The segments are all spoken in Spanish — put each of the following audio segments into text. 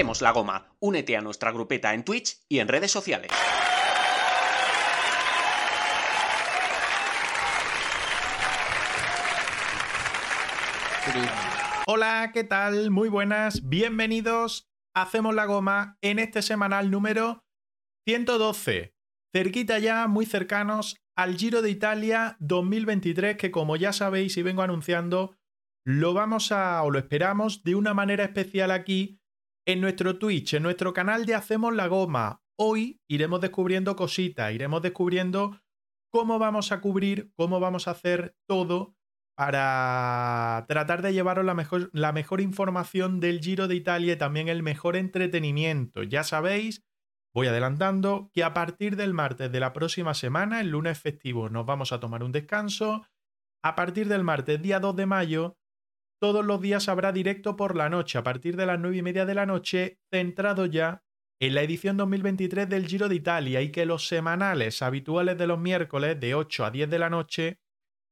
Hacemos la goma. Únete a nuestra grupeta en Twitch y en redes sociales. Hola, ¿qué tal? Muy buenas, bienvenidos. Hacemos la goma en este semanal número 112. Cerquita ya, muy cercanos al Giro de Italia 2023, que como ya sabéis y vengo anunciando, lo vamos a o lo esperamos de una manera especial aquí en nuestro Twitch, en nuestro canal de Hacemos la Goma. Hoy iremos descubriendo cositas, iremos descubriendo cómo vamos a cubrir, cómo vamos a hacer todo para tratar de llevaros la mejor, información del Giro de Italia y también el mejor entretenimiento. Ya sabéis, voy adelantando, que a partir del martes de la próxima semana, el lunes festivo, nos vamos a tomar un descanso. A partir del martes, día 2 de mayo, todos los días habrá directo por la noche, a partir de las 9 y media de la noche, centrado ya en la edición 2023 del Giro de Italia y que los semanales habituales de los miércoles de 8 a 10 de la noche,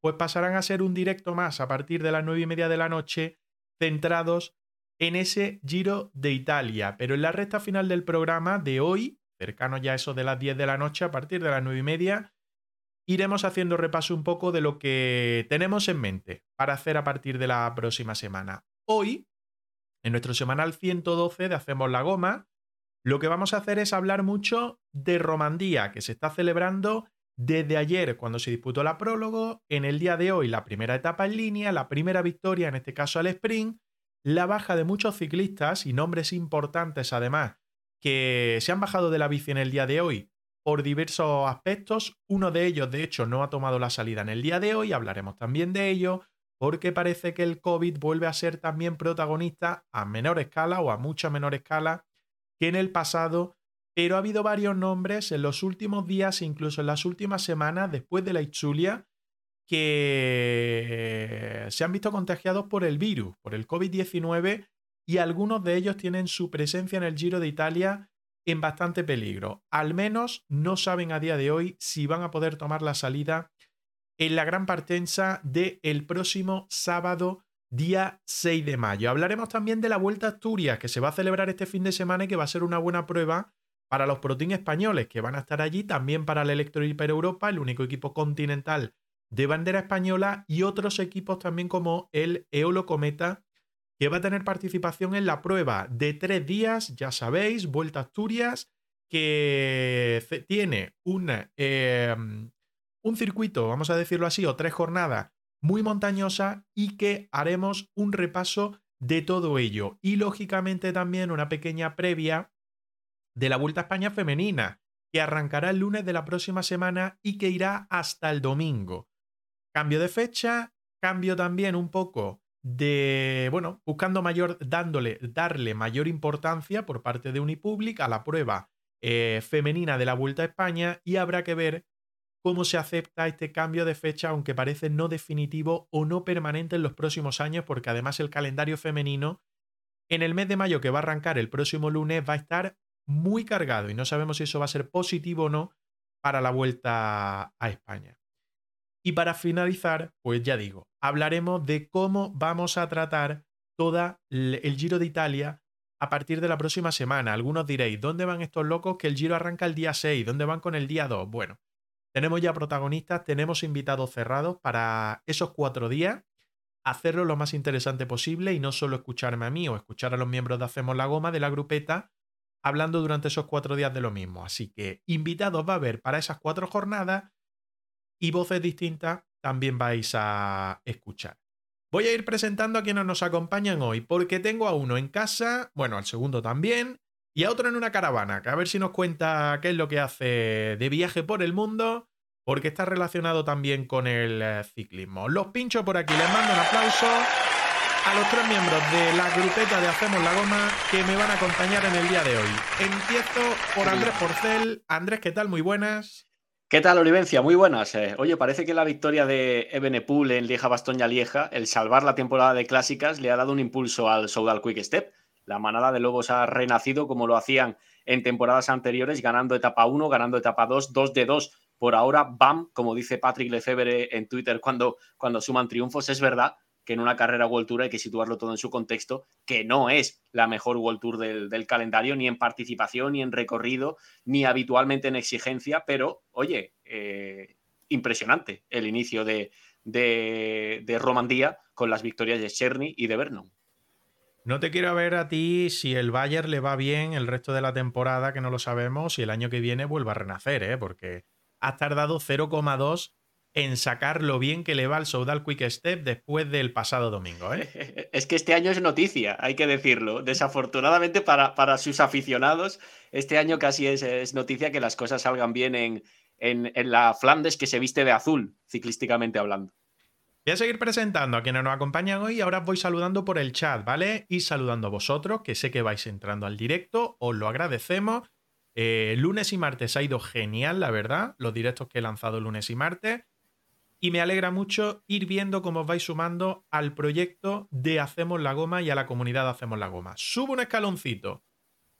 pues pasarán a ser un directo más a partir de las 9 y media de la noche, centrados en ese Giro de Italia. Pero en la recta final del programa de hoy, cercano ya a eso de las 10 de la noche, a partir de las 9 y media, iremos haciendo repaso un poco de lo que tenemos en mente para hacer a partir de la próxima semana. Hoy, en nuestro semanal 112 de Hacemos la Goma, lo que vamos a hacer es hablar mucho de Romandía, que se está celebrando desde ayer cuando se disputó la prólogo, en el día de hoy la primera etapa en línea, la primera victoria, en este caso al sprint, la baja de muchos ciclistas y nombres importantes además que se han bajado de la bici en el día de hoy por diversos aspectos. Uno de ellos, de hecho, no ha tomado la salida en el día de hoy, hablaremos también de ello, porque parece que el COVID vuelve a ser también protagonista a menor escala o a mucha menor escala que en el pasado, pero ha habido varios nombres en los últimos días, incluso en las últimas semanas, después de la Itzulia, que se han visto contagiados por el virus, por el COVID-19, y algunos de ellos tienen su presencia en el Giro de Italia en bastante peligro. Al menos no saben a día de hoy si van a poder tomar la salida en la gran partenza del próximo sábado, día 6 de mayo. Hablaremos también de la Vuelta a Asturias, que se va a celebrar este fin de semana y que va a ser una buena prueba para los Protein españoles, que van a estar allí, también para el Electro Hiper Europa, el único equipo continental de bandera española, y otros equipos también como el Eolo Cometa, que va a tener participación en la prueba de tres días, ya sabéis, Vuelta a Asturias, que tiene em, un circuito, vamos a decirlo así, o tres jornadas muy montañosa y que haremos un repaso de todo ello. Y lógicamente también una pequeña previa de la Vuelta a España femenina, que arrancará el lunes de la próxima semana y que irá hasta el domingo. Cambio de fecha, cambio también un poco de, bueno, buscando mayor, dándole, darle mayor importancia por parte de Unipublic a la prueba eh, femenina de la Vuelta a España y habrá que ver cómo se acepta este cambio de fecha, aunque parece no definitivo o no permanente en los próximos años, porque además el calendario femenino en el mes de mayo que va a arrancar el próximo lunes va a estar muy cargado y no sabemos si eso va a ser positivo o no para la vuelta a España. Y para finalizar, pues ya digo, hablaremos de cómo vamos a tratar toda el Giro de Italia a partir de la próxima semana. Algunos diréis, ¿dónde van estos locos que el Giro arranca el día 6? ¿Dónde van con el día 2? Bueno, tenemos ya protagonistas, tenemos invitados cerrados para esos cuatro días, hacerlo lo más interesante posible y no solo escucharme a mí o escuchar a los miembros de Hacemos la Goma de la grupeta hablando durante esos cuatro días de lo mismo. Así que invitados va a haber para esas cuatro jornadas y voces distintas también vais a escuchar. Voy a ir presentando a quienes nos acompañan hoy, porque tengo a uno en casa, bueno, al segundo también, y a otro en una caravana, que a ver si nos cuenta qué es lo que hace de viaje por el mundo, porque está relacionado también con el eh, ciclismo. Los pincho por aquí, les mando un aplauso a los tres miembros de la grupeta de Hacemos la Goma que me van a acompañar en el día de hoy. Empiezo por Andrés Porcel. Andrés, ¿qué tal? Muy buenas. ¿Qué tal, Olivencia? Muy buenas. Eh. Oye, parece que la victoria de Ebenepool en Lieja Bastoña Lieja, el salvar la temporada de clásicas, le ha dado un impulso al Soudal Quick Step. La manada de lobos ha renacido como lo hacían en temporadas anteriores, ganando etapa 1, ganando etapa 2, 2 de 2. Por ahora, BAM, como dice Patrick Lefebvre en Twitter cuando, cuando suman triunfos, es verdad que en una carrera World Tour hay que situarlo todo en su contexto, que no es la mejor World Tour del, calendario, ni en participación, ni en recorrido, ni habitualmente en exigencia, pero oye, eh, impresionante el inicio de, Romandía con las victorias de Cherny y de Vernon. No te quiero ver a ti si el Bayern le va bien el resto de la temporada, que no lo sabemos, y el año que viene vuelva a renacer, ¿eh? porque has tardado 0,2 en sacar lo bien que le va al Soudal Quick Step después del pasado domingo. ¿eh? Es que este año es noticia, hay que decirlo. Desafortunadamente para, para sus aficionados, este año casi es, noticia que las cosas salgan bien en, en, la Flandes que se viste de azul, ciclísticamente hablando. Voy a seguir presentando a quienes nos acompañan hoy. Ahora os voy saludando por el chat, ¿vale? Y saludando a vosotros, que sé que vais entrando al directo. Os lo agradecemos. Eh, lunes y martes ha ido genial, la verdad. Los directos que he lanzado lunes y martes y me alegra mucho ir viendo cómo os vais sumando al proyecto de Hacemos la Goma y a la comunidad de Hacemos la Goma. Subo un escaloncito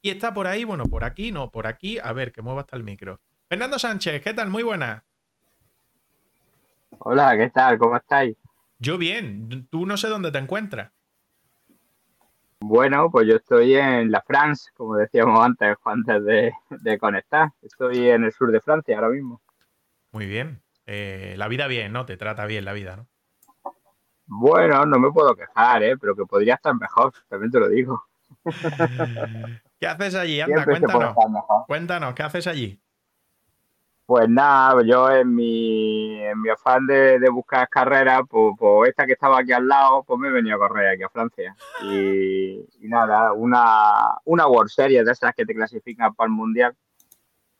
y está por ahí, bueno, por aquí, no, por aquí, a ver, que mueva hasta el micro. Fernando Sánchez, ¿qué tal? Muy buena. Hola, ¿qué tal? ¿Cómo estáis? Yo bien, tú no sé dónde te encuentras. Bueno, pues yo estoy en la France, como decíamos antes, antes de, de conectar. Estoy en el sur de Francia ahora mismo. Muy bien. Eh, la vida bien, ¿no? Te trata bien la vida, ¿no? Bueno, no me puedo quejar, ¿eh? Pero que podría estar mejor, también te lo digo. ¿Qué haces allí? Anda, cuéntanos. Cuéntanos, ¿qué haces allí? Pues nada, yo en mi, en mi afán de, buscar carreras, pues, pues, esta que estaba aquí al lado, pues me he venido a correr aquí a Francia. Y, nada, una, una World Series de esas que te clasifican para el Mundial,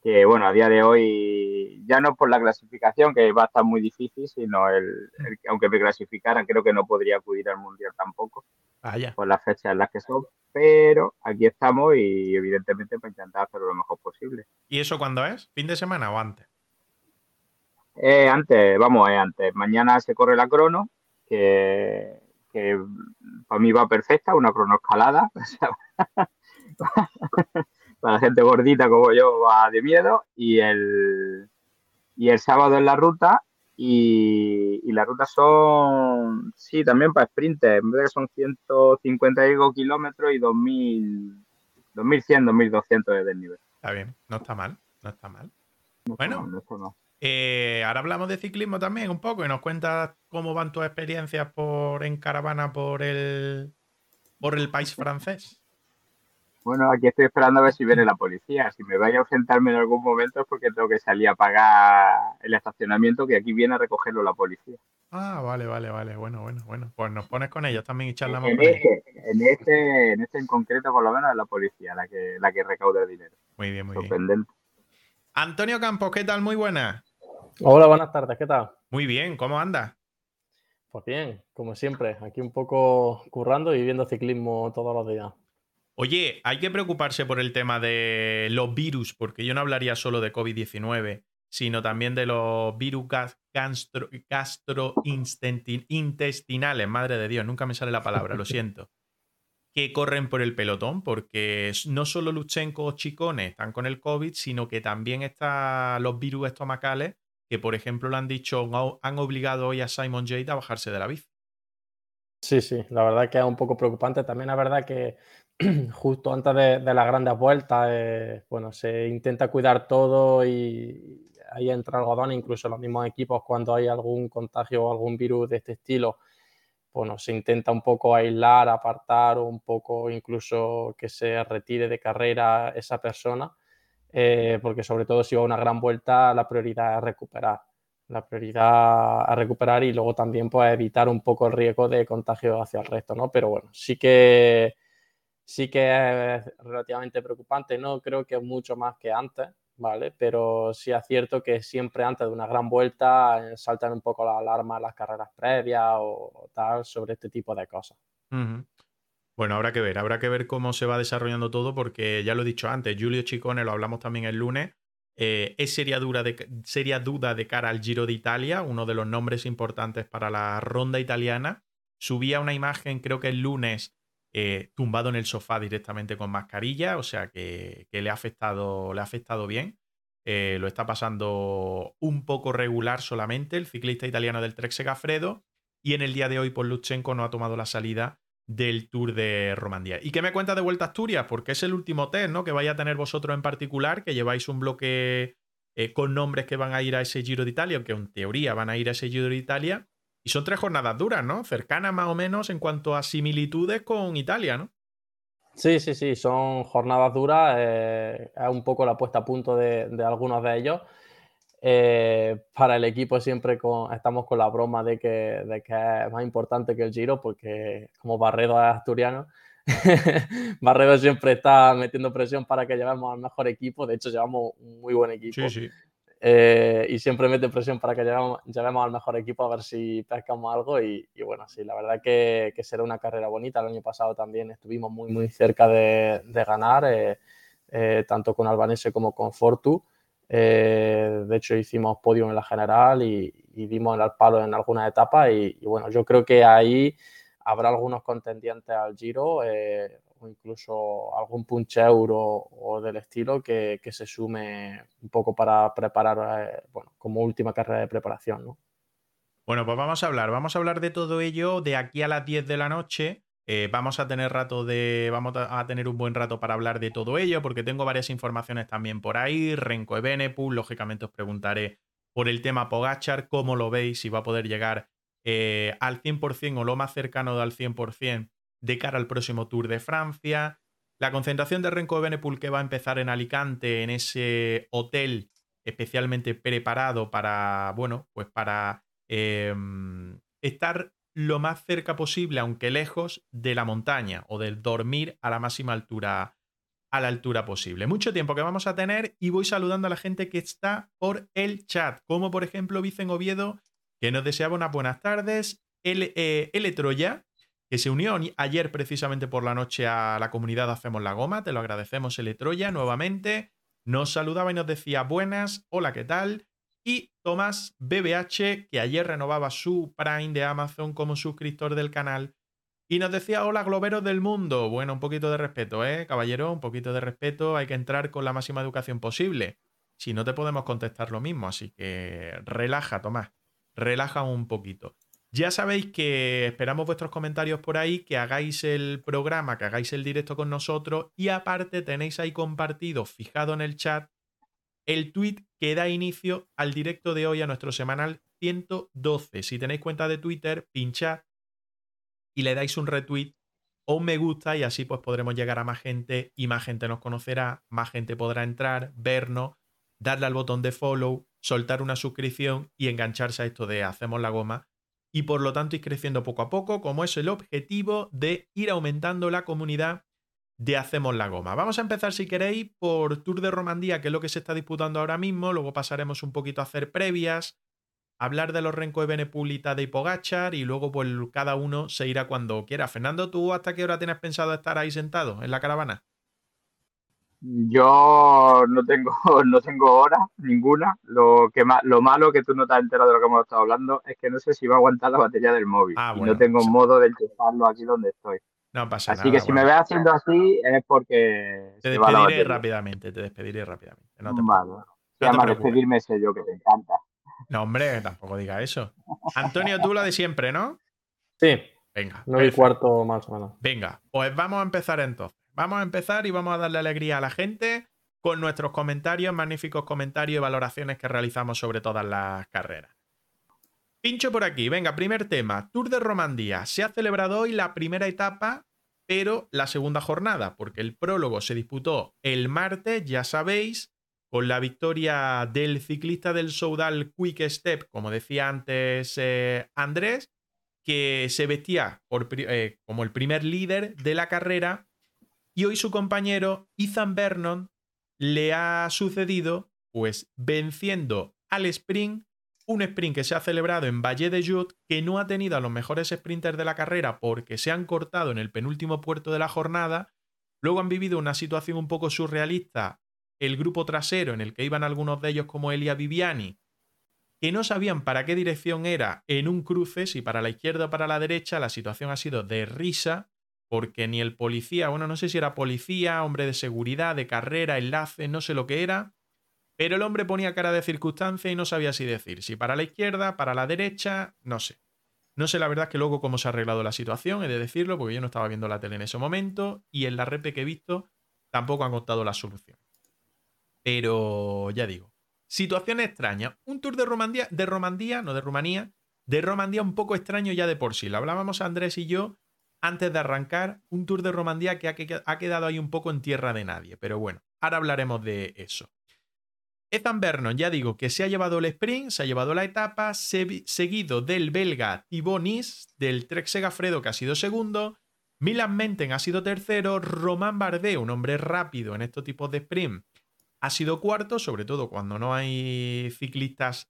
que bueno, a día de hoy, ya no por la clasificación, que va a estar muy difícil, sino el, aunque me clasificaran, creo que no podría acudir al Mundial tampoco, ah, por las fechas en las que son, pero aquí estamos y evidentemente para intentar hacerlo lo mejor posible. ¿Y eso cuándo es? ¿Fin de semana o antes? Eh, antes, vamos, eh, antes. Mañana se corre la crono, que, que para mí va perfecta, una cronoescalada. para la gente gordita como yo va de miedo y el, y el sábado en la ruta y, y las rutas son, sí, también para sprinter, en vez de que son 150 kilómetros y 2000, 2100, 2200 de nivel. Está bien, no está mal, no está mal. bueno, eh, ahora hablamos de ciclismo también un poco y nos cuentas cómo van tus experiencias por en caravana por el por el país francés. Bueno, aquí estoy esperando a ver si viene la policía. Si me vaya a ausentarme en algún momento es porque tengo que salir a pagar el estacionamiento que aquí viene a recogerlo la policía. Ah, vale, vale, vale. Bueno, bueno, bueno. Pues nos pones con ellos también y charlamos en con este, En este, en este en concreto, por lo menos, es la policía la que, la que recauda el dinero. Muy bien, muy bien. Antonio Campos, ¿qué tal? Muy buena. Hola, buenas tardes, ¿qué tal? Muy bien, ¿cómo andas? Pues bien, como siempre, aquí un poco currando y viendo ciclismo todos los días. Oye, hay que preocuparse por el tema de los virus, porque yo no hablaría solo de COVID-19, sino también de los virus gastrointestinales, madre de Dios, nunca me sale la palabra, lo siento, que corren por el pelotón, porque no solo Luchenko o Chicones están con el COVID, sino que también están los virus estomacales, que por ejemplo le han dicho, han obligado hoy a Simon Jade a bajarse de la bici. Sí, sí, la verdad que es un poco preocupante. También la verdad que justo antes de, las grandes vueltas, eh, bueno, se intenta cuidar todo y ahí entra algodón, incluso los mismos equipos cuando hay algún contagio o algún virus de este estilo, bueno, se intenta un poco aislar, apartar o un poco incluso que se retire de carrera esa persona, eh, porque sobre todo si va una gran vuelta la prioridad es recuperar. la prioridad a recuperar y luego también pues evitar un poco el riesgo de contagio hacia el resto, ¿no? Pero bueno, sí que sí que es relativamente preocupante, no creo que mucho más que antes, ¿vale? Pero sí es cierto que siempre antes de una gran vuelta eh, saltan un poco las alarmas las carreras previas o, tal sobre este tipo de cosas. Bueno, habrá que ver, habrá que ver cómo se va desarrollando todo porque ya lo he dicho antes, Julio Chicone lo hablamos también el lunes, eh, es seria, de, duda de cara al Giro de Italia, uno de los nombres importantes para la ronda italiana. Subía una imagen, creo que el lunes, eh, tumbado en el sofá directamente con mascarilla, o sea que, le, ha afectado, le ha afectado bien. Eh, lo está pasando un poco regular solamente el ciclista italiano del Trek Segafredo. Y en el día de hoy, por Lutsenko no ha tomado la salida del Tour de Romandía. ¿Y qué me cuenta de Vuelta a Asturias? Porque es el último test, ¿no? Que vaya a tener vosotros en particular, que lleváis un bloque eh, con nombres que van a ir a ese Giro de Italia, aunque en teoría van a ir a ese Giro de Italia. Y son tres jornadas duras, ¿no? Cercanas más o menos en cuanto a similitudes con Italia, ¿no? Sí, sí, sí, son jornadas duras. Eh, es un poco la puesta a punto de, de algunos de ellos. Eh, para el equipo siempre estamos con la broma de que, de que es más importante que el Giro, porque como Barredo es asturiano, Barredo siempre está metiendo presión para que llevemos al mejor equipo. De hecho, llevamos un muy buen equipo. Eh, y siempre mete presión para que llevemos, al mejor equipo a ver si pescamos algo. Y, bueno, sí, la verdad que, que, será una carrera bonita. El año pasado también estuvimos muy, muy cerca de, de ganar, eh, tanto con Albanese como con Fortu. Eh, de hecho, hicimos podio en la general y, dimos el palo en algunas etapas. Y, bueno, yo creo que ahí habrá algunos contendientes al Giro eh, o incluso algún punch euro o del estilo que, se sume un poco para preparar, eh, bueno, como última carrera de preparación. ¿no? Bueno, pues vamos a hablar, vamos a hablar de todo ello de aquí a las 10 de la noche. Eh, vamos a tener rato de. Vamos a tener un buen rato para hablar de todo ello, porque tengo varias informaciones también por ahí. Renko e Benepul, lógicamente os preguntaré por el tema Pogachar, cómo lo veis, si va a poder llegar eh, al 100% o lo más cercano al 100% de cara al próximo Tour de Francia. La concentración de Renko Benepul que va a empezar en Alicante, en ese hotel especialmente preparado para, bueno, pues para em, estar lo más cerca posible, aunque lejos, de la montaña o del dormir a la máxima altura a la altura posible. Mucho tiempo que vamos a tener y voy saludando a la gente que está por el chat, como por ejemplo Vicen Oviedo, que nos deseaba unas buenas tardes, el, eh, Troya, que se unió ayer precisamente por la noche a la comunidad Hacemos la Goma, te lo agradecemos L. Troya nuevamente, nos saludaba y nos decía buenas, hola, ¿qué tal? Y Tomás BBH, que ayer renovaba su Prime de Amazon como suscriptor del canal. Y nos decía, hola globeros del mundo. Bueno, un poquito de respeto, ¿eh, caballero? Un poquito de respeto. Hay que entrar con la máxima educación posible. Si no te podemos contestar lo mismo, así que relaja, Tomás. Relaja un poquito. Ya sabéis que esperamos vuestros comentarios por ahí, que hagáis el programa, que hagáis el directo con nosotros y aparte tenéis ahí compartido, fijado en el chat, el tweet que da inicio al directo de hoy a nuestro semanal 112. Si tenéis cuenta de Twitter, pinchad y le dais un retweet o un me gusta y así pues podremos llegar a más gente y más gente nos conocerá, más gente podrá entrar, vernos, darle al botón de follow, soltar una suscripción y engancharse a esto de hacemos la goma y por lo tanto ir creciendo poco a poco como es el objetivo de ir aumentando la comunidad de Hacemos la Goma. Vamos a empezar, si queréis, por Tour de Romandía, que es lo que se está disputando ahora mismo. Luego pasaremos un poquito a hacer previas, hablar de los Renko de Benepulita de Hipogachar y luego, pues, cada uno se irá cuando quiera. Fernando, ¿tú hasta qué hora tienes pensado estar ahí sentado en la caravana? Yo no tengo, no tengo hora ninguna. Lo, que lo malo que tú no te has enterado de lo que hemos estado hablando es que no sé si va a aguantar la batería del móvil. Ah, y no tengo modo de enchufarlo aquí donde estoy. No pasa así que si me ves haciendo así es porque. Te despediré rápidamente, te despediré rápidamente. No te vale. No despedirme ese yo que te encanta. No, hombre, tampoco diga eso. Antonio, tú la de siempre, ¿no? Sí. Venga. No hay cuarto más o menos. Venga, pues vamos a empezar entonces. Vamos a empezar y vamos a darle alegría a la gente con nuestros comentarios, magníficos comentarios y valoraciones que realizamos sobre todas las carreras. Pincho por aquí. Venga, primer tema. Tour de Romandía. Se ha celebrado hoy la primera etapa, pero la segunda jornada, porque el prólogo se disputó el martes, ya sabéis, con la victoria del ciclista del Soudal Quick Step, como decía antes eh, Andrés, que se vestía eh, como el primer líder de la carrera y hoy su compañero Ethan Vernon le ha sucedido pues venciendo al sprint, un sprint que se ha celebrado en Valle de Jut, que no ha tenido a los mejores sprinters de la carrera porque se han cortado en el penúltimo puerto de la jornada, luego han vivido una situación un poco surrealista el grupo trasero en el que iban algunos de ellos como Elia Viviani, que no sabían para qué dirección era en un cruce, si para la izquierda o para la derecha, la situación ha sido de risa, porque ni el policía, bueno, no sé si era policía, hombre de seguridad, de carrera, enlace, no sé lo que era, pero el hombre ponía cara de circunstancia y no sabía si decir, si para la izquierda, para la derecha, no sé. No sé la verdad que luego cómo se ha arreglado la situación, he de decirlo, porque yo no estaba viendo la tele en ese momento y en la repe que he visto tampoco han contado la solución. Pero ya digo, situación extraña. Un tour de Romandía, de Romandía, no de Rumanía, de Romandía un poco extraño ya de por sí. Lo hablábamos Andrés y yo antes de arrancar, un tour de Romandía que ha, quedado ahí un poco en tierra de nadie. Pero bueno, ahora hablaremos de eso. Ethan Vernon, ya digo, que se ha llevado el sprint, se ha llevado la etapa, seguido del belga Thibaut del Trek Segafredo, que ha sido segundo, Milan Menten ha sido tercero, Román Bardet, un hombre rápido en estos tipos de sprint, ha sido cuarto, sobre todo cuando no hay ciclistas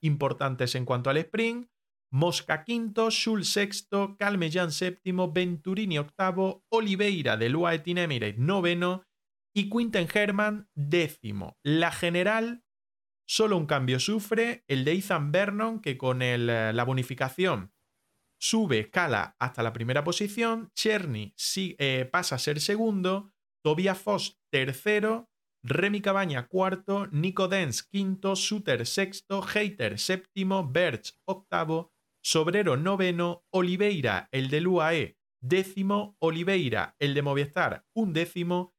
importantes en cuanto al sprint. Mosca quinto, Schulz sexto, Calmejan séptimo, Venturini octavo, Oliveira del Team Emirates noveno y Quinten Herman décimo. La general solo un cambio sufre, el de Ethan Vernon, que con eh, la bonificación sube, escala hasta la primera posición, Cherny eh, pasa a ser segundo, Tobias Foss tercero, Remy Cabaña cuarto, Nico Dens quinto, Suter sexto, Hater séptimo, Berch octavo, Sobrero noveno, Oliveira, el del UAE décimo, Oliveira, el de Movistar décimo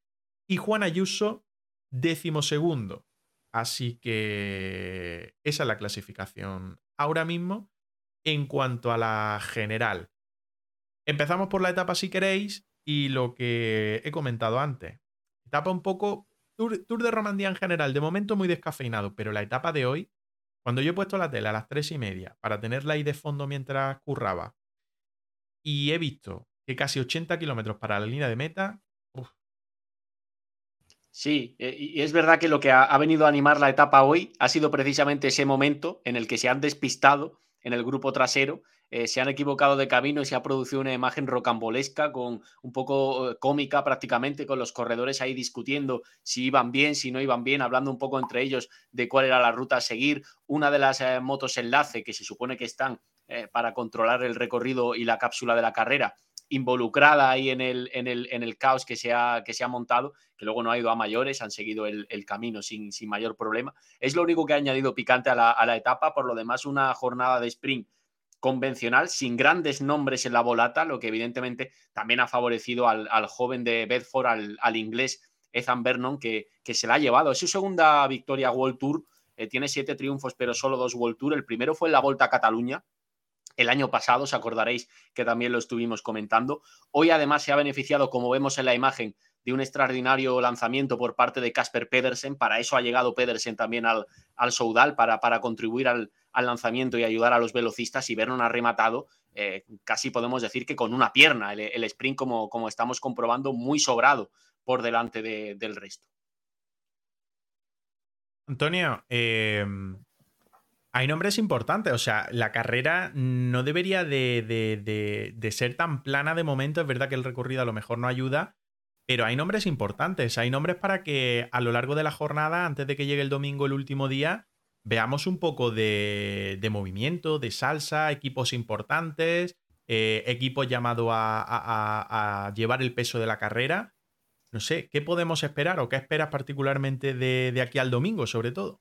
y Juan Ayuso décimo segundo. Así que esa es la clasificación ahora mismo en cuanto a la general. Empezamos por la etapa si queréis y lo que he comentado antes. Etapa un poco Tour, de Romandía en general, de momento muy descafeinado, pero la etapa de hoy, cuando yo he puesto la tele a las tres y media para tenerla ahí de fondo mientras curraba, y he visto que casi 80 kilómetros para la línea de meta. Sí, eh, y es verdad que lo que ha, venido a animar la etapa hoy ha sido precisamente ese momento en el que se han despistado en el grupo trasero eh, se han equivocado de camino y se ha producido una imagen rocambolesca, con un poco eh, cómica prácticamente, con los corredores ahí discutiendo si iban bien, si no iban bien, hablando un poco entre ellos de cuál era la ruta a seguir. Una de las eh, motos enlace que se supone que están para controlar el recorrido y la cápsula de la carrera, involucrada ahí en el, en el, en el caos que se, ha, que se ha montado, que luego no ha ido a mayores, han seguido el, camino sin, sin, mayor problema. Es lo único que ha añadido picante a la, a la etapa, por lo demás una jornada de sprint convencional, sin grandes nombres en la volata, lo que evidentemente también ha favorecido al, joven de Bedford, al, inglés Ethan Vernon, que, que, se la ha llevado. Es su segunda victoria World Tour, eh, tiene siete triunfos, pero solo dos World Tour. El primero fue en la Volta a Cataluña, el año pasado, os acordaréis que también lo estuvimos comentando. Hoy además se ha beneficiado, como vemos en la imagen, de un extraordinario lanzamiento por parte de Casper Pedersen. Para eso ha llegado Pedersen también al, al Soudal, para, para contribuir al, al lanzamiento y ayudar a los velocistas y Vernon ha rematado eh, casi podemos decir que con una pierna, el, sprint como, como, estamos comprobando muy sobrado por delante del resto. Antonio, em, hay nombres importantes, o sea, la carrera no debería de, de, ser tan plana de momento, es verdad que el recorrido a lo mejor no ayuda, pero hay nombres importantes, hay nombres para que a lo largo de la jornada, antes de que llegue el domingo, el último día, veamos un poco de, movimiento, de salsa, equipos importantes, eh, equipos llamados a, llevar el peso de la carrera. No sé, ¿qué podemos esperar o qué esperas particularmente de, aquí al domingo, sobre todo?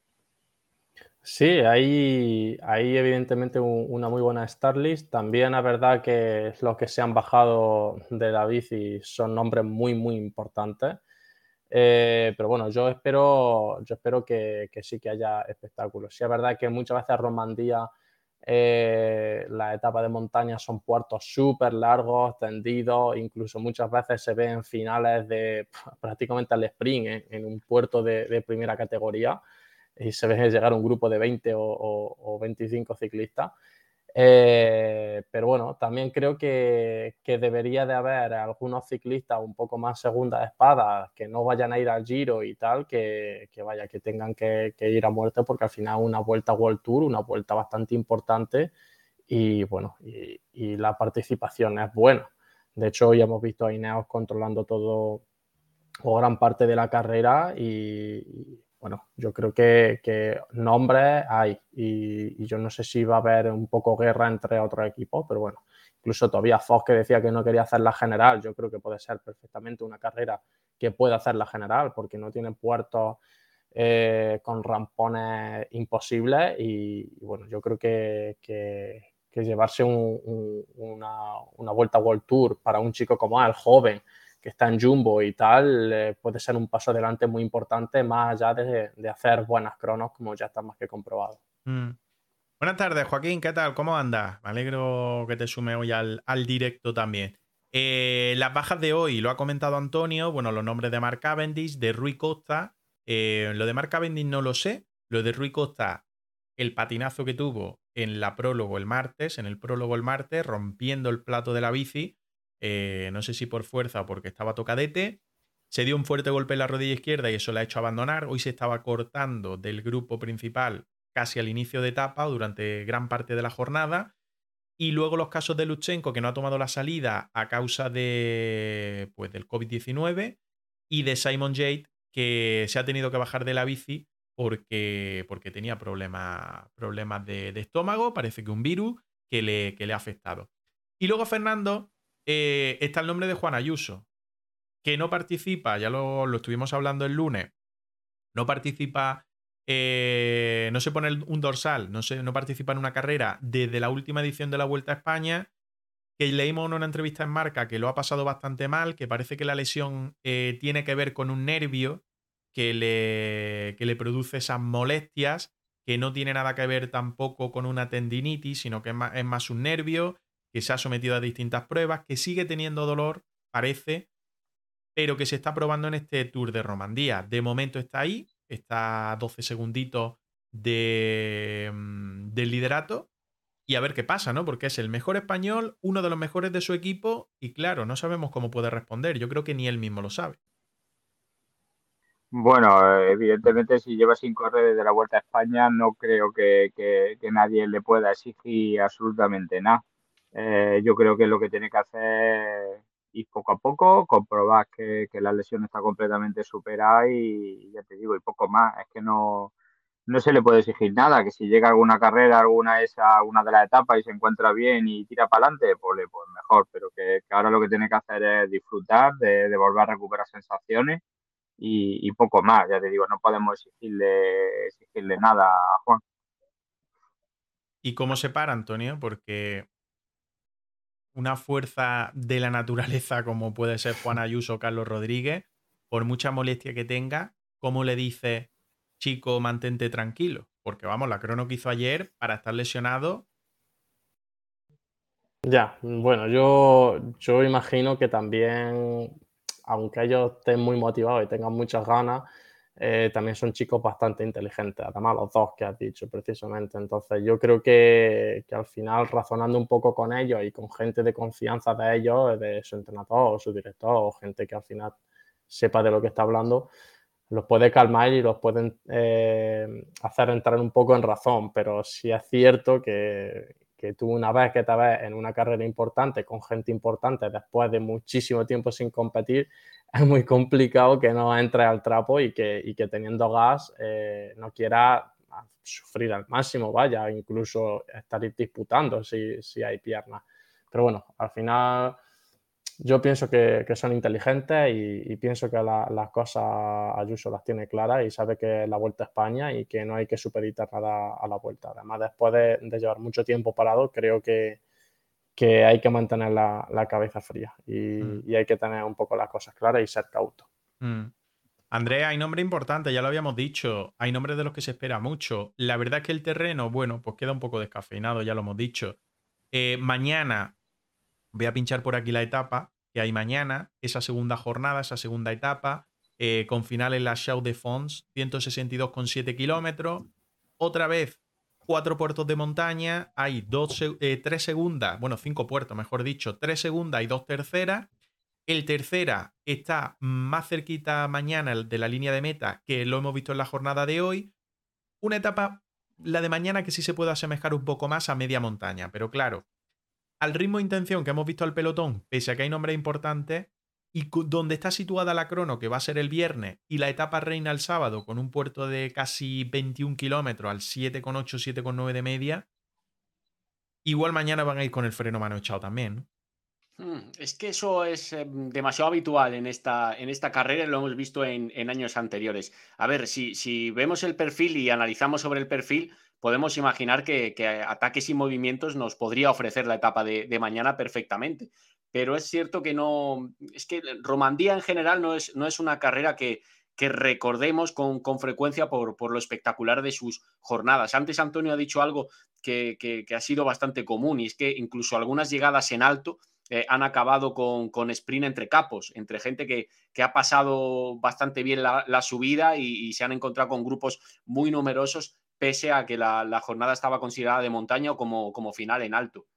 Sí, hay, hay evidentemente una muy buena start list. También es verdad que los que se han bajado de la bici son nombres muy, muy importantes. Eh, pero bueno, yo espero, yo espero que, sí que haya espectáculos. Sí, es verdad que muchas veces Romandía Eh, las etapas de montaña son puertos súper largos, tendidos, incluso muchas veces se ven finales de prácticamente al sprint en, un puerto de, primera categoría y se ve llegar un grupo de 20 o, o 25 ciclistas. Eh, pero bueno, también creo que, debería de haber algunos ciclistas un poco más segunda espada que no vayan a ir al Giro y tal, que, vaya, que tengan que, ir a muerte porque al final una vuelta World Tour, una vuelta bastante importante y bueno, y, la participación es buena. De hecho, hoy hemos visto a Ineos controlando todo o gran parte de la carrera y bueno, yo creo que, que nombres hay y, yo no sé si va a haber un poco guerra entre otros equipos, pero bueno, incluso todavía Fox que decía que no quería hacer la general, yo creo que puede ser perfectamente una carrera que pueda hacer la general porque no tiene puertos eh, con rampones imposibles y, bueno, yo creo que, llevarse una, una vuelta World Tour para un chico como él, joven, que está en Jumbo y tal, eh, puede ser un paso adelante muy importante, más allá de, hacer buenas cronos, como ya está más que comprobado. Mm. Buenas tardes, Joaquín, ¿qué tal? ¿Cómo andas? Me alegro que te sume hoy al, directo también. Eh, las bajas de hoy, lo ha comentado Antonio, bueno, los nombres de Mark Cavendish, de Rui Costa. Eh, lo de Mark Cavendish no lo sé. Lo de Rui Costa, el patinazo que tuvo en la prólogo el martes, en el prólogo el martes, rompiendo el plato de la bici, eh, no sé si por fuerza o porque estaba tocadete. Se dio un fuerte golpe en la rodilla izquierda y eso le ha hecho abandonar. Hoy se estaba cortando del grupo principal casi al inicio de etapa durante gran parte de la jornada. Y luego los casos de Luchenko, que no ha tomado la salida a causa de, pues, del COVID-19, y de Simon Jade, que se ha tenido que bajar de la bici porque, porque tenía problemas, problemas de, estómago, parece que un virus que le, que le ha afectado. Y luego Fernando, eh, está el nombre de Juan Ayuso, que no participa, ya lo, estuvimos hablando el lunes, no participa, eh, no se pone un dorsal, no, no participa en una carrera desde la última edición de la Vuelta a España, que leímos en una entrevista en marca que lo ha pasado bastante mal, que parece que la lesión eh, tiene que ver con un nervio que le, que le produce esas molestias, que no tiene nada que ver tampoco con una tendinitis, sino que es más un nervio que se ha sometido a distintas pruebas, que sigue teniendo dolor, parece, pero que se está probando en este Tour de Romandía. De momento está ahí, está a 12 segunditos de, mm, del liderato y a ver qué pasa, ¿no? Porque es el mejor español, uno de los mejores de su equipo y claro, no sabemos cómo puede responder. Yo creo que ni él mismo lo sabe. Bueno, evidentemente si lleva sin correr desde la Vuelta a España no creo que nadie le pueda exigir absolutamente nada. Eh, yo creo que lo que tiene que hacer ir poco a poco, comprobar que, la lesión está completamente superada y ya te digo, y poco más. Es que no, no se le puede exigir nada, que si llega alguna carrera, alguna esa, una de las etapas y se encuentra bien y tira para adelante, pues, pues mejor, pero que, ahora lo que tiene que hacer es disfrutar, de, volver a recuperar sensaciones y, poco más. Ya te digo, no podemos exigirle, exigirle nada a Juan. ¿Y cómo se para, Antonio? Porque una fuerza de la naturaleza como puede ser Juan Ayuso o Carlos Rodríguez, por mucha molestia que tenga, ¿cómo le dice, chico, mantente tranquilo? Porque vamos, la crono que hizo ayer para estar lesionado. Ya, bueno, yo, yo imagino que también, aunque ellos estén muy motivados y tengan muchas ganas, eh, también son chicos bastante inteligentes, además los dos que has dicho precisamente. Entonces yo creo que, que, al final razonando un poco con ellos y con gente de confianza de ellos, de su entrenador o su director o gente que al final sepa de lo que está hablando, los puede calmar y los pueden eh, hacer entrar un poco en razón. Pero sí es cierto que, que tú una vez que te ves en una carrera importante con gente importante después de muchísimo tiempo sin competir, es muy complicado que no entre al trapo y que, y que teniendo gas eh, no quiera sufrir al máximo, vaya, incluso estar disputando si, si hay piernas. Pero bueno, al final yo pienso que, que son inteligentes y, pienso que las cosas Ayuso las tiene claras y sabe que es la vuelta a España y que no hay que supeditar nada a la vuelta. Además, después de, de llevar mucho tiempo parado, creo que, que hay que mantener la, cabeza fría mm. y, hay que tener un poco las cosas claras y ser cauto. Mm. Andrea, hay nombres importantes, ya lo habíamos dicho. Hay nombres de los que se espera mucho. La verdad es que el terreno, bueno, pues queda un poco descafeinado, ya lo hemos dicho. Eh, mañana voy a pinchar por aquí la etapa que hay mañana, esa segunda jornada, esa segunda etapa, eh, con final en la Chaux de Fonds, 162,7 kilómetros. Otra vez, cuatro puertos de montaña, hay dos, eh, tres segundas, bueno, cinco puertos, mejor dicho, tres segundas y dos terceras. El tercera está más cerquita mañana de la línea de meta, que lo hemos visto en la jornada de hoy. Una etapa, la de mañana, que sí se puede asemejar un poco más a media montaña, pero claro, al ritmo de intención que hemos visto al pelotón, pese a que hay nombres importantes, y donde está situada la crono, que va a ser el viernes, y la etapa reina el sábado, con un puerto de casi 21 kilómetros al 7,8, 7,9 de media, igual mañana van a ir con el freno mano echado también. ¿no? Mm, es que eso es em, demasiado habitual en esta, en esta carrera y lo hemos visto en, años anteriores. A ver, si, si, vemos el perfil y analizamos sobre el perfil, podemos imaginar que, ataques y movimientos nos podría ofrecer la etapa de, mañana perfectamente. Pero es cierto que no. Es que Romandía en general no es, no es una carrera que, que recordemos con, con frecuencia por, lo espectacular de sus jornadas. Antes Antonio ha dicho algo que, que ha sido bastante común y es que incluso algunas llegadas en alto eh, han acabado con, con, sprint entre capos, entre gente que, ha pasado bastante bien la, subida y, se han encontrado con grupos muy numerosos, pese a que la, jornada estaba considerada de montaña o como, como, final en alto.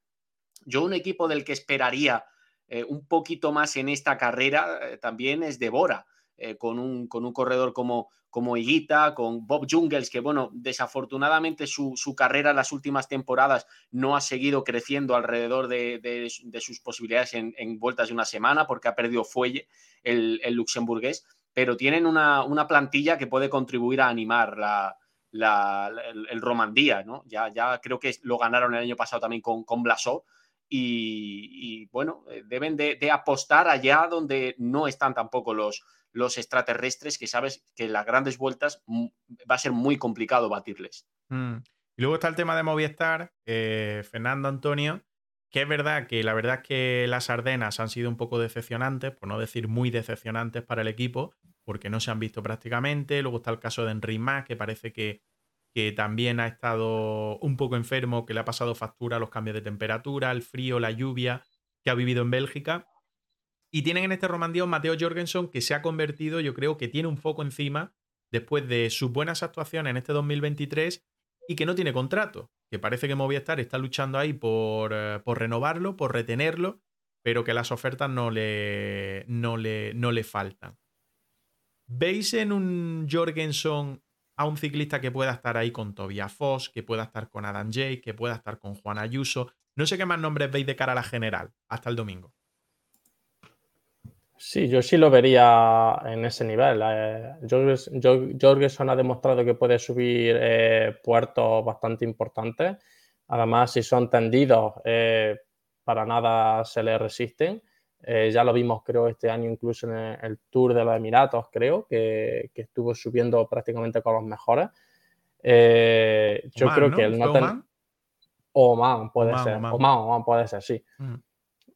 Yo un equipo del que esperaría eh, un poquito más en esta carrera eh, también es Devora. Eh, con, un, con, un, corredor como, como Higuita, con Bob Jungels, que bueno, desafortunadamente su, carrera en las últimas temporadas no ha seguido creciendo alrededor de, sus posibilidades en, vueltas de una semana porque ha perdido fuelle el, luxemburgués, pero tienen una, plantilla que puede contribuir a animar la, el, Romandía, ¿no? Ya, ya creo que lo ganaron el año pasado también con, Blasó. Y, bueno, eh, deben de, de apostar allá donde no están tampoco los, los extraterrestres que sabes que en las grandes vueltas va a ser muy complicado batirles. Mm. Y luego está el tema de Movistar, eh, Fernando Antonio, que es verdad que la verdad es que las Ardenas han sido un poco decepcionantes, por no decir muy decepcionantes para el equipo, porque no se han visto prácticamente. Luego está el caso de Enric Mas, que parece que, que también ha estado un poco enfermo, que le ha pasado factura los cambios de temperatura, el frío, la lluvia que ha vivido en Bélgica. Y tienen en este Romandía Mateo Jorgensen que se ha convertido, yo creo que tiene un foco encima después de sus buenas actuaciones en este 2023 y que no tiene contrato. Que parece que Movistar está luchando ahí por, eh, por renovarlo, por retenerlo, pero que las ofertas no le, no le, no le faltan. ¿Veis en un Jorgensen a un ciclista que pueda estar ahí con Tobias Foss, que pueda estar con Adam Jay, que pueda estar con Juan Ayuso? No sé qué más nombres veis de cara a la general hasta el domingo. Sí, yo sí lo vería en ese nivel. Eh, Jorgensen ha demostrado que puede subir eh, puertos bastante importantes. Además, si son tendidos, eh, para nada se le resisten. Ya lo vimos, creo, este año incluso en el, Tour de los Emiratos, creo, que, estuvo subiendo prácticamente con los mejores. yo creo que el no tener... Oman puede ser. Oman. puede ser, sí. Mm.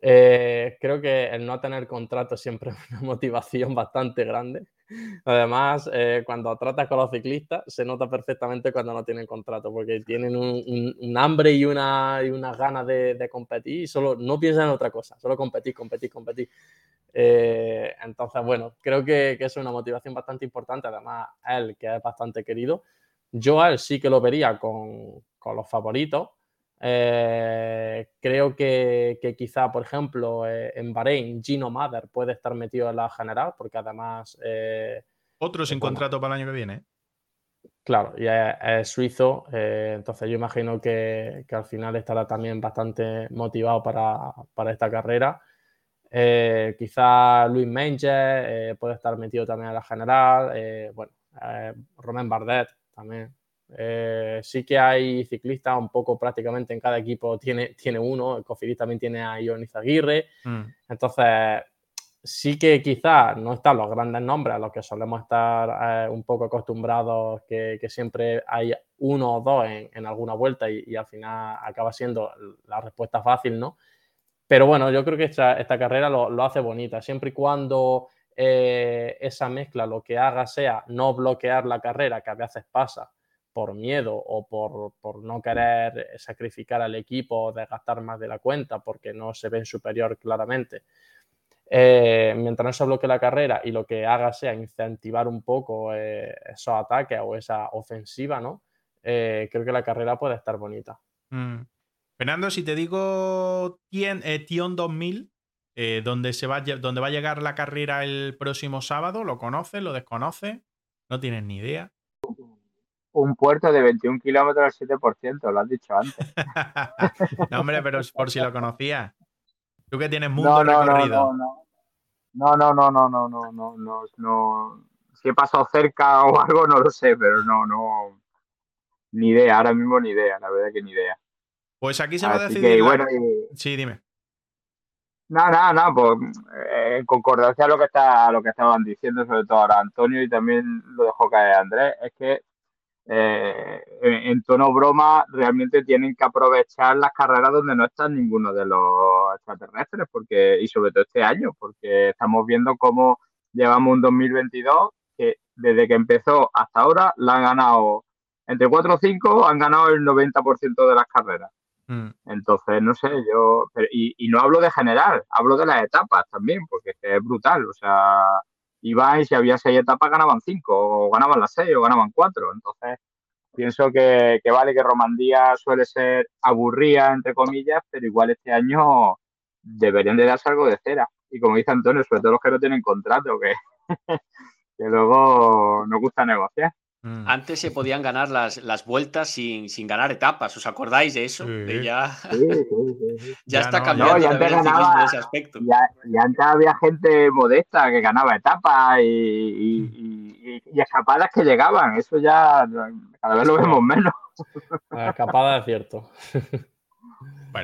Eh, creo que el no tener contrato siempre es una motivación bastante grande. Además, eh, cuando tratas con los ciclistas, se nota perfectamente cuando no tienen contrato, porque tienen un, hambre y una, y unas ganas de, competir y solo no piensan en otra cosa, solo competir, competir, competir. Eh, entonces, bueno, creo que, que, es una motivación bastante importante. Además, él, que es bastante querido, yo a él sí que lo vería con, con los favoritos eh, creo que, quizá, por ejemplo, eh, en Bahrein, Gino Mother puede estar metido en la general, porque además... Eh, Otro sin contrato para el año que viene. Claro, y es, suizo, entonces yo imagino que, al final estará también bastante motivado para, esta carrera. quizá Luis Menger puede estar metido también en la general. bueno, Romain Bardet también eh, sí que hay ciclistas, un poco prácticamente en cada equipo tiene, tiene uno. El Cofidis también tiene a Ioniz Aguirre. Mm. Entonces, sí que quizás no están los grandes nombres a los que solemos estar eh, un poco acostumbrados, que, siempre hay uno o dos en, alguna vuelta y, al final acaba siendo la respuesta fácil, ¿no? Pero bueno, yo creo que esta, esta carrera lo, lo, hace bonita, siempre y cuando eh, esa mezcla lo que haga sea no bloquear la carrera, que a veces pasa por miedo o por, no querer sacrificar al equipo o desgastar más de la cuenta porque no se ven superior claramente. Eh, mientras no se bloquee la carrera y lo que haga sea incentivar un poco eh, esos ataques o esa ofensiva, ¿no? creo que la carrera puede estar bonita. Mm. Fernando, si te digo Tion 2000, eh, donde, se va, donde va a llegar la carrera el próximo sábado, ¿lo conoces? ¿Lo desconoces? ¿No tienes ni idea? Un puerto de 21 kilómetros al 7%, lo has dicho antes. no, hombre, pero por si lo conocías. Tú que tienes mucho recorrido. No no no. no, no, no, no, no, no, Si he pasado cerca o algo, no lo sé, pero no, no. Ni idea, ahora mismo ni idea, la verdad que ni idea. Pues aquí se va a decidir. bueno, Sí, dime. No, no, no, pues eh, en concordancia a lo que está, lo que estaban diciendo, sobre todo ahora Antonio y también lo dejó caer Andrés, es que eh, en, tono broma realmente tienen que aprovechar las carreras donde no están ninguno de los extraterrestres, porque, y sobre todo este año, porque estamos viendo cómo llevamos un 2022 que desde que empezó hasta ahora la han ganado entre 4 o 5, han ganado el 90% de las carreras. Mm. Entonces, no sé, yo. y, no hablo de general, hablo de las etapas también, porque es, brutal. O sea, iban y si había seis etapas ganaban cinco, o ganaban las seis, o ganaban cuatro. Entonces, pienso que, vale que Romandía suele ser aburrida, entre comillas, pero igual este año deberían de darse algo de cera. Y como dice Antonio, sobre todo los que no tienen contrato, que, que luego nos gusta negociar. Mm. Antes se podían ganar las, las vueltas sin, sin, ganar etapas, ¿os acordáis de eso? ya, ya, está cambiando ya ganaba, ese aspecto. Ya, antes había gente modesta que ganaba etapas y, y, y, escapadas que llegaban, eso ya cada vez lo vemos menos. escapadas es cierto.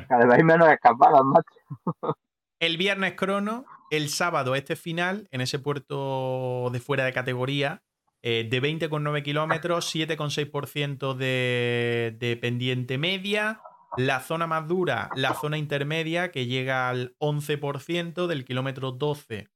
Cada vez hay menos escapadas, macho. El viernes crono, el sábado este final, en ese puerto de fuera de categoría, eh, de 20,9 kilómetros, 7,6% de, de pendiente media. La zona más dura, la zona intermedia, que llega al 11% del kilómetro 12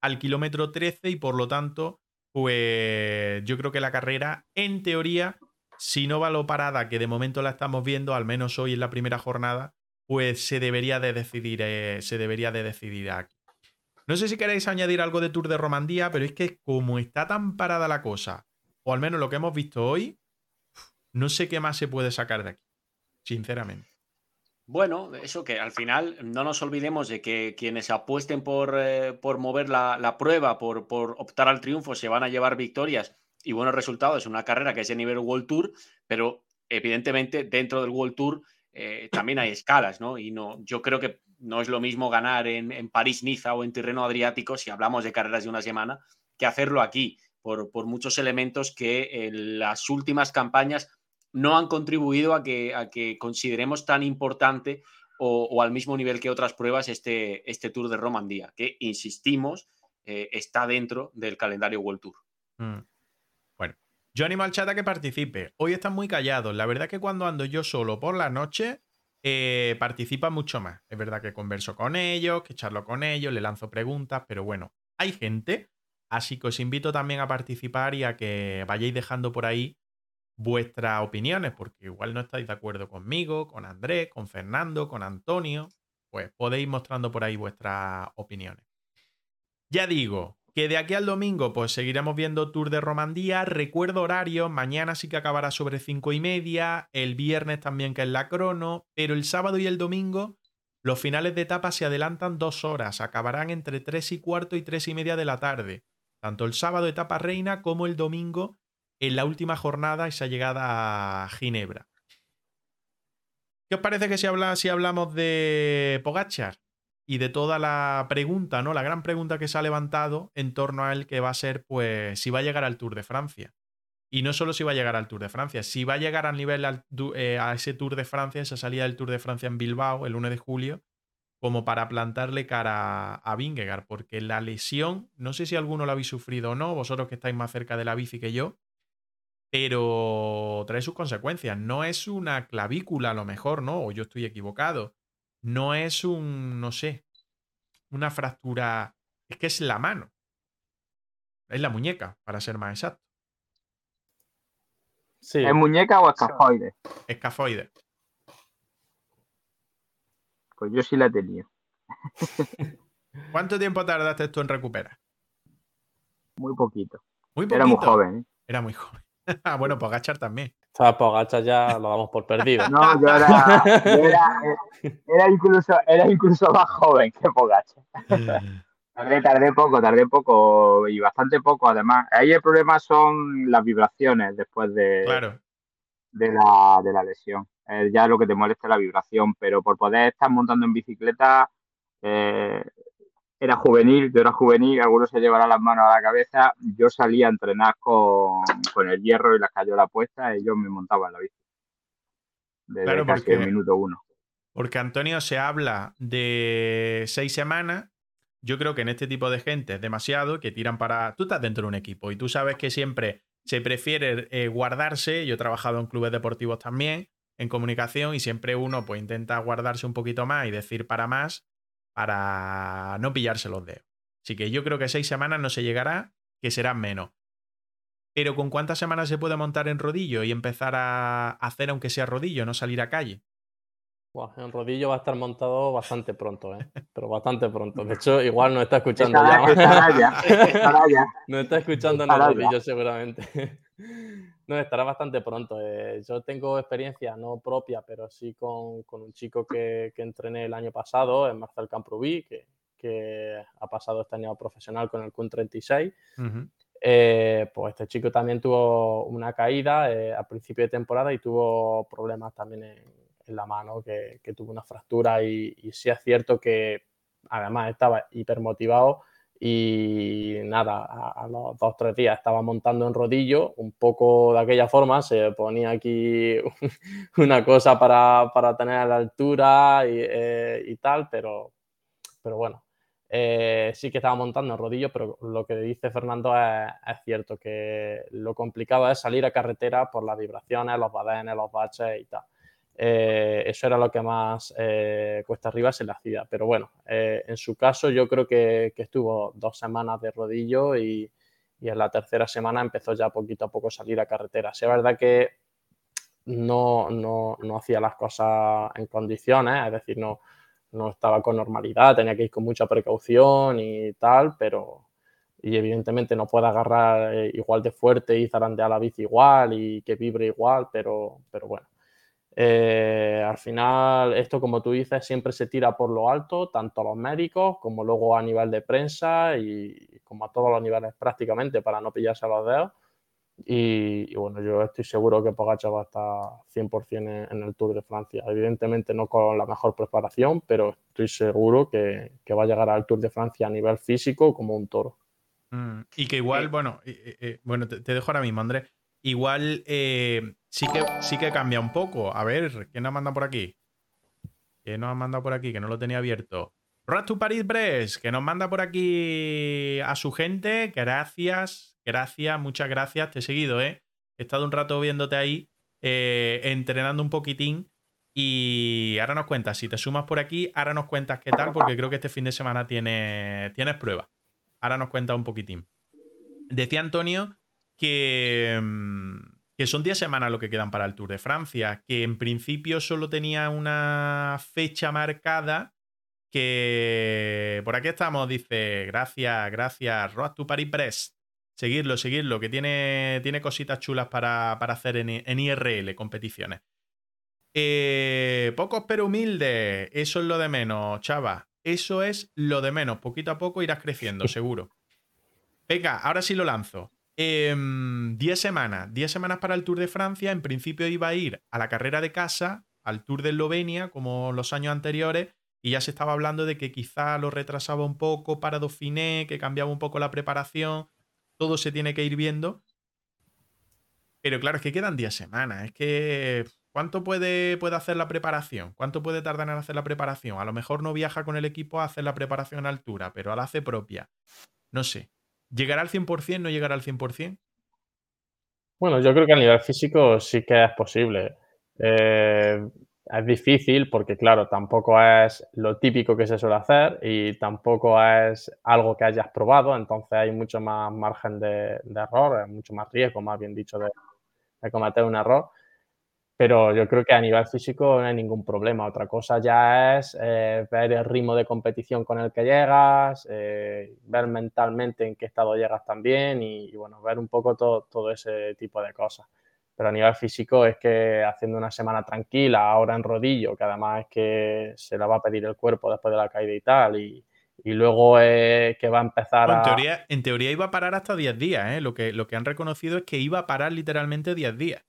al kilómetro 13 y por lo tanto, pues yo creo que la carrera, en teoría, si no va lo parada, que de momento la estamos viendo, al menos hoy en la primera jornada, pues se debería de decidir, eh, se debería de decidir aquí. No sé si queréis añadir algo de Tour de Romandía, pero es que como está tan parada la cosa, o al menos lo que hemos visto hoy, no sé qué más se puede sacar de aquí, sinceramente. Bueno, eso que al final no nos olvidemos de que quienes apuesten por, eh, por mover la, prueba, por, por, optar al triunfo, se van a llevar victorias y buenos resultados. Es una carrera que es de nivel World Tour, pero evidentemente dentro del World Tour eh, también hay escalas, ¿no? Y no, yo creo que no es lo mismo ganar en, París-Niza o en terreno adriático, si hablamos de carreras de una semana, que hacerlo aquí, por, muchos elementos que en las últimas campañas no han contribuido a que, a que consideremos tan importante o, al mismo nivel que otras pruebas este, este Tour de Romandía, que, insistimos, eh, está dentro del calendario World Tour. Mm. Bueno, yo animo al chat a que participe. Hoy están muy callados. La verdad que cuando ando yo solo por la noche, eh, participa mucho más. Es verdad que converso con ellos, que charlo con ellos, le lanzo preguntas, pero bueno, hay gente, así que os invito también a participar y a que vayáis dejando por ahí vuestras opiniones, porque igual no estáis de acuerdo conmigo, con Andrés, con Fernando, con Antonio, pues podéis mostrando por ahí vuestras opiniones. Ya digo, que de aquí al domingo, pues seguiremos viendo Tour de Romandía. Recuerdo horario, mañana sí que acabará sobre cinco y media, el viernes también que es la crono, pero el sábado y el domingo los finales de etapa se adelantan dos horas, acabarán entre tres y cuarto y tres y media de la tarde. Tanto el sábado etapa reina como el domingo en la última jornada esa llegada a Ginebra. ¿Qué os parece que si, si hablamos de Pogachar? Y de toda la pregunta, ¿no? La gran pregunta que se ha levantado en torno a él que va a ser, pues, si va a llegar al Tour de Francia. Y no solo si va a llegar al Tour de Francia, si va a llegar al nivel eh, a ese Tour de Francia, esa salida del Tour de Francia en Bilbao el 1 de julio, como para plantarle cara a Vingegaard, porque la lesión, no sé si alguno la habéis sufrido o no, vosotros que estáis más cerca de la bici que yo, pero trae sus consecuencias. No es una clavícula a lo mejor, ¿no? O yo estoy equivocado no es un, no sé, una fractura, es que es la mano. Es la muñeca, para ser más exacto. Sí. ¿Es muñeca o escafoide? Escafoide. Pues yo sí la tenía. ¿Cuánto tiempo tardaste tú en recuperar? Muy poquito. Muy poquito. Era muy joven. ¿eh? Era muy joven. Ah, bueno, Pogachar también. O sea, Pogachar ya lo damos por perdido. No, yo era, era, incluso, era incluso más joven que Pogachar. Tardé, tardé poco, tardé poco y bastante poco además. Ahí el problema son las vibraciones después de, claro. de, la, de la lesión. ya lo que te molesta es la vibración, pero por poder estar montando en bicicleta eh, era juvenil, yo era juvenil, algunos se llevarán las manos a la cabeza, yo salía a entrenar con, el hierro y la la puesta y yo me montaba en la bici. Desde casi el minuto uno. Porque Antonio se habla de seis semanas. Yo creo que en este tipo de gente es demasiado, que tiran para. Tú estás dentro de un equipo y tú sabes que siempre se prefiere eh, guardarse. Yo he trabajado en clubes deportivos también, en comunicación, y siempre uno pues intenta guardarse un poquito más y decir para más para no pillarse los dedos. Así que yo creo que seis semanas no se llegará, que serán menos. Pero ¿con cuántas semanas se puede montar en rodillo y empezar a hacer aunque sea rodillo, no salir a calle? En rodillo va a estar montado bastante pronto, ¿eh? pero bastante pronto. De hecho, igual no está escuchando ya. no está escuchando en el rodillo seguramente. No, estará bastante pronto. Eh. Yo tengo experiencia, no propia, pero sí con, con un chico que, que, entrené el año pasado, en Marcel Camprubí, que, que ha pasado este año profesional con el CUN 36. Eh, pues este chico también tuvo una caída eh, a principio de temporada y tuvo problemas también en, en la mano, que, que, tuvo una fractura y, sí es cierto que además estaba hipermotivado y nada, a, los dos o tres días estaba montando en rodillo, un poco de aquella forma, se ponía aquí una cosa para, para tener la altura y, eh, tal, pero, pero bueno, eh, sí que estaba montando en rodillo, pero lo que dice Fernando es, es, cierto, que lo complicado es salir a carretera por las vibraciones, los badenes, los baches y tal. Eh, eso era lo que más eh, cuesta arriba se le hacía. Pero bueno, eh, en su caso yo creo que, estuvo dos semanas de rodillo y, en la tercera semana empezó ya poquito a poco a salir a carretera. Sí, es verdad que no, no, no, hacía las cosas en condiciones, es decir, no, no estaba con normalidad, tenía que ir con mucha precaución y tal, pero, y evidentemente no puede agarrar igual de fuerte y zarandear la bici igual y que vibre igual, pero, pero bueno, eh, al final, esto, como tú dices, siempre se tira por lo alto, tanto a los médicos como luego a nivel de prensa y como a todos los niveles prácticamente para no pillarse a los dedos. Y, bueno, yo estoy seguro que Pogacar va a estar 100% en, el Tour de Francia. Evidentemente no con la mejor preparación, pero estoy seguro que, va a llegar al Tour de Francia a nivel físico como un toro. Mm, y que igual, bueno, bueno te, te, dejo ahora mismo, Andrés. Igual eh, sí, que, sí que cambia un poco. A ver, ¿quién nos manda por aquí? ¿Quién nos ha mandado por aquí? Que no lo tenía abierto. Road to Paris Brest, que nos manda por aquí a su gente. Gracias, gracias, muchas gracias. Te he seguido, ¿eh? He estado un rato viéndote ahí, eh, entrenando un poquitín. Y ahora nos cuentas, si te sumas por aquí, ahora nos cuentas qué tal, porque creo que este fin de semana tiene, tienes prueba. Ahora nos cuentas un poquitín. Decía Antonio que, mm, que son 10 semanas lo que quedan para el Tour de Francia, que en principio solo tenía una fecha marcada que por aquí estamos, dice, gracias, gracias, Road to Paris Brest. Seguirlo, seguirlo, que tiene, tiene cositas chulas para, hacer en, en, IRL, competiciones. Eh, pocos pero humildes, eso es lo de menos, chava. Eso es lo de menos. Poquito a poco irás creciendo, seguro. Venga, ahora sí lo lanzo. 10 em, semanas, 10 semanas para el Tour de Francia. En principio iba a ir a la carrera de casa, al Tour de Eslovenia, como los años anteriores, y ya se estaba hablando de que quizá lo retrasaba un poco para Dauphiné, que cambiaba un poco la preparación. Todo se tiene que ir viendo. Pero claro, es que quedan 10 semanas. Es que. ¿Cuánto puede, puede hacer la preparación? ¿Cuánto puede tardar en hacer la preparación? A lo mejor no viaja con el equipo a hacer la preparación a altura, pero la hace propia. No sé. ¿Llegará al 100%? ¿No llegará al 100%? Bueno, yo creo que a nivel físico sí que es posible. Eh, es difícil porque, claro, tampoco es lo típico que se suele hacer y tampoco es algo que hayas probado, entonces hay mucho más margen de, error, mucho más riesgo, más bien dicho, de, cometer un error. Pero yo creo que a nivel físico no hay ningún problema. Otra cosa ya es eh, ver el ritmo de competición con el que llegas, eh, ver mentalmente en qué estado llegas también y, bueno, ver un poco todo ese tipo de cosas pero a nivel físico es que haciendo una semana tranquila, ahora en rodillo, que además es que se la va a pedir el cuerpo después de la caída y tal, y, luego es que va a empezar a... En teoría, en teoría iba a parar hasta 10 días, ¿eh? Lo que, lo que han reconocido es que iba a parar literalmente 10 días.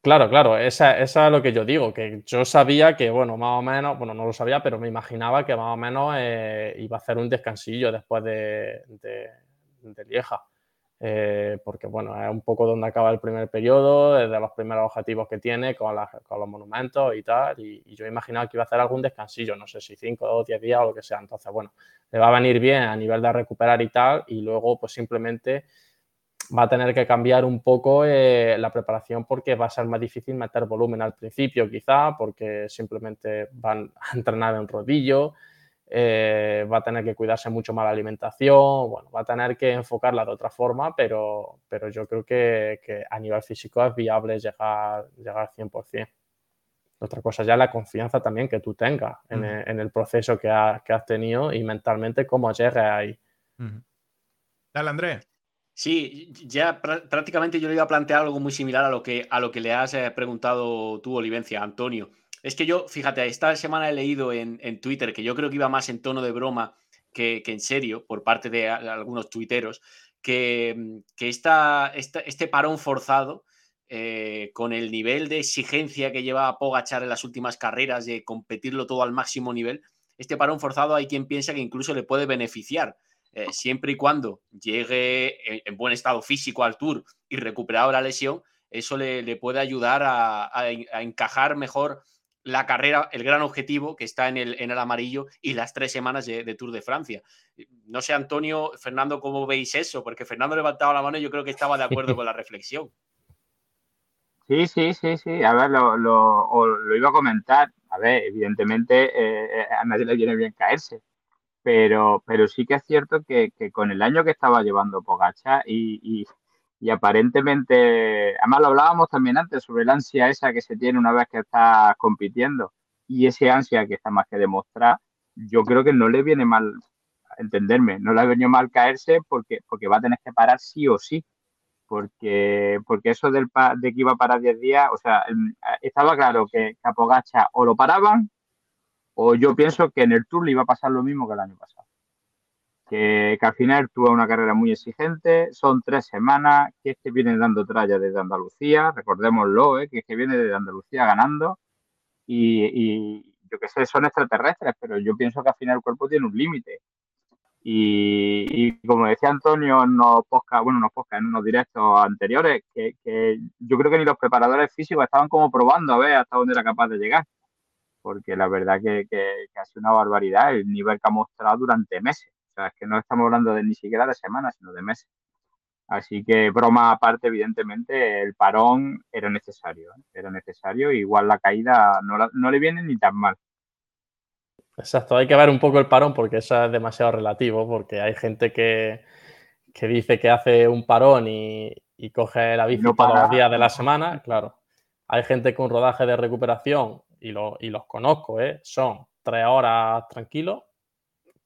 Claro, claro, esa, es lo que yo digo, que yo sabía que, bueno, más o menos, bueno, no lo sabía, pero me imaginaba que más o menos eh, iba a hacer un descansillo después de, de, Lieja. Eh, porque bueno, es un poco donde acaba el primer periodo, desde los primeros objetivos que tiene con, con los monumentos y tal, y, yo imaginaba que iba a hacer algún descansillo, no sé si 5 o 10 días o lo que sea, entonces bueno, le va a venir bien a nivel de recuperar y tal, y luego pues simplemente va a tener que cambiar un poco eh, la preparación porque va a ser más difícil meter volumen al principio quizá, porque simplemente van a entrenar en rodillo, eh, va a tener que cuidarse mucho más la alimentación, bueno, va a tener que enfocarla de otra forma, pero, pero yo creo que, que a nivel físico es viable llegar, llegar al 100%. Otra cosa ya la confianza también que tú tengas en, el, proceso que, que, has tenido y mentalmente cómo llegues ahí. Dale, Andrés. Sí, ya prácticamente yo le iba a plantear algo muy similar a lo que, a lo que le has eh, preguntado tú, Olivencia, Antonio. Es que yo, fíjate, esta semana he leído en, Twitter que yo creo que iba más en tono de broma que, en serio por parte de algunos tuiteros, que, mm, que este parón forzado, eh, con el nivel de exigencia que lleva Pogachar en las últimas carreras, de competirlo todo al máximo nivel, este parón forzado hay quien piensa que incluso le puede beneficiar. Eh, siempre y cuando llegue en, buen estado físico al tour y recuperado la lesión, eso le, puede ayudar a, encajar mejor la carrera, el gran objetivo que está en el, en el amarillo y las tres semanas de, Tour de Francia. No sé, Antonio, Fernando, cómo veis eso, porque Fernando levantaba la mano y yo creo que estaba de acuerdo con la reflexión. Sí, sí, sí, sí. A ver, lo, lo, iba a comentar. A ver, evidentemente eh, a nadie le viene bien caerse. Pero, pero sí que es cierto que, con el año que estaba llevando Pogacha y aparentemente, además lo hablábamos también antes sobre la ansia esa que se tiene una vez que estás compitiendo y ese ansia que está más que demostrar, yo creo que no le viene mal entenderme, no le ha venido mal caerse porque, porque va a tener que parar sí o sí, porque, porque eso del de que iba a parar 10 días, o sea, estaba claro que Capogacha o lo paraban o yo pienso que en el Tour le iba a pasar lo mismo que el año pasado que, al final tuvo una carrera muy exigente, son tres semanas, que es que viene dando tralla desde Andalucía, recordémoslo, ¿eh? que es que viene desde Andalucía ganando y, yo qué sé, son extraterrestres, pero yo pienso que al final el cuerpo tiene un límite. Y, como decía Antonio en unos podcast, bueno, unos en unos directos anteriores, que, yo creo que ni los preparadores físicos estaban como probando a ver hasta dónde era capaz de llegar. Porque la verdad que, que, que ha sido una barbaridad el nivel que ha mostrado durante meses es que no estamos hablando de ni siquiera de semanas, sino de meses. Así que broma aparte, evidentemente, el parón era necesario. ¿eh? Era necesario. Igual la caída no, le viene ni tan mal. Exacto, hay que ver un poco el parón porque eso es demasiado relativo, porque hay gente que, dice que hace un parón y, coge la bici todos los días de la semana, claro. Hay gente con rodaje de recuperación, y, y los conozco, ¿eh? son tres horas tranquilos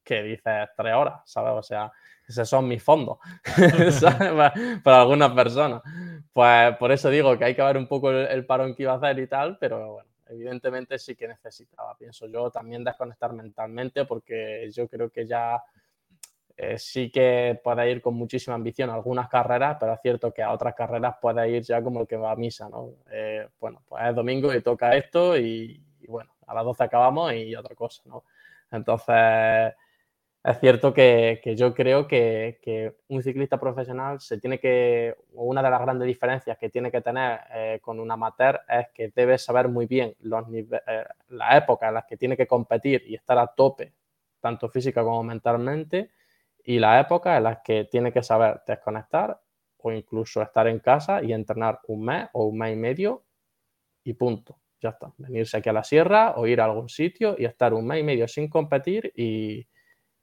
que dices tres horas, ¿sabes? O sea, esos son mis fondos, Para, algunas personas. Pues por eso digo que hay que ver un poco el, parón que iba a hacer y tal, pero bueno, evidentemente sí que necesitaba, pienso yo, también desconectar mentalmente porque yo creo que ya eh, sí que puede ir con muchísima ambición a algunas carreras, pero es cierto que a otras carreras puede ir ya como el que va a misa, ¿no? Eh, bueno, pues es domingo y toca esto y, y, bueno, a las 12 acabamos y otra cosa, ¿no? Entonces, es cierto que, yo creo que, un ciclista profesional se tiene que, una de las grandes diferencias que tiene que tener eh, con un amateur es que debe saber muy bien los eh, la época en las que tiene que competir y estar a tope, tanto física como mentalmente, y la época en las que tiene que saber desconectar o incluso estar en casa y entrenar un mes o un mes y medio y punto. Ya está. Venirse aquí a la sierra o ir a algún sitio y estar un mes y medio sin competir y,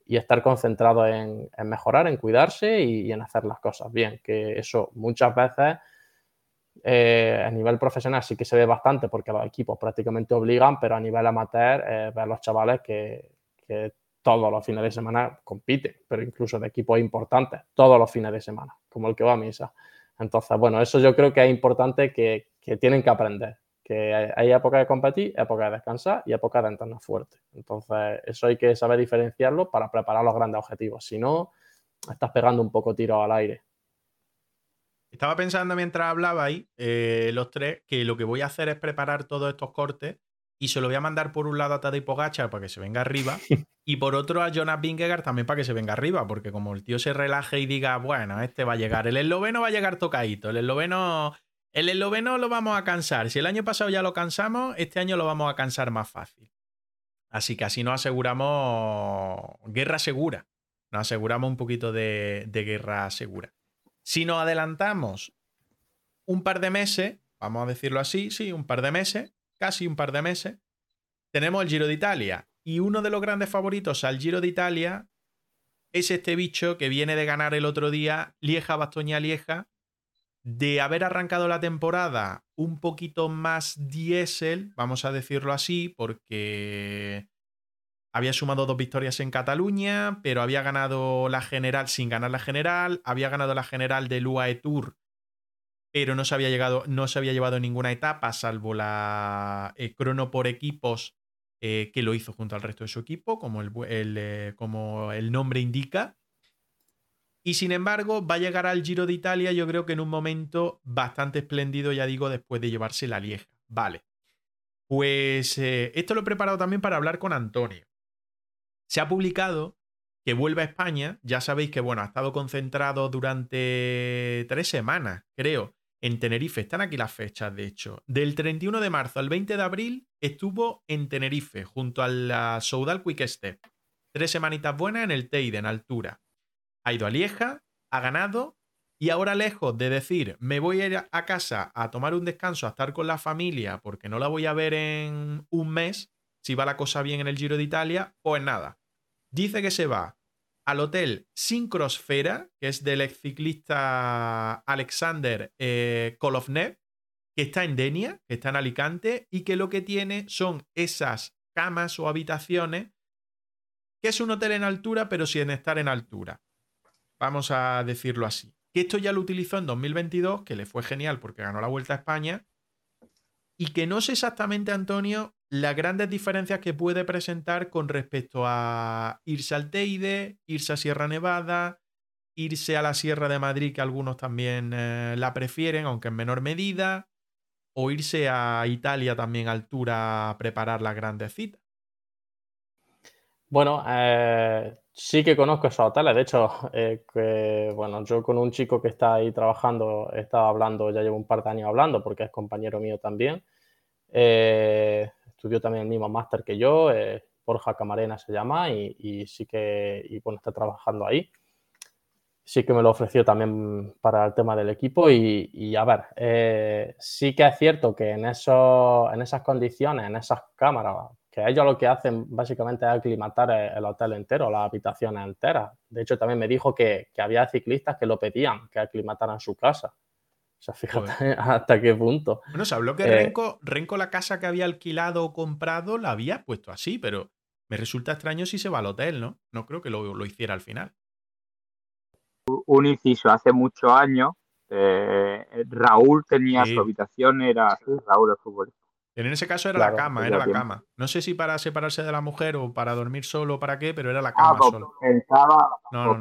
estar concentrado en, mejorar, en cuidarse y, en hacer las cosas bien. Que eso muchas veces eh, a nivel profesional sí que se ve bastante porque los equipos prácticamente obligan, pero a nivel amateur eh, ver a los chavales que todos los fines de semana compiten, pero incluso de equipos importantes, todos los fines de semana, como el que va a misa. Entonces, bueno, eso yo creo que es importante que, tienen que aprender, que hay, época de competir, época de descansar y época de entrenar fuerte. Entonces, eso hay que saber diferenciarlo para preparar los grandes objetivos. Si no, estás pegando un poco tiro al aire. Estaba pensando mientras hablabais, eh, los tres, que lo que voy a hacer es preparar todos estos cortes y se lo voy a mandar por un lado a Tadej Pogacar para que se venga arriba y por otro a Jonas Vingegaard también para que se venga arriba, porque como el tío se relaje y diga, bueno, este va a llegar, el esloveno va a llegar tocadito, el esloveno, el esloveno lo vamos a cansar, si el año pasado ya lo cansamos, este año lo vamos a cansar más fácil. Así que así nos aseguramos guerra segura, nos aseguramos un poquito de, de guerra segura. Si nos adelantamos un par de meses, vamos a decirlo así, sí, un par de meses, casi un par de meses, tenemos el Giro de Italia. Y uno de los grandes favoritos al Giro de Italia es este bicho que viene de ganar el otro día Lieja, Bastoña, Lieja, de haber arrancado la temporada un poquito más diésel, vamos a decirlo así, porque había sumado dos victorias en Cataluña, pero había ganado la general sin ganar la general, había ganado la general del UAE Tour pero no se había, llegado, no se había llevado ninguna etapa, salvo la eh, crono por equipos, eh, que lo hizo junto al resto de su equipo, como el, eh, como el nombre indica. Y sin embargo, va a llegar al Giro de Italia, yo creo que en un momento bastante espléndido, ya digo, después de llevarse la Lieja. Vale. Pues esto lo he preparado también para hablar con Antonio. Se ha publicado que vuelve a España. Ya sabéis que, bueno, ha estado concentrado durante tres semanas, creo, en Tenerife. Están aquí las fechas, de hecho. Del 31 de marzo al 20 de abril estuvo en Tenerife, junto a la Soudal Quick Step. Tres semanitas buenas en el Teide, en altura. Ha ido a Lieja, ha ganado y ahora lejos de decir, me voy a ir a casa a tomar un descanso, a estar con la familia, porque no la voy a ver en un mes, si va la cosa bien en el Giro de Italia, pues nada. Dice que se va al hotel Syncrosfera, que es del ex ciclista Alexander eh, Kolovnev, que está en Denia, que está en Alicante, y que lo que tiene son esas camas o habitaciones, que es un hotel en altura, pero sin estar en altura. Vamos a decirlo así. Que esto ya lo utilizó en 2022, que le fue genial porque ganó la Vuelta a España, y que no sé exactamente, Antonio, las grandes diferencias que puede presentar con respecto a irse al Teide, irse a Sierra Nevada, irse a la Sierra de Madrid, que algunos también eh, la prefieren, aunque en menor medida, o irse a Italia también a altura a preparar las grandes citas. Bueno, eh, sí que conozco esos hoteles. De hecho, eh, bueno, yo con un chico que está ahí trabajando, he estado hablando, ya llevo un par de años hablando, porque es compañero mío también estudió también el mismo máster que yo, eh, Borja Camarena se llama, y, sí que, y bueno, está trabajando ahí. Sí que me lo ofreció también para el tema del equipo y, a ver, eh, sí que es cierto que en, eso, en esas condiciones, en esas cámaras, que ellos lo que hacen básicamente es aclimatar el, hotel entero, las habitaciones enteras. De hecho, también me dijo que, que había ciclistas que lo pedían, que aclimataran su casa. O sea, fíjate hasta qué punto. Bueno, se habló que eh, Renko, la casa que había alquilado o comprado la había puesto así, pero me resulta extraño si se va al hotel, ¿no? No creo que lo, hiciera al final. Un inciso, hace muchos años, eh, Raúl tenía su habitación, era Raúl el futbolista en ese caso era la cama, era la cama. No sé si para separarse de la mujer o para dormir solo o para qué, pero era la cama ah, solo. Pensaba,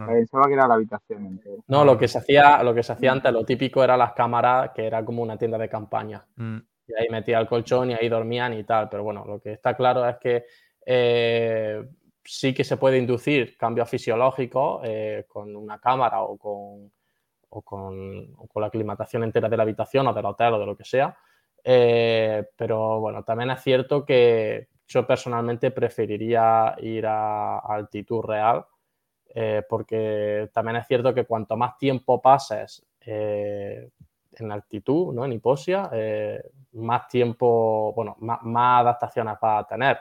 pensaba que era la habitación entera. No, lo que se hacía, lo que se hacía antes, lo típico era las cámaras, que era como una tienda de campaña. Mm. Y ahí metía el colchón y ahí dormían y tal. Pero bueno, lo que está claro es que eh, sí que se puede inducir cambios fisiológicos eh, con una cámara o con, o con, o con la aclimatación entera de la habitación o del hotel o de lo que sea eh, pero bueno, también es cierto que yo personalmente preferiría ir a, altitud real, eh, porque también es cierto que cuanto más tiempo pases eh, en altitud, ¿no? En hipoxia, más tiempo, bueno, más, adaptaciones va a tener,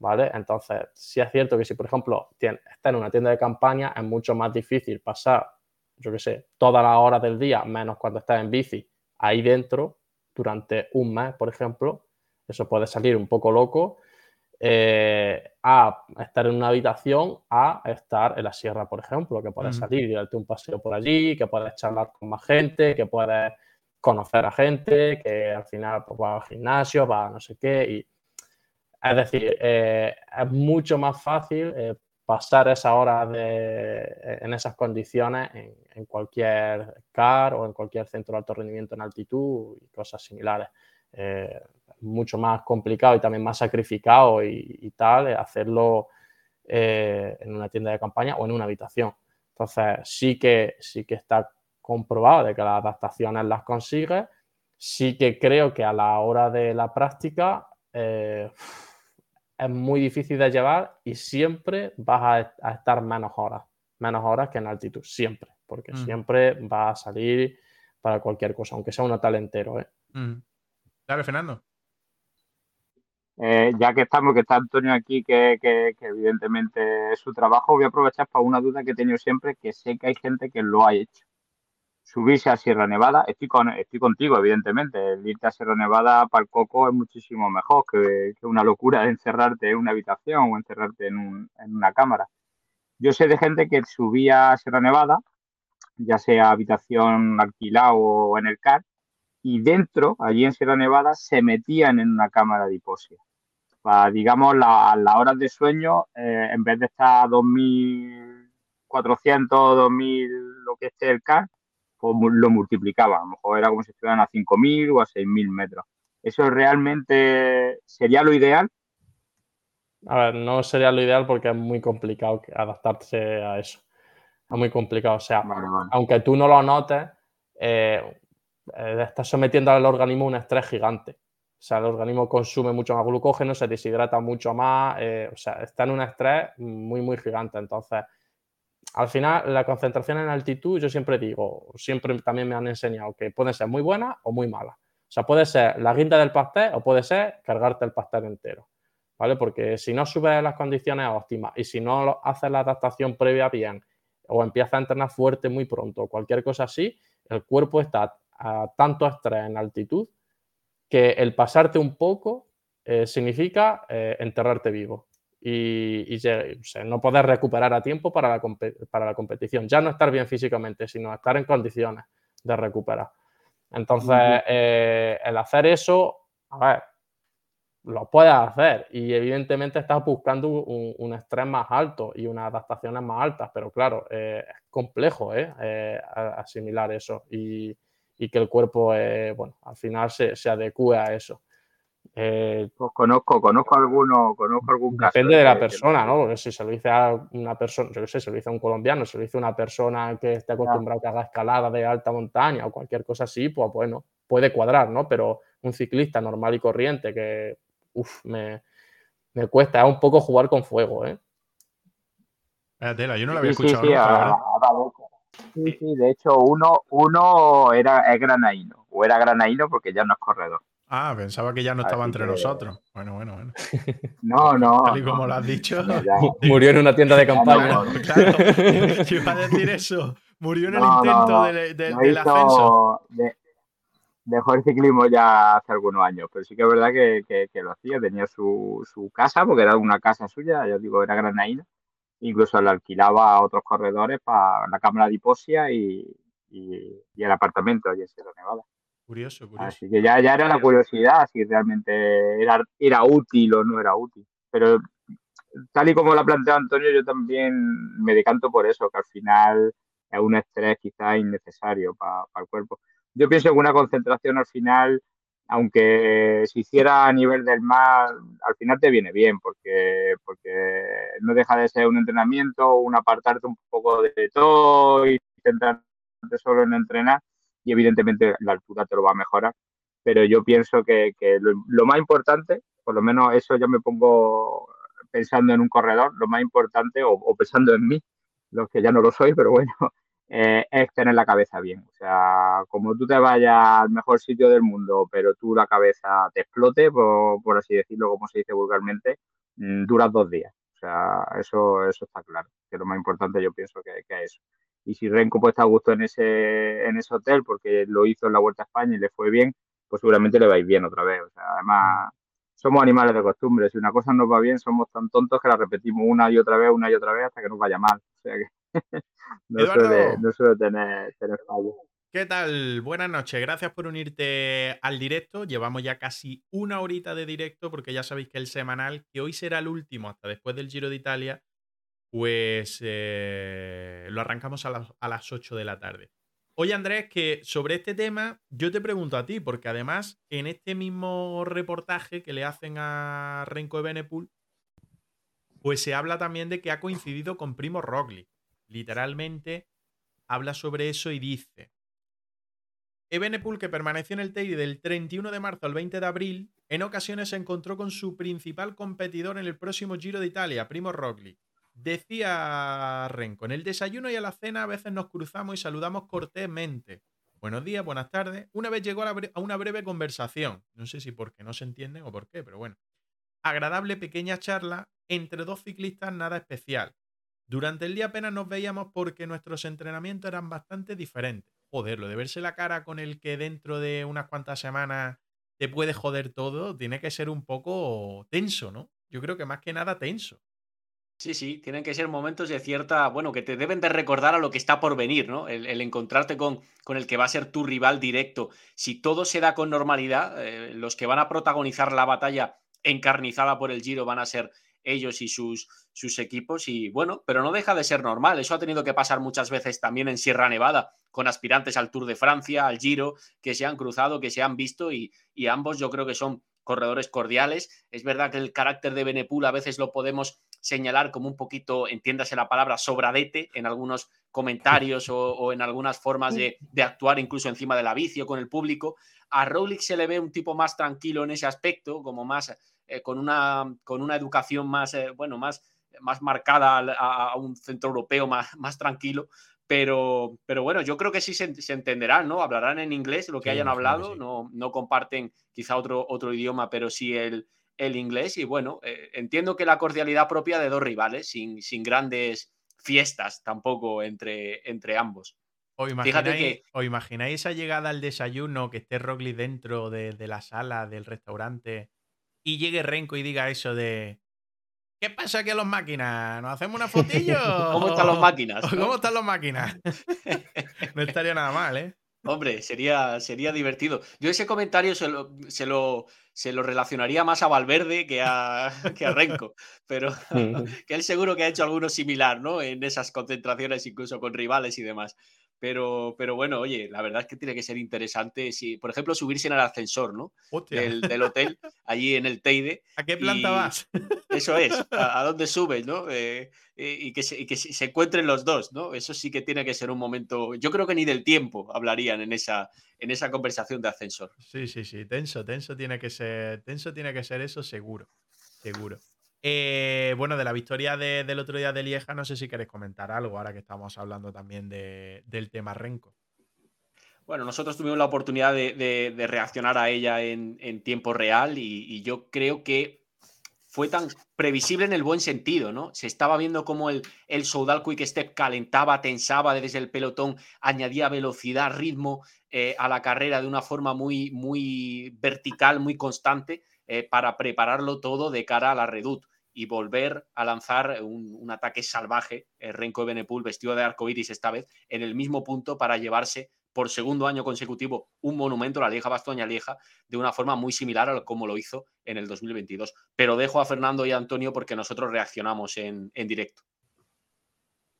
¿vale? Entonces, sí es cierto que si, por ejemplo, está en una tienda de campaña, es mucho más difícil pasar, yo qué sé, todas las horas del día, menos cuando estás en bici, ahí dentro, durante un mes, por ejemplo, eso puede salir un poco loco, eh, a estar en una habitación a estar en la sierra, por ejemplo, que puedes salir y darte un paseo por allí, que puedes charlar con más gente, que puedes conocer a gente, que al final pues, va al gimnasio, va a no sé qué. Y, es decir, eh, es mucho más fácil eh, pasar esa hora de, en esas condiciones en, cualquier CAR o en cualquier centro de alto rendimiento en altitud y cosas similares mucho más complicado y también más sacrificado y, tal, hacerlo eh, en una tienda de campaña o en una habitación. Entonces, sí que, sí que está comprobado de que las adaptaciones las consigue. Sí que creo que a la hora de la práctica eh, es muy difícil de llevar y siempre vas a, estar menos horas, menos horas que en altitud, siempre, porque mm. siempre va a salir para cualquier cosa, aunque sea un talentero. ¿eh? Mm. Claro, Fernando. Eh, ya que estamos, que está Antonio aquí, que, evidentemente es su trabajo, voy a aprovechar para una duda que he tenido siempre, que sé que hay gente que lo ha hecho. Subirse a Sierra Nevada, estoy, con, estoy contigo, evidentemente, el irte a Sierra Nevada para el coco es muchísimo mejor que, una locura de encerrarte en una habitación o encerrarte en, en una cámara. Yo sé de gente que subía a Sierra Nevada, ya sea habitación alquilada o en el CAR, y dentro, allí en Sierra Nevada, se metían en una cámara de hipoxia. Digamos, la, las horas de sueño, eh, en vez de estar a 2.400, 2.000, lo que esté el CAR, lo multiplicaba. A lo mejor era como si estuvieran a 5.000 o a 6.000 metros. ¿Eso realmente sería lo ideal? A ver, no sería lo ideal porque es muy complicado adaptarse a eso. Es muy complicado. O sea, aunque tú no lo notes, eh, eh, estás sometiendo al organismo un estrés gigante. O sea, el organismo consume mucho más glucógeno, se deshidrata mucho más, eh, o sea, está en un estrés muy, muy gigante. Entonces, al final, la concentración en altitud, yo siempre digo, siempre también me han enseñado que puede ser muy buena o muy mala. O sea, puede ser la guinda del pastel o puede ser cargarte el pastel entero. ¿Vale? Porque si no subes las condiciones óptimas y si no haces la adaptación previa bien o empiezas a entrenar fuerte muy pronto o cualquier cosa así, el cuerpo está a tanto estrés en altitud que el pasarte un poco eh, significa eh, enterrarte vivo y, no poder recuperar a tiempo para la, para la, competición. Ya no estar bien físicamente, sino estar en condiciones de recuperar. Entonces, eh, el hacer eso, a ver, lo puedes hacer y evidentemente estás buscando un, estrés más alto y unas adaptaciones más altas, pero claro, es complejo asimilar eso y, y que el cuerpo, eh, bueno, al final se, se adecue a eso. Eh, pues conozco, conozco alguno, conozco algún caso. Depende de la persona, ¿no? Porque si se lo dice a una persona, yo qué sé, se lo dice a un colombiano, se lo dice a una persona que esté acostumbrado a que haga escalada de alta montaña o cualquier cosa así, pues bueno, puede cuadrar, ¿no? Pero un ciclista normal y corriente que, uff, me, me, cuesta, es un poco jugar con fuego, ¿eh? Tela, yo no lo había escuchado. Sí, sí, Sí, sí, de hecho uno, uno era es granaíno, o era granaíno porque ya no es corredor. Ah, pensaba que ya no estaba entre nosotros. Bueno, bueno, bueno. No, no. Tal y como lo has dicho. Murió en una tienda de campaña. Claro, yo iba a decir eso. Murió en el intento del ascenso. dejó el ciclismo ya hace algunos años, pero sí que es verdad que, que lo hacía. Tenía su, su, casa, porque era una casa suya, yo digo, era granaína incluso le alquilaba a otros corredores para la cámara de hipoxia y, el apartamento allí en Sierra Nevada. Curioso, curioso. Así que ya, ya era la curiosidad si realmente era, era útil o no era útil. Pero tal y como lo ha planteado Antonio, yo también me decanto por eso, que al final es un estrés quizás innecesario para el cuerpo. Yo pienso que una concentración al final aunque se hiciera a nivel del mar, al final te viene bien, porque, porque no deja de ser un entrenamiento, un apartarte un poco de todo y centrarte solo en entrenar, y evidentemente la altura te lo va a mejorar. Pero yo pienso que, lo, más importante, por lo menos eso ya me pongo pensando en un corredor, lo más importante, o, pensando en mí, los que ya no lo soy, pero bueno, eh, es tener la cabeza bien. O sea, como tú te vayas al mejor sitio del mundo, pero tú la cabeza te explote, por, así decirlo, como se dice vulgarmente, mm, duras dos días. O sea, eso, eso está claro. Que lo más importante yo pienso que, que es eso. Y si Renko pues, está a gusto en ese, en ese hotel porque lo hizo en la Vuelta a España y le fue bien, pues seguramente le va a ir bien otra vez. O sea, además, somos animales de costumbre. Si una cosa nos va bien, somos tan tontos que la repetimos una y otra vez, una y otra vez hasta que nos vaya mal. O sea que no, suele, tener, tener fallo. ¿Qué tal? Buenas noches. Gracias por unirte al directo. Llevamos ya casi una horita de directo porque ya sabéis que el semanal, que hoy será el último hasta después del Giro de Italia, pues eh, lo arrancamos a las, a las 8 de la tarde. Oye, Andrés, que sobre este tema yo te pregunto a ti, porque además en este mismo reportaje que le hacen a Renko de Benepul, pues se habla también de que ha coincidido con Primo Roglic. Literalmente habla sobre eso y dice: Ebenepul, que permaneció en el Teide del 31 de marzo al 20 de abril, en ocasiones se encontró con su principal competidor en el próximo Giro de Italia, Primo Roglic. Decía Renko, en el desayuno y a la cena a veces nos cruzamos y saludamos cortésmente. Buenos días, buenas tardes. Una vez llegó a, una breve conversación. No sé si porque no se entienden o por qué, pero bueno. Agradable pequeña charla entre dos ciclistas nada especial. Durante el día apenas nos veíamos porque nuestros entrenamientos eran bastante diferentes. Joder, lo de verse la cara con el que dentro de unas cuantas semanas te puede joder todo, tiene que ser un poco tenso, ¿no? Yo creo que más que nada tenso. Sí, sí, tienen que ser momentos de cierta, bueno, que te deben de recordar a lo que está por venir, ¿no? El, encontrarte con, con, el que va a ser tu rival directo. Si todo se da con normalidad, eh, los que van a protagonizar la batalla encarnizada por el Giro van a ser ellos y sus, sus equipos y bueno, pero no deja de ser normal. Eso ha tenido que pasar muchas veces también en Sierra Nevada, con aspirantes al Tour de Francia, al Giro, que se han cruzado, que se han visto y, y ambos yo creo que son corredores cordiales. Es verdad que el carácter de Benepul a veces lo podemos señalar como un poquito, entiéndase la palabra, sobradete en algunos comentarios o, en algunas formas de, actuar incluso encima de la bici o con el público. A Rowling se le ve un tipo más tranquilo en ese aspecto, como más eh, con, una, con una educación más, eh, bueno, más, más marcada a, un centro europeo más, más tranquilo. Pero, pero bueno, yo creo que sí se, entenderán, ¿no? Hablarán en inglés lo que hayan hablado, no, no comparten quizá otro, otro idioma, pero sí el, el inglés y bueno, eh, entiendo que la cordialidad propia de dos rivales, sin, sin grandes fiestas tampoco entre, entre ambos. O imagináis, o imagináis esa llegada al desayuno, que esté Rogli dentro de, la sala del restaurante y llegue Renko y diga eso de ¿Qué pasa aquí a los máquinas? ¿Nos hacemos una fotillo? ¿Cómo están los máquinas? ¿Cómo están los máquinas? no estaría nada mal, ¿eh? Hombre, sería, sería divertido. Yo ese comentario se lo, se lo, se lo relacionaría más a Valverde que a, que a Renko, pero que él seguro que ha hecho alguno similar, ¿no? En esas concentraciones, incluso con rivales y demás. Pero, pero bueno, oye, la verdad es que tiene que ser interesante, si, por ejemplo, subirse en el ascensor, ¿no? Del, del, hotel, allí en el Teide. ¿A qué planta vas? Eso es, a, dónde subes, ¿no? Eh, eh, y, que se, y que se encuentren los dos, ¿no? Eso sí que tiene que ser un momento. Yo creo que ni del tiempo hablarían en esa, en esa conversación de ascensor. Sí, sí, sí, tenso, tenso tiene que ser, tenso tiene que ser eso, seguro, seguro. Eh, bueno, de la victoria del otro día de Lieja, no sé si queréis comentar algo ahora que estamos hablando también del tema Renko. Bueno, nosotros tuvimos la oportunidad de, reaccionar a ella en, tiempo real y, yo creo que fue tan previsible en el buen sentido, ¿no? Se estaba viendo cómo el, el Soudal Quick Step calentaba, tensaba desde el pelotón, añadía velocidad, ritmo eh, a la carrera de una forma muy, vertical, muy constante eh, para prepararlo todo de cara a la Redut y volver a lanzar un, ataque salvaje, el Renko Benepul vestido de arco iris esta vez, en el mismo punto para llevarse por segundo año consecutivo un monumento, la Lieja Bastoña Lieja, de una forma muy similar a como lo hizo en el 2022. Pero dejo a Fernando y a Antonio porque nosotros reaccionamos en, directo.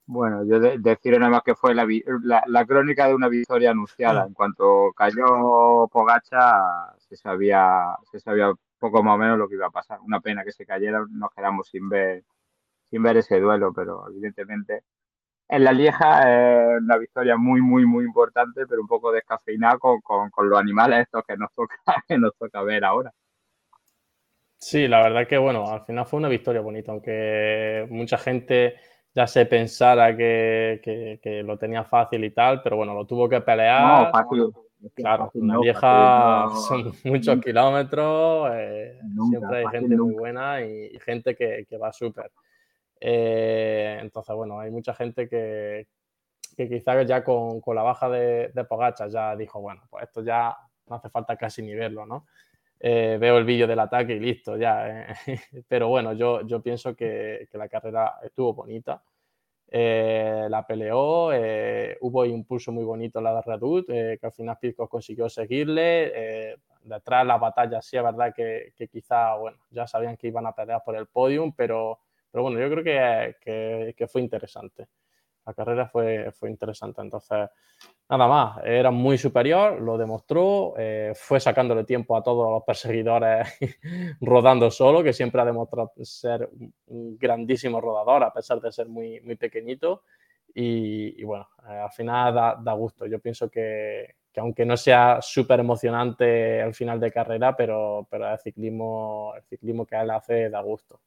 Bueno, yo decir nada más que fue la, la, crónica de una victoria anunciada. En cuanto cayó Pogacha, se sabía, se sabía poco más o menos lo que iba a pasar. Una pena que se cayera, nos quedamos sin ver, sin ver ese duelo, pero evidentemente en la Lieja es una victoria muy, muy, muy importante, pero un poco descafeinada con, con, los animales estos que nos toca, que nos toca ver ahora. Sí, la verdad que bueno, al final fue una victoria bonita, aunque mucha gente ya se pensara que, lo tenía fácil y tal, pero bueno, lo tuvo que pelear. No, fácil. Claro, una vieja son muchos kilómetros, eh, siempre hay gente muy buena y, gente que, va súper. Eh, entonces, bueno, hay mucha gente que, que quizás ya con, la baja de, de Pogacha ya dijo, bueno, pues esto ya no hace falta casi ni verlo, ¿no? Eh, veo el vídeo del ataque y listo, ya. Pero bueno, yo, yo pienso que, que la carrera estuvo bonita. Eh, la peleó, eh, hubo un impulso muy bonito en la de Redut, que al final Pisco consiguió seguirle. detrás la batalla sí es verdad que, que, quizá, bueno, ya sabían que iban a pelear por el podium, pero, pero bueno, yo creo que, que fue interesante la carrera fue, fue interesante. Entonces, nada más, era muy superior, lo demostró, eh, fue sacándole tiempo a todos los perseguidores rodando solo, que siempre ha demostrado ser un grandísimo rodador, a pesar de ser muy, muy pequeñito. Y, bueno, eh, al final da, gusto. Yo pienso que, que aunque no sea súper emocionante al final de carrera, pero, pero el, ciclismo, el ciclismo que él hace da gusto.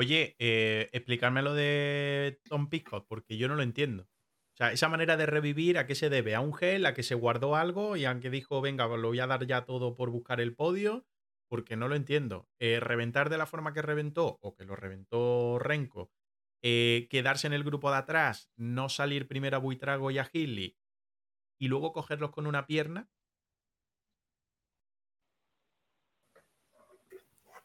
Oye, eh, explicarme lo de Tom Pitcock, porque yo no lo entiendo. O sea, esa manera de revivir, ¿a qué se debe? ¿A un gel? ¿A que se guardó algo? Y aunque dijo, venga, lo voy a dar ya todo por buscar el podio, porque no lo entiendo. Eh, reventar de la forma que reventó, o que lo reventó Renko, eh, quedarse en el grupo de atrás, no salir primero a Buitrago y a Hilly, y luego cogerlos con una pierna,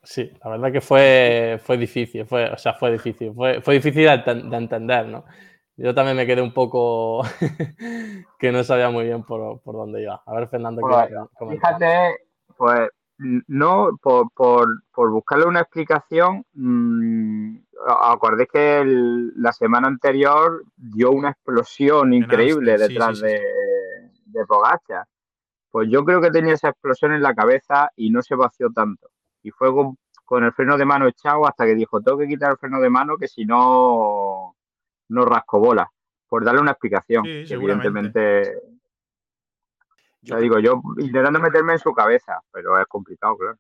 Sí, la verdad que fue, fue difícil, fue, o sea, fue difícil, fue, fue difícil de, entender, ¿no? Yo también me quedé un poco que no sabía muy bien por, por dónde iba. A ver, Fernando, ¿qué Fíjate, pues no, por, por, por buscarle una explicación, mmm, acordéis que la semana anterior dio una explosión increíble detrás De, de Pogacha. Pues yo creo que tenía esa explosión en la cabeza y no se vació tanto y fue con, el freno de mano echado hasta que dijo, tengo que quitar el freno de mano que si no, no rasco bola. Por darle una explicación. evidentemente... Yo digo, yo intentando meterme en su cabeza, pero es complicado, claro.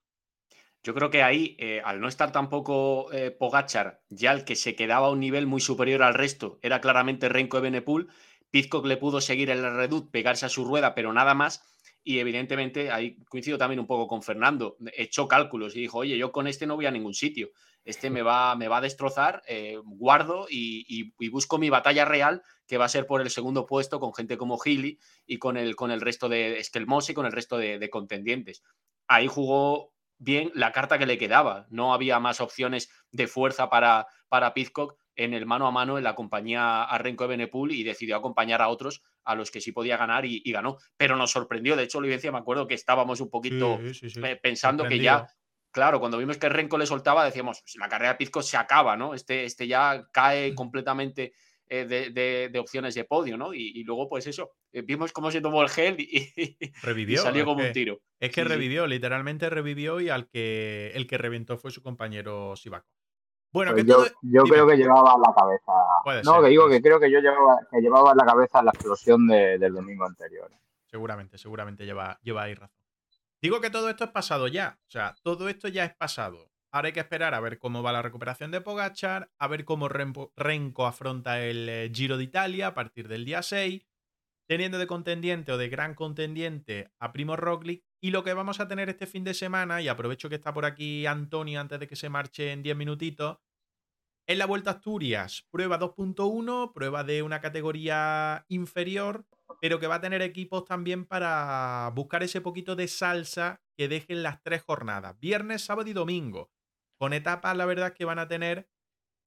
Yo creo que ahí, eh, al no estar tampoco eh, Pogachar, ya el que se quedaba a un nivel muy superior al resto era claramente Renko Ebenepul. Pizcock le pudo seguir en la redut, pegarse a su rueda, pero nada más. Y evidentemente, ahí coincido también un poco con Fernando, echó cálculos y dijo, oye, yo con este no voy a ningún sitio, este me va, me va a destrozar, eh, guardo y, busco mi batalla real, que va a ser por el segundo puesto con gente como Healy y con el, con el resto de Eskelmose y con el resto de, contendientes. Ahí jugó bien la carta que le quedaba, no había más opciones de fuerza para, para Pizcock en el mano a mano en la compañía a Renko Benepul y decidió acompañar a otros a los que sí podía ganar y, ganó. Pero nos sorprendió, de hecho, Olivencia, me acuerdo que estábamos un poquito pensando que ya, claro, cuando vimos que Renko le soltaba, decíamos, pues la carrera de Pizco se acaba, ¿no? Este, este ya cae mm. completamente eh, de, opciones de podio, ¿no? Y, luego, pues eso, eh, vimos cómo se tomó el gel y, revivió, salió como un tiro. Es que revivió, literalmente revivió y al que el que reventó fue su compañero Sivaco. Bueno, pues yo, creo que llevaba la cabeza. no, que digo que creo que yo llevaba, que llevaba la cabeza la explosión del domingo anterior. Seguramente, seguramente lleva, lleva ahí razón. Digo que todo esto es pasado ya. O sea, todo esto ya es pasado. Ahora hay que esperar a ver cómo va la recuperación de Pogachar, a ver cómo Renko afronta el eh, Giro de Italia a partir del día 6, teniendo de contendiente o de gran contendiente a Primo Roglic. Y lo que vamos a tener este fin de semana, y aprovecho que está por aquí Antonio antes de que se marche en 10 minutitos, en la Vuelta a Asturias, prueba 2.1, prueba de una categoría inferior, pero que va a tener equipos también para buscar ese poquito de salsa que dejen las tres jornadas, viernes, sábado y domingo, con etapas, la verdad, que van a tener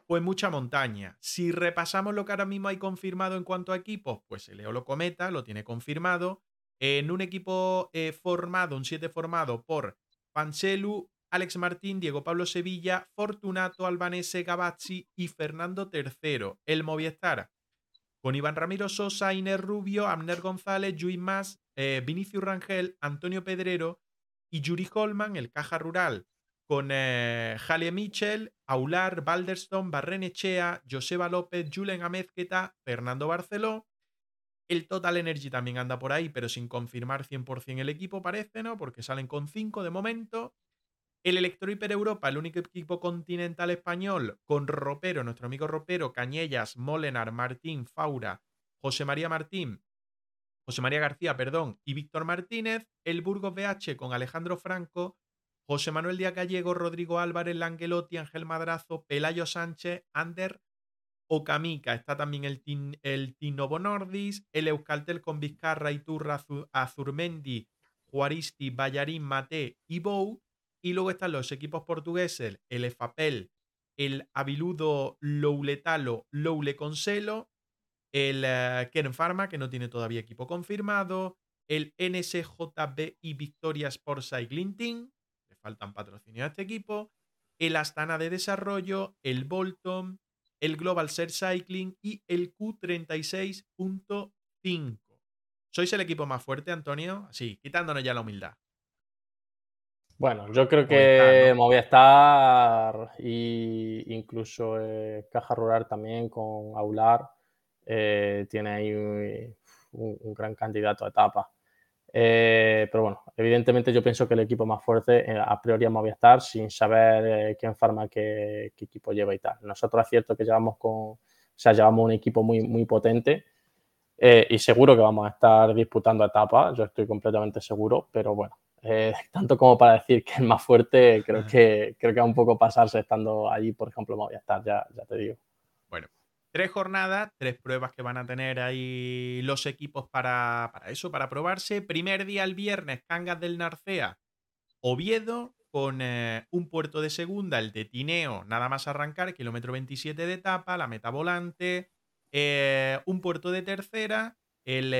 pues mucha montaña. Si repasamos lo que ahora mismo hay confirmado en cuanto a equipos, pues el Eolo Cometa lo tiene confirmado. En un equipo eh, formado, un 7 formado por Panchelu, Alex Martín, Diego Pablo Sevilla, Fortunato, Albanese, Gavazzi y Fernando III. El Movistar con Iván Ramiro Sosa, Inés Rubio, Amner González, Luis Mas, eh, Rangel, Antonio Pedrero y Yuri Holman, el Caja Rural, con eh, Jalia Michel, Aular, Balderstone, Barrenechea, Joseba López, Julen Amezqueta, Fernando Barceló. El Total Energy también anda por ahí, pero sin confirmar 100% el equipo, parece, ¿no? Porque salen con 5 de momento. El Electro Hiper Europa, el único equipo continental español con Ropero, nuestro amigo Ropero, Cañellas, Molenar, Martín, Faura, José María Martín, José María García, perdón, y Víctor Martínez. El Burgos BH con Alejandro Franco, José Manuel Díaz Gallego, Rodrigo Álvarez, Langelotti, Ángel Madrazo, Pelayo Sánchez, Ander Ocamica. Está también el, el Tino Bonordis, el Euskaltel con Vizcarra, Iturra, Azurmendi, Juaristi, Ballarín, Mate y Bou. Y luego están los equipos portugueses, el EFAPEL, el Aviludo Louletalo, Loule Conselo, el uh, Kern Pharma, que no tiene todavía equipo confirmado, el NSJB y Victoria Sport Cycling Team, faltan patrocinio a este equipo, el Astana de Desarrollo, el Bolton, el Global Ser Cycling y el Q36.5. ¿Sois el equipo más fuerte, Antonio? Sí, quitándonos ya la humildad. Bueno, yo creo que Movistar y incluso eh, Caja Rural también con Aular eh, tiene ahí un, gran candidato a etapa. Eh, pero bueno, evidentemente yo pienso que el equipo más fuerte a priori es Movistar sin saber quién farma qué, qué, equipo lleva y tal. Nosotros es cierto que llevamos con, o sea, llevamos un equipo muy, muy potente y seguro que vamos a estar disputando etapas, yo estoy completamente seguro, pero bueno, eh, tanto como para decir que es más fuerte, creo que, creo que un poco pasarse estando allí, por ejemplo, Movistar, ya, ya te digo. Bueno, tres jornadas, tres pruebas que van a tener ahí los equipos para, para eso, para probarse. Primer día el viernes, Cangas del Narcea, Oviedo, con eh, un puerto de segunda, el de Tineo, nada más arrancar, kilómetro 27 de etapa, la meta volante, eh, un puerto de tercera, el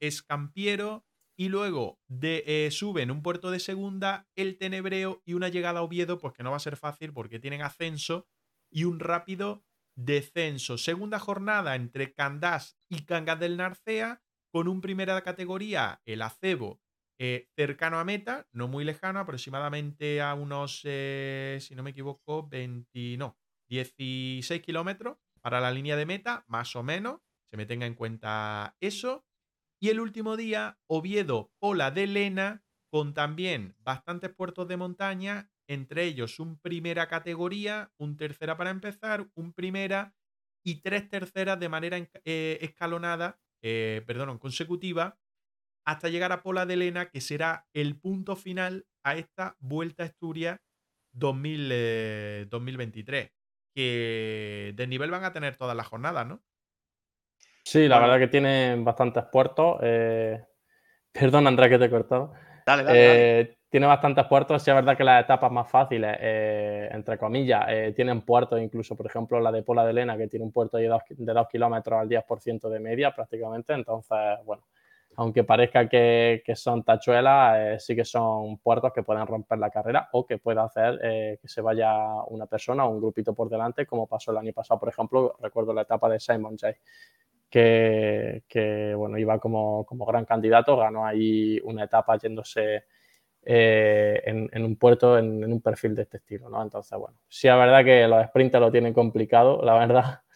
Escampiero, y luego de, eh, suben un puerto de segunda, el Tenebreo y una llegada a Oviedo, pues que no va a ser fácil porque tienen ascenso y un rápido descenso. Segunda jornada entre Candás y Cangas del Narcea, con un primera categoría, el Acebo, eh, cercano a meta, no muy lejano, aproximadamente a unos, eh, si no me equivoco, 20, no, 16 kilómetros para la línea de meta, más o menos, se me tenga en cuenta eso. Y el último día, Oviedo, Pola de Lena, con también bastantes puertos de montaña, entre ellos un primera categoría, un tercera para empezar, un primera y tres terceras de manera eh, escalonada, eh, perdón, consecutiva, hasta llegar a Pola de Lena, que será el punto final a esta Vuelta a Asturias 2023. Eh, que de nivel van a tener todas las jornadas, ¿no? Sí, la verdad que tienen bastantes puertos. Eh, perdón, Andrés, que te he cortado. Dale, dale, eh, Tiene bastantes puertos. Sí, es verdad que las etapas más fáciles, eh, entre comillas, tienen puertos, incluso, por ejemplo, la de Pola de Lena, que tiene un puerto de 2 kilómetros al 10% de media prácticamente. Entonces, bueno, aunque parezca que, son tachuelas, sí que son puertos que pueden romper la carrera o que puede hacer que se vaya una persona o un grupito por delante, como pasó el año pasado, por ejemplo, recuerdo la etapa de Simon Jay que, bueno, iba como, gran candidato, ganó ahí una etapa yéndose eh, en, un puerto, en, un perfil de este estilo, ¿no? Entonces, bueno, sí es verdad que los sprinters lo tienen complicado, la verdad.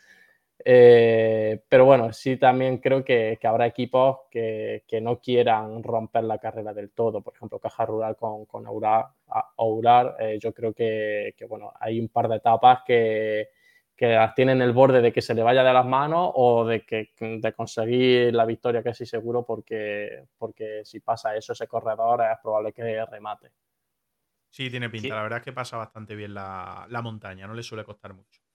Eh, pero bueno, sí también creo que, habrá equipos que, no quieran romper la carrera del todo. Por ejemplo, Caja Rural con, con Aurar, eh, yo creo que, bueno, hay un par de etapas que, que las tiene en el borde de que se le vaya de las manos o de, que, de conseguir la victoria casi seguro porque, porque si pasa eso ese corredor es probable que remate. Sí, tiene pinta. La verdad es que pasa bastante bien la, la montaña, no le suele costar mucho.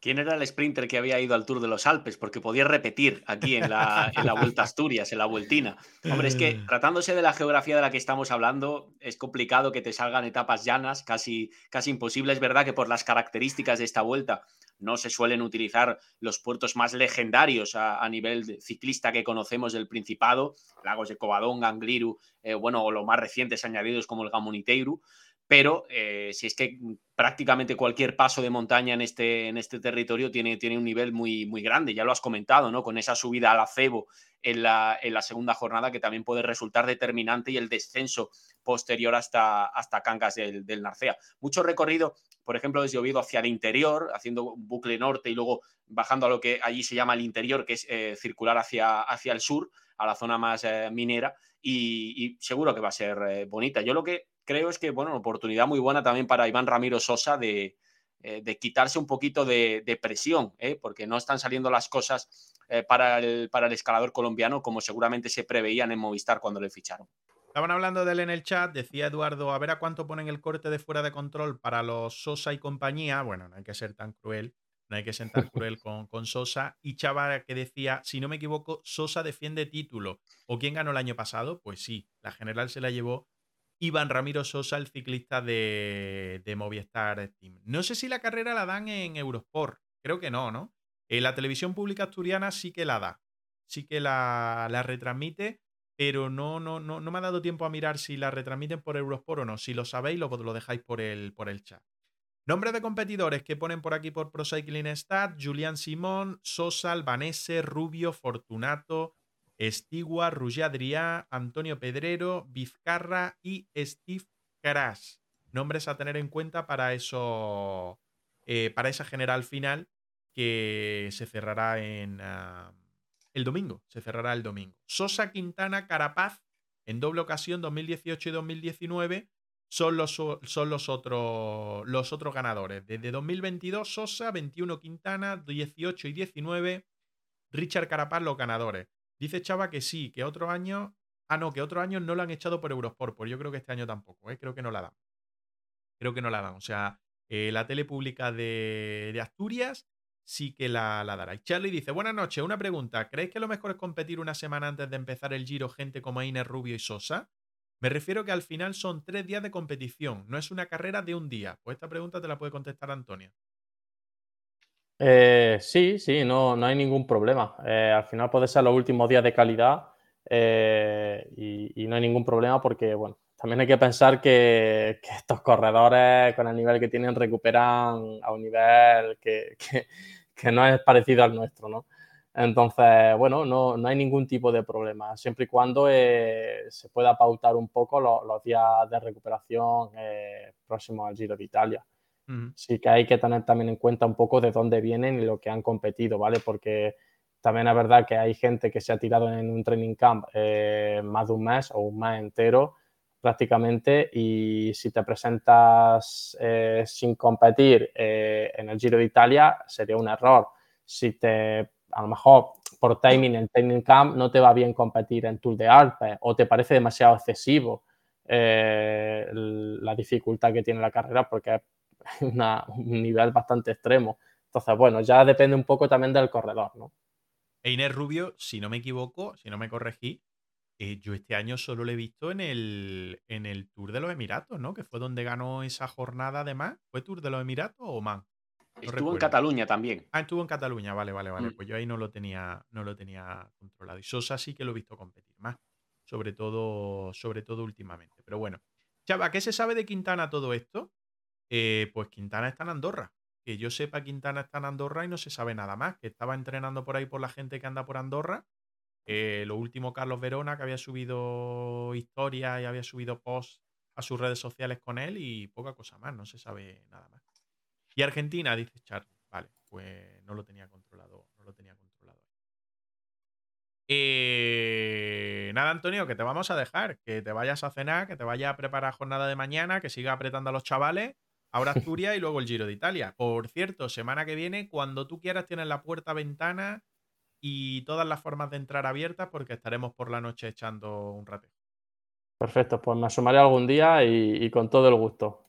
¿Quién era el sprinter que había ido al Tour de los Alpes? Porque podía repetir aquí en la, en la Vuelta a Asturias, en la Vueltina. Hombre, es que mm. tratándose de la geografía de la que estamos hablando, es complicado que te salgan etapas llanas, casi, casi imposible. Es verdad que por las características de esta vuelta no se suelen utilizar los puertos más legendarios a, nivel ciclista que conocemos del Principado, lagos de Covadonga, Angliru, eh, bueno, o los más recientes añadidos como el Gamoniteiru pero eh, si es que prácticamente cualquier paso de montaña en este, en este territorio tiene, tiene un nivel muy, muy grande, ya lo has comentado, ¿no? Con esa subida al acebo en la, en la segunda jornada que también puede resultar determinante y el descenso posterior hasta, hasta Cangas del, Narcea. Mucho recorrido, por ejemplo, desde Oviedo hacia el interior, haciendo un bucle norte y luego bajando a lo que allí se llama el interior, que es eh, circular hacia, hacia el sur, a la zona más eh, minera, y, seguro que va a ser bonita. Yo lo que creo es que, bueno, oportunidad muy buena también para Iván Ramiro Sosa de, de quitarse un poquito de, presión, porque no están saliendo las cosas para, el, para el escalador colombiano como seguramente se preveían en Movistar cuando le ficharon. Estaban hablando de él en el chat, decía Eduardo, a ver a cuánto ponen el corte de fuera de control para los Sosa y compañía. Bueno, no hay que ser tan cruel, no hay que ser tan cruel con, con Sosa. Y Chava que decía, si no me equivoco, Sosa defiende título. ¿O quién ganó el año pasado? Pues sí, la general se la llevó Iván Ramiro Sosa, el ciclista de, Movistar Team. No sé si la carrera la dan en Eurosport, creo que no, ¿no? En la televisión pública asturiana sí que la da, sí que la, retransmite pero no, no, no, no me ha dado tiempo a mirar si la retransmiten por Eurosport o no. Si lo sabéis, lo, lo dejáis por el, por el chat. Nombres de competidores que ponen por aquí por Pro Cycling Stat: Julián Simón, Sosa, Albanese, Rubio, Fortunato, Estigua, Ruggier Adrià, Antonio Pedrero, Vizcarra y Steve Crash. Nombres a tener en cuenta para eso, eh, para esa general final que se cerrará en. Ah, el domingo, se cerrará el domingo. Sosa, Quintana, Carapaz, en doble ocasión 2018 y 2019, son los, son los, los otros ganadores. Desde 2022, Sosa, 21 Quintana, 18 y 19, Richard Carapaz los ganadores. Dice Chava que sí, que otro año... Ah, no, que otro año no lo han echado por Eurosport, pues yo creo que este año tampoco, ¿eh? creo que no la dan. Creo que no la dan. O sea, eh, la tele pública de, Asturias sí que la, dará. Y Charlie dice, buenas noches, una pregunta, ¿creéis que lo mejor es competir una semana antes de empezar el giro gente como Inés Rubio y Sosa? Me refiero que al final son tres días de competición, no es una carrera de un día. Pues esta pregunta te la puede contestar Antonio. Eh, sí, sí, no, no hay ningún problema. Eh, al final puede ser los últimos días de calidad eh, y, no hay ningún problema porque, bueno, también hay que pensar que, estos corredores con el nivel que tienen recuperan a un nivel que, no es parecido al nuestro, ¿no? Entonces, bueno, no, hay ningún tipo de problema, siempre y cuando eh, se pueda pautar un poco los días de recuperación eh, próximos al Giro de Italia. Sí que hay que tener también en cuenta un poco de dónde vienen y lo que han competido, ¿vale? Porque también es verdad que hay gente que se ha tirado en un training camp eh, más de un mes o un mes entero prácticamente y si te presentas eh, sin competir eh, en el Giro de Italia sería un error. Si te, a lo mejor por timing en Training Camp no te va bien competir en Tour de Alpes o te parece demasiado excesivo eh, la dificultad que tiene la carrera porque es un nivel bastante extremo. Entonces, bueno, ya depende un poco también del corredor, ¿no? Einer Rubio, si no me equivoco, si no me corregí, eh, yo este año solo lo he visto en el, en el Tour de los Emiratos, ¿no? Que fue donde ganó esa jornada además. ¿Fue Tour de los Emiratos o más? estuvo en Cataluña también. Ah, estuvo en Cataluña, vale, vale, vale. Mm. Pues yo ahí no lo tenía, no lo tenía controlado. Y Sosa sí que lo he visto competir más. Sobre todo, sobre todo últimamente. Pero bueno. Chava, ¿qué se sabe de Quintana todo esto? Eh, pues Quintana está en Andorra. Que yo sepa, Quintana está en Andorra y no se sabe nada más. Que estaba entrenando por ahí por la gente que anda por Andorra eh, lo último, Carlos Verona, que había subido historia y había subido posts a sus redes sociales con él y poca cosa más, no se sabe nada más. Y Argentina, dice Charlie. Vale, pues no lo tenía controlado, no lo tenía controlado. Eh, nada, Antonio, que te vamos a dejar, que te vayas a cenar, que te vayas a preparar jornada de mañana, que siga apretando a los chavales. Ahora Asturias y luego el Giro de Italia. Por cierto, semana que viene, cuando tú quieras, tienes la puerta ventana y todas las formas de entrar abiertas porque estaremos por la noche echando un rato. Perfecto, pues me asomaré algún día y, con todo el gusto.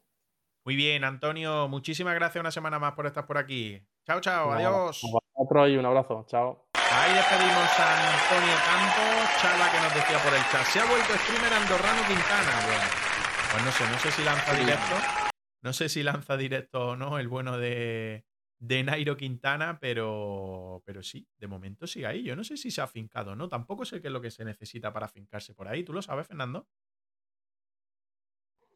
Muy bien, Antonio, muchísimas gracias una semana más por estar por aquí. Chao, chao, adiós. Otro y un abrazo, chao. Ahí despedimos a Antonio Campos, Chala que nos decía por el chat. Se ha vuelto streamer andorrano Quintana. Bueno, pues no sé, no sé si lanza directo. No sé si lanza directo o no el bueno de, de Nairo Quintana, pero, pero sí, de momento sigue ahí. Yo no sé si se ha afincado no. Tampoco sé qué es lo que se necesita para afincarse por ahí. ¿Tú lo sabes, Fernando?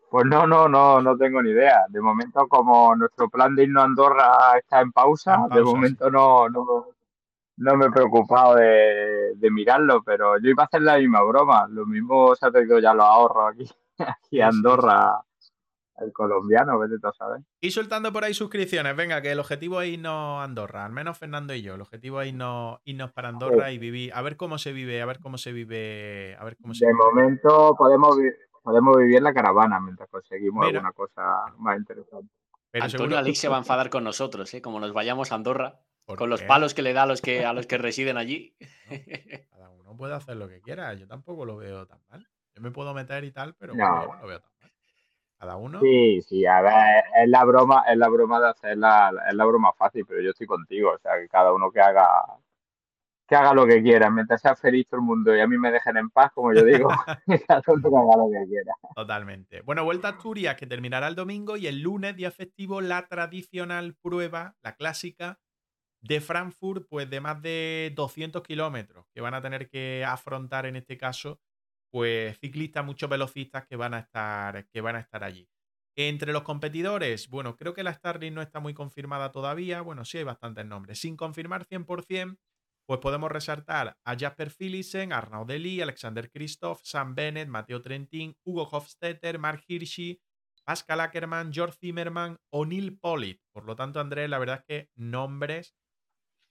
Pues no, no, no, no tengo ni idea. De momento, como nuestro plan de irnos a Andorra está en pausa, de momento no, no, no, me he preocupado de, mirarlo, pero yo iba a hacer la misma broma. Lo mismo se ha traído ya los ahorros aquí, aquí a Andorra el colombiano, vete a saber. Y soltando por ahí suscripciones, venga, que el objetivo es irnos a Andorra, al menos Fernando y yo. El objetivo es irnos, irnos para Andorra y vivir, a ver cómo se vive, a ver cómo se vive, a ver cómo se De momento podemos podemos vivir la caravana mientras conseguimos alguna cosa más interesante. Pero Antonio Alix se va a enfadar con nosotros, ¿eh? como nos vayamos a Andorra, con los palos que le da a los que, a los que residen allí. cada uno puede hacer lo que quiera, yo tampoco lo veo tan mal. Yo me puedo meter y tal, pero no, lo veo tan mal. Cada uno. Sí, sí, a ver, es la broma, es la broma de hacer la, es la broma fácil, pero yo estoy contigo, o sea, que cada uno que haga que haga lo que quiera, mientras sea feliz todo el mundo y a mí me dejen en paz, como yo digo, cada uno que haga lo que quiera. Totalmente. Bueno, vuelta a Asturias, que terminará el domingo y el lunes, día festivo, la tradicional prueba, la clásica, de Frankfurt, pues de más de 200 kilómetros, que van a tener que afrontar en este caso, pues ciclistas, muchos velocistas que van a estar, que van a estar allí. Entre los competidores, bueno, creo que la Starling no está muy confirmada todavía. Bueno, sí hay bastantes nombres. Sin confirmar 100%, pues podemos resaltar a Jasper Philipsen, Arnaud Deli, Alexander Christoph, Sam Bennett, Matteo Trentin, Hugo Hofstetter, Mark Hirschi, Pascal Ackermann, George Zimmermann o Neil Pollitt. Por lo tanto, Andrés, la verdad es que nombres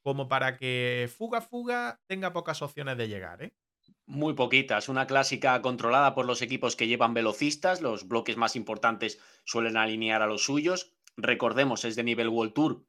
como para que Fuga Fuga tenga pocas opciones de llegar, ¿eh? Muy poquitas. Una clásica controlada por los equipos que llevan velocistas. Los bloques más importantes suelen alinear a los suyos. Recordemos, es de nivel World Tour.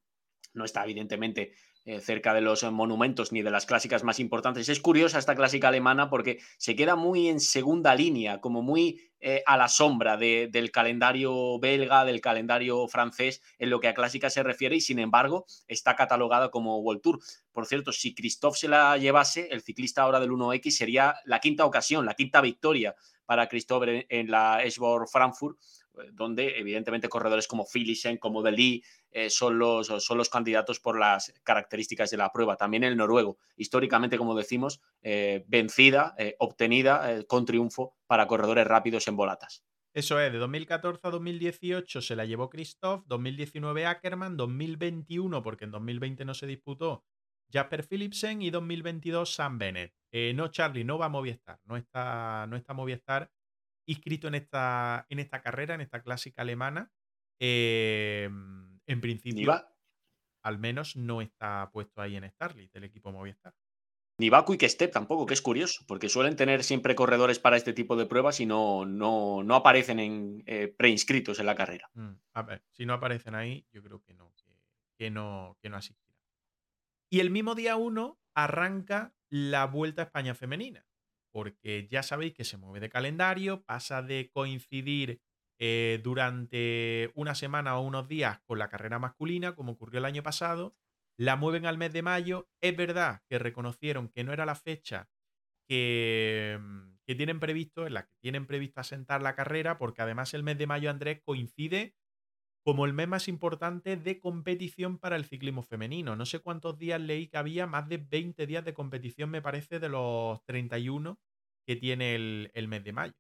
No está evidentemente cerca de los monumentos ni de las clásicas más importantes. Es curiosa esta clásica alemana porque se queda muy en segunda línea, como muy eh, a la sombra del calendario belga, del calendario francés en lo que a clásica se refiere y sin embargo está catalogada como World Tour. Por cierto, si Christophe se la llevase, el ciclista ahora del 1X sería la quinta ocasión, la quinta victoria para Christophe en la Esbor Frankfurt eh, donde evidentemente corredores como Philipsen, como Deli, eh, son, los, son los candidatos por las características de la prueba. También el noruego, históricamente, como decimos, eh, vencida, obtenida con triunfo para corredores rápidos en volatas. Eso es, de 2014 a 2018 se la llevó Christoph, 2019 Ackerman, 2021, porque en 2020 no se disputó, Jasper Philipsen y 2022 Sam Bennett. no, Charlie, no va a Movistar, no está, no está inscrito en esta, en esta carrera, en esta clásica alemana. Em, en principio, al menos no está puesto ahí en Starlit, el equipo Movistar. Ni va Quick Step tampoco, que es curioso, porque suelen tener siempre corredores para este tipo de pruebas y no, no, no aparecen en eh, preinscritos en la carrera. Mm, a ver, si no aparecen ahí, yo creo que no, que, no, que no asistirán. Y el mismo día 1 arranca la Vuelta a España femenina porque ya sabéis que se mueve de calendario, pasa de coincidir eh, durante una semana o unos días con la carrera masculina, como ocurrió el año pasado, la mueven al mes de mayo. Es verdad que reconocieron que no era la fecha que, mm, que tienen previsto, en la que tienen previsto asentar la carrera, porque además el mes de mayo, Andrés, coincide como el mes más importante de competición para el ciclismo femenino. No sé cuántos días leí que había, más de 20 días de competición, me parece, de los 31 que tiene el, mes de mayo.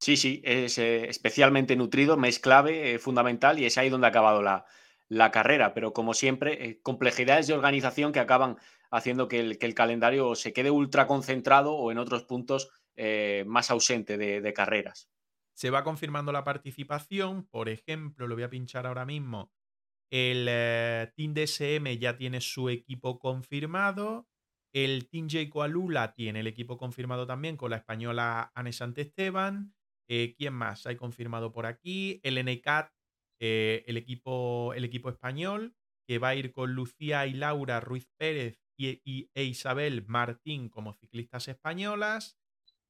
Sí, sí, es eh, especialmente nutrido, mes clave, eh, fundamental, y es ahí donde ha acabado la, carrera. Pero como siempre, eh, complejidades de organización que acaban haciendo que el, calendario se quede ultra concentrado o en otros puntos más ausente de carreras. Se va confirmando la participación. Por ejemplo, lo voy a pinchar ahora mismo. El eh, Team DSM ya tiene su equipo confirmado. El Team J Coalula tiene el equipo confirmado también con la española Anne Santesteban. Eh, ¿Quién más hay confirmado por aquí? El NCAT, eh, el, equipo, el equipo español, que va a ir con Lucía y Laura Ruiz Pérez y, e Isabel Martín como ciclistas españolas.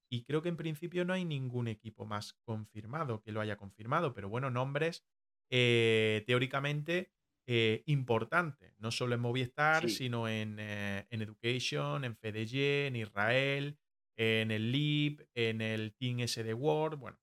Y creo que en principio no hay ningún equipo más confirmado que lo haya confirmado, pero bueno, nombres eh, teóricamente eh, importantes, no solo en Movistar, sino en, eh, en, Education, en FDG, en Israel, en el LIB, en el Team SD World, bueno,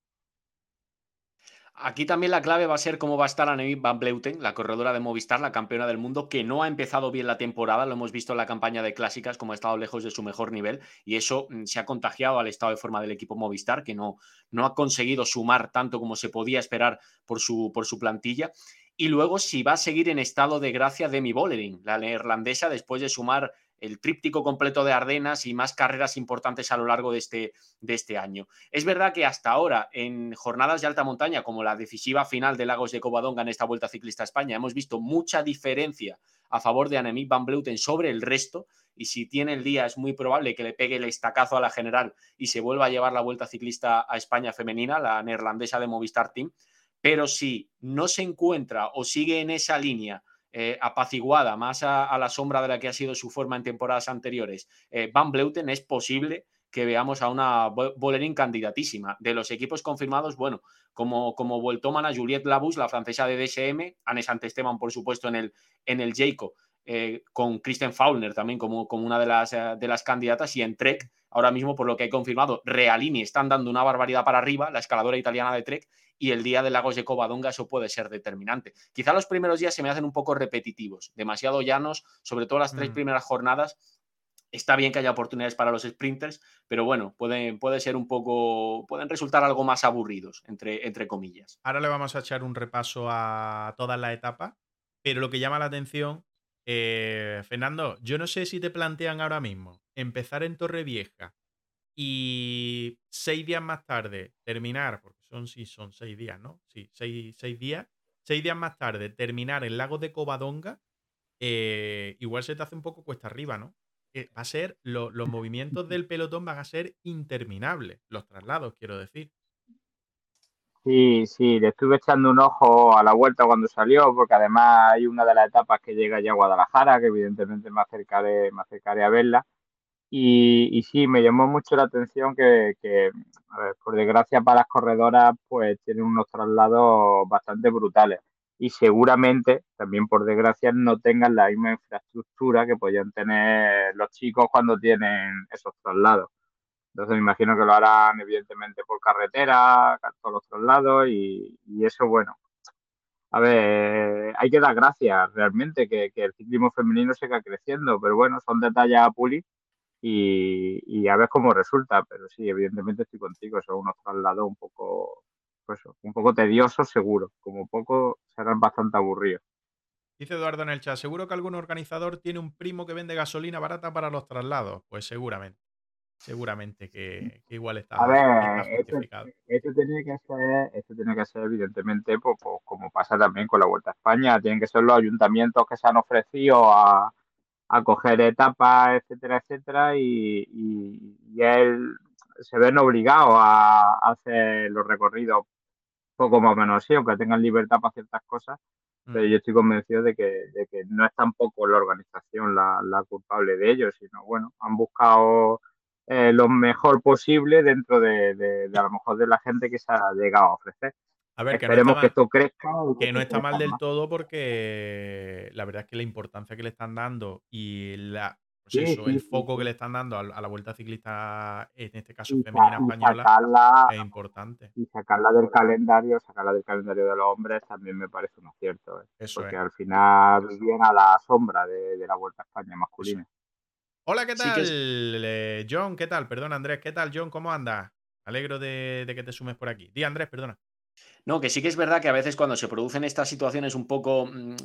Aquí también la clave va a ser cómo va a estar Annemiek van Bleuten, la corredora de Movistar, la campeona del mundo, que no ha empezado bien la temporada, lo hemos visto en la campaña de clásicas, como ha estado lejos de su mejor nivel, y eso mm, se ha contagiado al estado de forma del equipo Movistar, que no, no ha conseguido sumar tanto como se podía esperar por su, por su plantilla. Y luego si va a seguir en estado de gracia Demi Bollering, la neerlandesa, después de sumar el tríptico completo de Ardenas y más carreras importantes a lo largo de este, de este año. Es verdad que hasta ahora, en jornadas de alta montaña, como la decisiva final de Lagos de Covadonga en esta Vuelta Ciclista a España, hemos visto mucha diferencia a favor de Annemiek van Bleuten sobre el resto, y si tiene el día es muy probable que le pegue el estacazo a la general y se vuelva a llevar la Vuelta Ciclista a España femenina, la neerlandesa de Movistar Team, pero si no se encuentra o sigue en esa línea eh, apaciguada, más a, la sombra de la que ha sido su forma en temporadas anteriores, eh, Van Bleuten, es posible que veamos a una Bolerín candidatísima. De los equipos confirmados, bueno, como, como vueltoman a Juliette Labus, la francesa de DSM, Anne Esteban, por supuesto, en el, en el Jayco, eh, con Kristen Faulner también como, como una de las, de las candidatas, y en Trek, ahora mismo, por lo que he confirmado, Realini están dando una barbaridad para arriba, la escaladora italiana de Trek, y el día de Lagos de Covadonga eso puede ser determinante. Quizá los primeros días se me hacen un poco repetitivos, demasiado llanos, sobre todo las tres mm. primeras jornadas. Está bien que haya oportunidades para los sprinters, pero bueno, pueden, puede ser un poco, pueden resultar algo más aburridos, entre, entre comillas. Ahora le vamos a echar un repaso a toda la etapa, pero lo que llama la atención, eh, Fernando, yo no sé si te plantean ahora mismo empezar en Torrevieja y seis días más tarde terminar, porque son, sí, son seis días, ¿no? Sí, seis, días. Seis días más tarde terminar en Lago de Covadonga, eh, igual se te hace un poco cuesta arriba, ¿no? va a ser, los movimientos del pelotón van a ser interminables, los traslados, quiero decir. Sí, sí, le estuve echando un ojo a la vuelta cuando salió, porque además hay una de las etapas que llega ya a Guadalajara, que evidentemente me acercaré, me acercaré a verla. Y, sí, me llamó mucho la atención que, por desgracia para las corredoras, pues tienen unos traslados bastante brutales. Y seguramente, también por desgracia, no tengan la misma infraestructura que podían tener los chicos cuando tienen esos traslados. Entonces me imagino que lo harán evidentemente por carretera, todos los traslados y, eso, bueno, a ver, hay que dar gracias realmente que, que, el ciclismo femenino siga creciendo, pero bueno, son detalles a pulir y, a ver cómo resulta. Pero sí, evidentemente estoy contigo, son unos traslados un poco, pues, un poco tediosos seguro, como poco serán bastante aburridos. Dice Eduardo en el chat, seguro que algún organizador tiene un primo que vende gasolina barata para los traslados. Pues seguramente. Seguramente que, igual está. A ver, esto, tiene que ser, esto tiene que ser evidentemente, pues, pues, como pasa también con la Vuelta a España, tienen que ser los ayuntamientos que se han ofrecido a, a coger etapas, etcétera, etcétera, y, y, él se ven obligados a, hacer los recorridos poco más o menos así, aunque tengan libertad para ciertas cosas, pero mm. yo estoy convencido de que, de que no es tampoco la organización la, la culpable de ello, sino bueno, han buscado eh, lo mejor posible dentro de, de, de, a lo mejor de la gente que se ha llegado a ofrecer. A ver, Esperemos que, esto crezca. Que, no está mal del todo porque la verdad es que la importancia que le están dando y la, pues eso, el foco que le están dando a, la vuelta ciclista, en este caso femenina española, es importante. Y sacarla del calendario, sacarla del calendario de los hombres también me parece un acierto. ¿eh? Eso porque al final viene a la sombra de, la vuelta a España masculina. Hola, ¿qué tal? Eh, John, ¿qué tal? Perdona, Andrés, ¿qué tal, John? ¿Cómo andas? Alegro de, de que te sumes por aquí. Di, Andrés, perdona. No, que sí que es verdad que a veces cuando se producen estas situaciones un poco mm,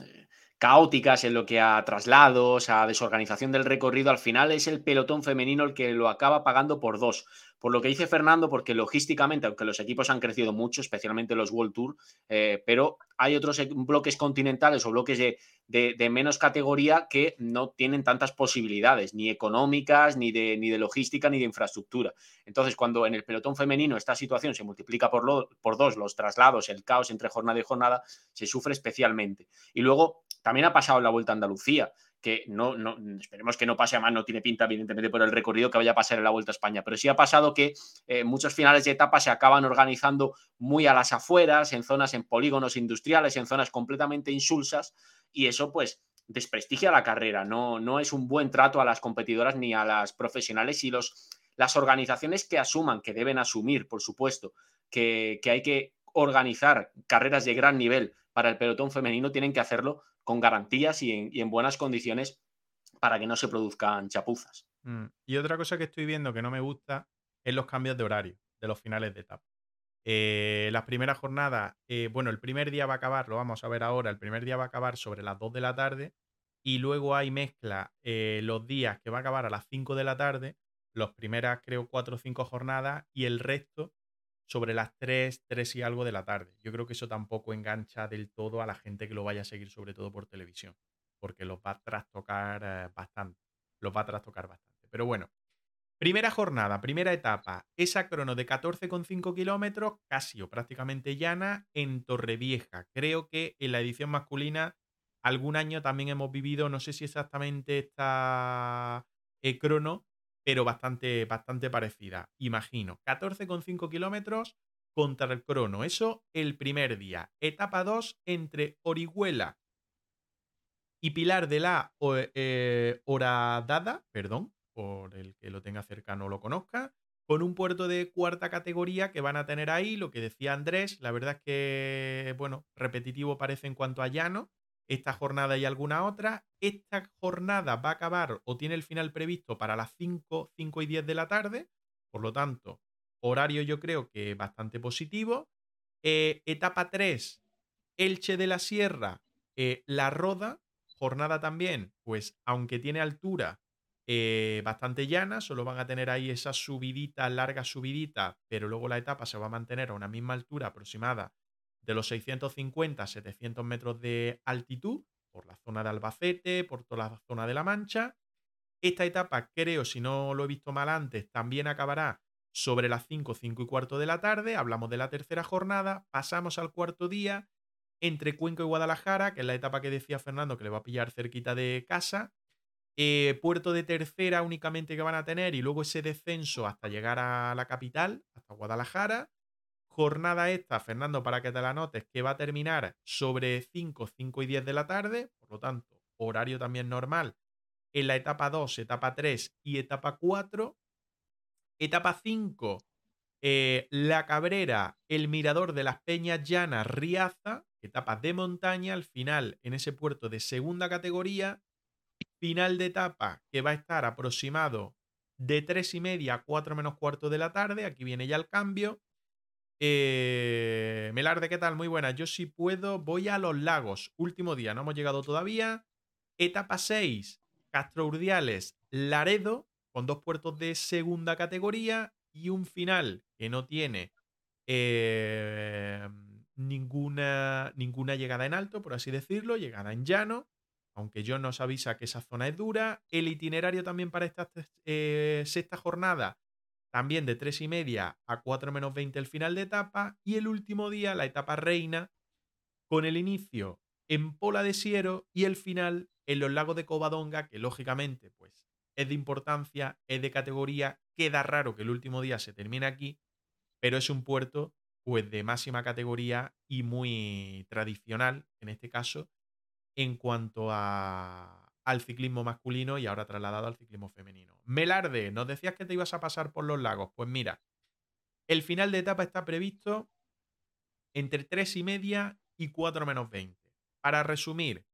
caóticas en lo que a traslados, a desorganización del recorrido, al final es el pelotón femenino el que lo acaba pagando por dos. Por lo que dice Fernando, porque logísticamente, aunque los equipos han crecido mucho, especialmente los World Tour, eh, pero hay otros e, bloques continentales o bloques de, menos categoría que no tienen tantas posibilidades, ni económicas, ni de, ni de logística, ni de infraestructura. Entonces, cuando en el pelotón femenino esta situación se multiplica por, por dos, los traslados, el caos entre jornada y jornada, se sufre especialmente. Y luego también ha pasado en la Vuelta a Andalucía que no, no, esperemos que no pase a más, no tiene pinta, evidentemente, por el recorrido que vaya a pasar en la Vuelta a España, pero sí ha pasado que eh, muchos finales de etapa se acaban organizando muy a las afueras, en zonas, en polígonos industriales, en zonas completamente insulsas, y eso, pues, desprestigia la carrera, no, no es un buen trato a las competidoras ni a las profesionales y los, las organizaciones que asuman, que deben asumir, por supuesto, que, que hay que organizar carreras de gran nivel para el pelotón femenino, tienen que hacerlo con garantías y en, buenas condiciones para que no se produzcan chapuzas. Mm, y otra cosa que estoy viendo que no me gusta es los cambios de horario de los finales de etapa. Eh, las primeras jornadas, eh, bueno, el primer día va a acabar, lo vamos a ver ahora, el primer día va a acabar sobre las 2 de la tarde y luego hay mezcla eh, los días que va a acabar a las 5 de la tarde, las primeras creo 4 o 5 jornadas y el resto sobre las 3, 3 y algo de la tarde. Yo creo que eso tampoco engancha del todo a la gente que lo vaya a seguir, sobre todo por televisión, porque los va a trastocar eh, bastante. Los va a trastocar bastante. Pero bueno, primera jornada, primera etapa, esa crono de 14,5 kilómetros, casi o prácticamente llana, en Torrevieja. Creo que en la edición masculina algún año también hemos vivido, no sé si exactamente esta eh, crono, pero bastante, bastante parecida, imagino. 14,5 kilómetros contra el crono. Eso el primer día. Etapa 2 entre Orihuela y Pilar de la eh, Horadada, perdón, por el que lo tenga cercano o lo conozca, con un puerto de cuarta categoría que van a tener ahí, lo que decía Andrés, la verdad es que, bueno, repetitivo parece en cuanto a llano, esta jornada y alguna otra. Esta jornada va a acabar o tiene el final previsto para las 5, 5 y 10 de la tarde. Por lo tanto, horario yo creo que bastante positivo. Eh, etapa 3, Elche de la Sierra, eh, La Roda. Jornada también, pues aunque tiene altura, eh, bastante llana, solo van a tener ahí esa subidita, larga subidita, pero luego la etapa se va a mantener a una misma altura aproximada de los 650 a 700 metros de altitud, por la zona de Albacete, por toda la zona de La Mancha. Esta etapa, creo, si no lo he visto mal antes, también acabará sobre las 5, 5 y cuarto de la tarde. Hablamos de la tercera jornada. Pasamos al cuarto día entre Cuenca y Guadalajara, que es la etapa que decía Fernando que le va a pillar cerquita de casa. Eh, puerto de tercera únicamente que van a tener y luego ese descenso hasta llegar a la capital, hasta Guadalajara. Jornada esta, Fernando, para que te la notes, que va a terminar sobre 5, 5 y 10 de la tarde, por lo tanto, horario también normal en la etapa 2, etapa 3 y etapa 4. Etapa 5, eh, La Cabrera, el mirador de las Peñas Llanas, Riaza, etapa de montaña, al final en ese puerto de segunda categoría. Final de etapa que va a estar aproximado de 3 y media a 4 menos cuarto de la tarde. Aquí viene ya el cambio. Eh, Melarde, ¿qué tal? Muy buenas. Yo sí puedo, voy a los lagos. Último día, no hemos llegado todavía. Etapa 6, Castro Urdiales, Laredo, con dos puertos de segunda categoría y un final que no tiene eh, ninguna, ninguna llegada en alto, por así decirlo, llegada en llano, aunque yo nos avisa que esa zona es dura. El itinerario también para esta eh, sexta jornada también de 3 y media a 4 menos 20 el final de etapa. Y el último día, la etapa reina, con el inicio en Pola de Siero y el final en los lagos de Covadonga, que lógicamente pues es de importancia, es de categoría, queda raro que el último día se termine aquí, pero es un puerto pues de máxima categoría y muy tradicional en este caso en cuanto a, al ciclismo masculino y ahora trasladado al ciclismo femenino. Melarde, nos decías que te ibas a pasar por los lagos. Pues mira, el final de etapa está previsto entre 3 y media y 4 menos 20. Para resumir,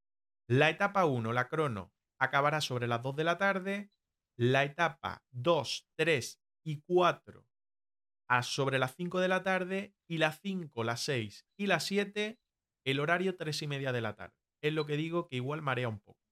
la etapa 1, la crono, acabará sobre las 2 de la tarde. La etapa 2, 3 y 4 a sobre las 5 de la tarde. Y las 5, las 6 y las 7, el horario 3 y media de la tarde. Es lo que digo que igual marea un poco.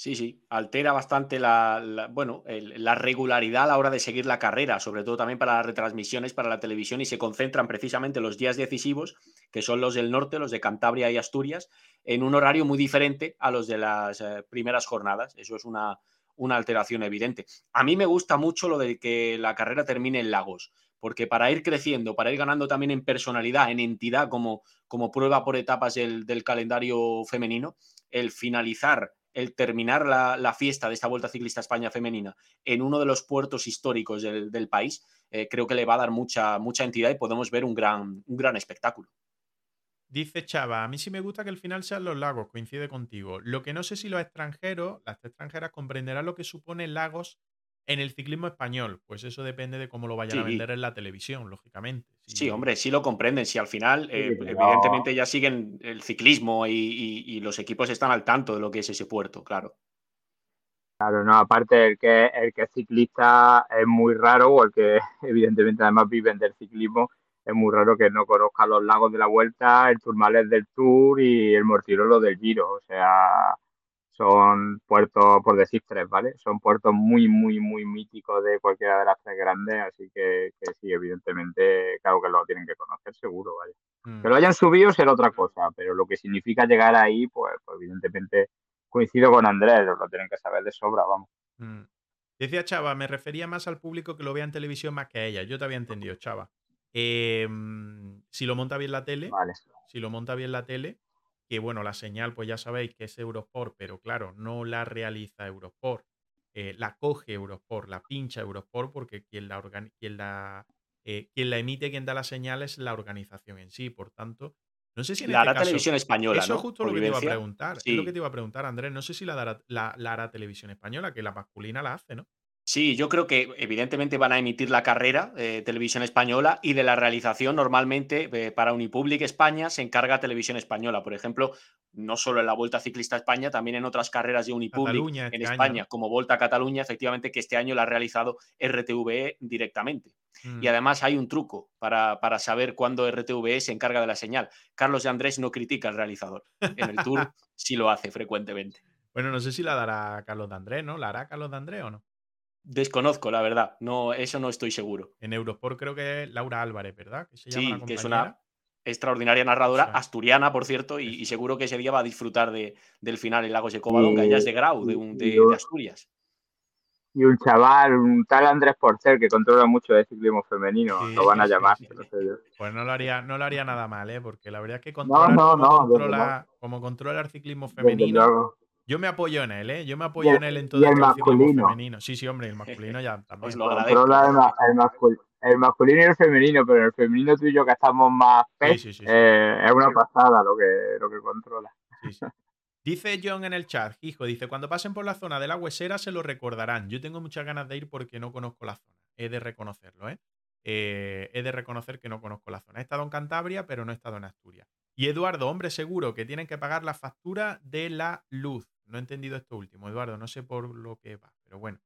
Sí, sí, altera bastante la, bueno, la regularidad a la hora de seguir la carrera, sobre todo también para las retransmisiones, para la televisión, y se concentran precisamente los días decisivos, que son los del norte, los de Cantabria y Asturias, en un horario muy diferente a los de las eh, primeras jornadas. Eso es una, una alteración evidente. A mí me gusta mucho lo de que la carrera termine en Lagos, porque para ir creciendo, para ir ganando también en personalidad, en entidad, como, como prueba por etapas del, del calendario femenino, el finalizar el terminar la, fiesta de esta Vuelta Ciclista España femenina en uno de los puertos históricos del, país, eh, creo que le va a dar mucha, mucha entidad y podemos ver un gran, un gran espectáculo. Dice Chava, a mí sí me gusta que el final sean los lagos, coincide contigo. Lo que no sé si los extranjeros, las extranjeras, comprenderán lo que supone lagos en el ciclismo español, pues eso depende de cómo lo vayan a vender en la televisión, lógicamente. Sí, hombre, sí lo comprenden. Si al final, eh, evidentemente, ya siguen el ciclismo y, los equipos están al tanto de lo que es ese puerto, claro. Claro, no, aparte el que, el que es ciclista es muy raro o el que evidentemente además viven del ciclismo es muy raro que no conozca los lagos de la Vuelta, el Turmalet del Tour y el Mortirolo del Giro. O sea, son puertos, por decir tres, ¿vale? Son puertos muy, muy, muy míticos de cualquiera de las tres grandes, así que, sí, evidentemente, claro que lo tienen que conocer seguro, ¿vale? Mm. Que lo hayan subido será otra cosa, pero lo que significa llegar ahí, pues, pues evidentemente coincido con Andrés, lo tienen que saber de sobra, vamos. Mm. Decía Chava, me refería más al público que lo vea en televisión más que a ella. Yo te había entendido, Chava. Em, si lo monta bien la tele, si lo monta bien la tele, que bueno, la señal, pues ya sabéis que es Eurosport, pero claro, no la realiza Eurosport. Eh, la coge Eurosport, la pincha Eurosport, porque quien la, quien, la, eh, quien la emite, quien da la señal es la organización en sí. Por tanto, no sé si la este hará televisión española. Eso es justo lo que te iba a preguntar. Es lo que te iba a preguntar, Andrés. No sé si la, dará, la hará televisión española, que la masculina la hace, ¿no? Sí, yo creo que evidentemente van a emitir la carrera eh, Televisión Española y de la realización normalmente eh, para Unipublic España se encarga Televisión Española. Por ejemplo, no solo en la Vuelta Ciclista España, también en otras carreras de Unipublic en este España, como Volta a Cataluña, efectivamente que este año la ha realizado RTVE directamente. Y mm. además hay un truco para, para, saber cuándo RTVE se encarga de la señal. Carlos de Andrés no critica al realizador. En el Tour sí lo hace frecuentemente. Bueno, no sé si la dará Carlos de Andrés, ¿no? ¿La hará Carlos de Andrés o no? Desconozco, la verdad. No, eso no estoy seguro. En Eurosport creo que es Laura Álvarez, ¿verdad? sí, que es una extraordinaria narradora, asturiana, por cierto, y, seguro que ese día va a disfrutar de, del final en Lagos de Covadonga, ya es de Grau, de, de, Asturias. Y un chaval, un tal Andrés Porcel, que controla mucho de ciclismo femenino, lo van a llamar. pues no lo, haría, no lo haría nada mal, ¿eh? porque la verdad es que controla, como, controla, como controla el ciclismo femenino yo me apoyo en él, ¿eh? Yo me apoyo en él en todo el, el masculino. femenino. Sí, sí, hombre, el masculino ya también. lo agradezco. El, masculino y el femenino, pero el femenino tú y yo que estamos más eh, es una pasada lo que, lo que controla. Dice John en el chat, hijo, dice, cuando pasen por la zona de la huesera se lo recordarán. Yo tengo muchas ganas de ir porque no conozco la zona. He de reconocerlo, ¿eh? ¿eh? he de reconocer que no conozco la zona. He estado en Cantabria, pero no he estado en Asturias. Y Eduardo, hombre, seguro que tienen que pagar la factura de la luz. No he entendido esto último, Eduardo, no sé por lo que va, pero bueno.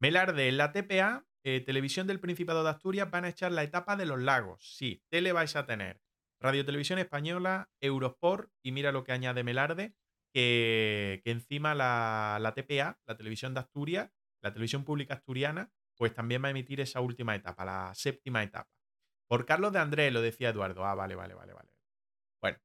Melarde, la TPA, eh, Televisión del Principado de Asturias, van a echar la etapa de los lagos. Sí, tele vais a tener. Radio Televisión Española, Eurosport, y mira lo que añade Melarde, que, encima la, la, TPA, la Televisión de Asturias, la Televisión Pública Asturiana, pues también va a emitir esa última etapa, la séptima etapa. Por Carlos de Andrés, lo decía Eduardo. Ah, vale, vale, vale, vale. Bueno.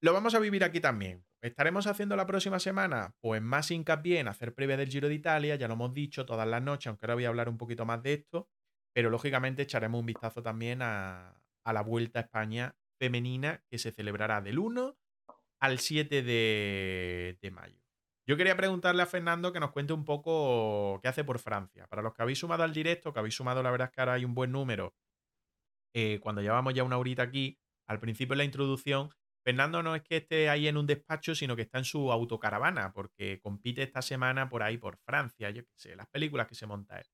Lo vamos a vivir aquí también. ¿Estaremos haciendo la próxima semana? Pues más hincapié en hacer previa del Giro de Italia, ya lo hemos dicho todas las noches, aunque ahora voy a hablar un poquito más de esto, pero lógicamente echaremos un vistazo también a, la Vuelta a España femenina que se celebrará del 1 al 7 de, mayo. Yo quería preguntarle a Fernando que nos cuente un poco qué hace por Francia. Para los que habéis sumado al directo, que habéis sumado, la verdad es que ahora hay un buen número. Eh, cuando llevamos ya una horita aquí, al principio en la introducción, Fernando no es que esté ahí en un despacho, sino que está en su autocaravana, porque compite esta semana por ahí, por Francia, yo qué sé, las películas que se monta él.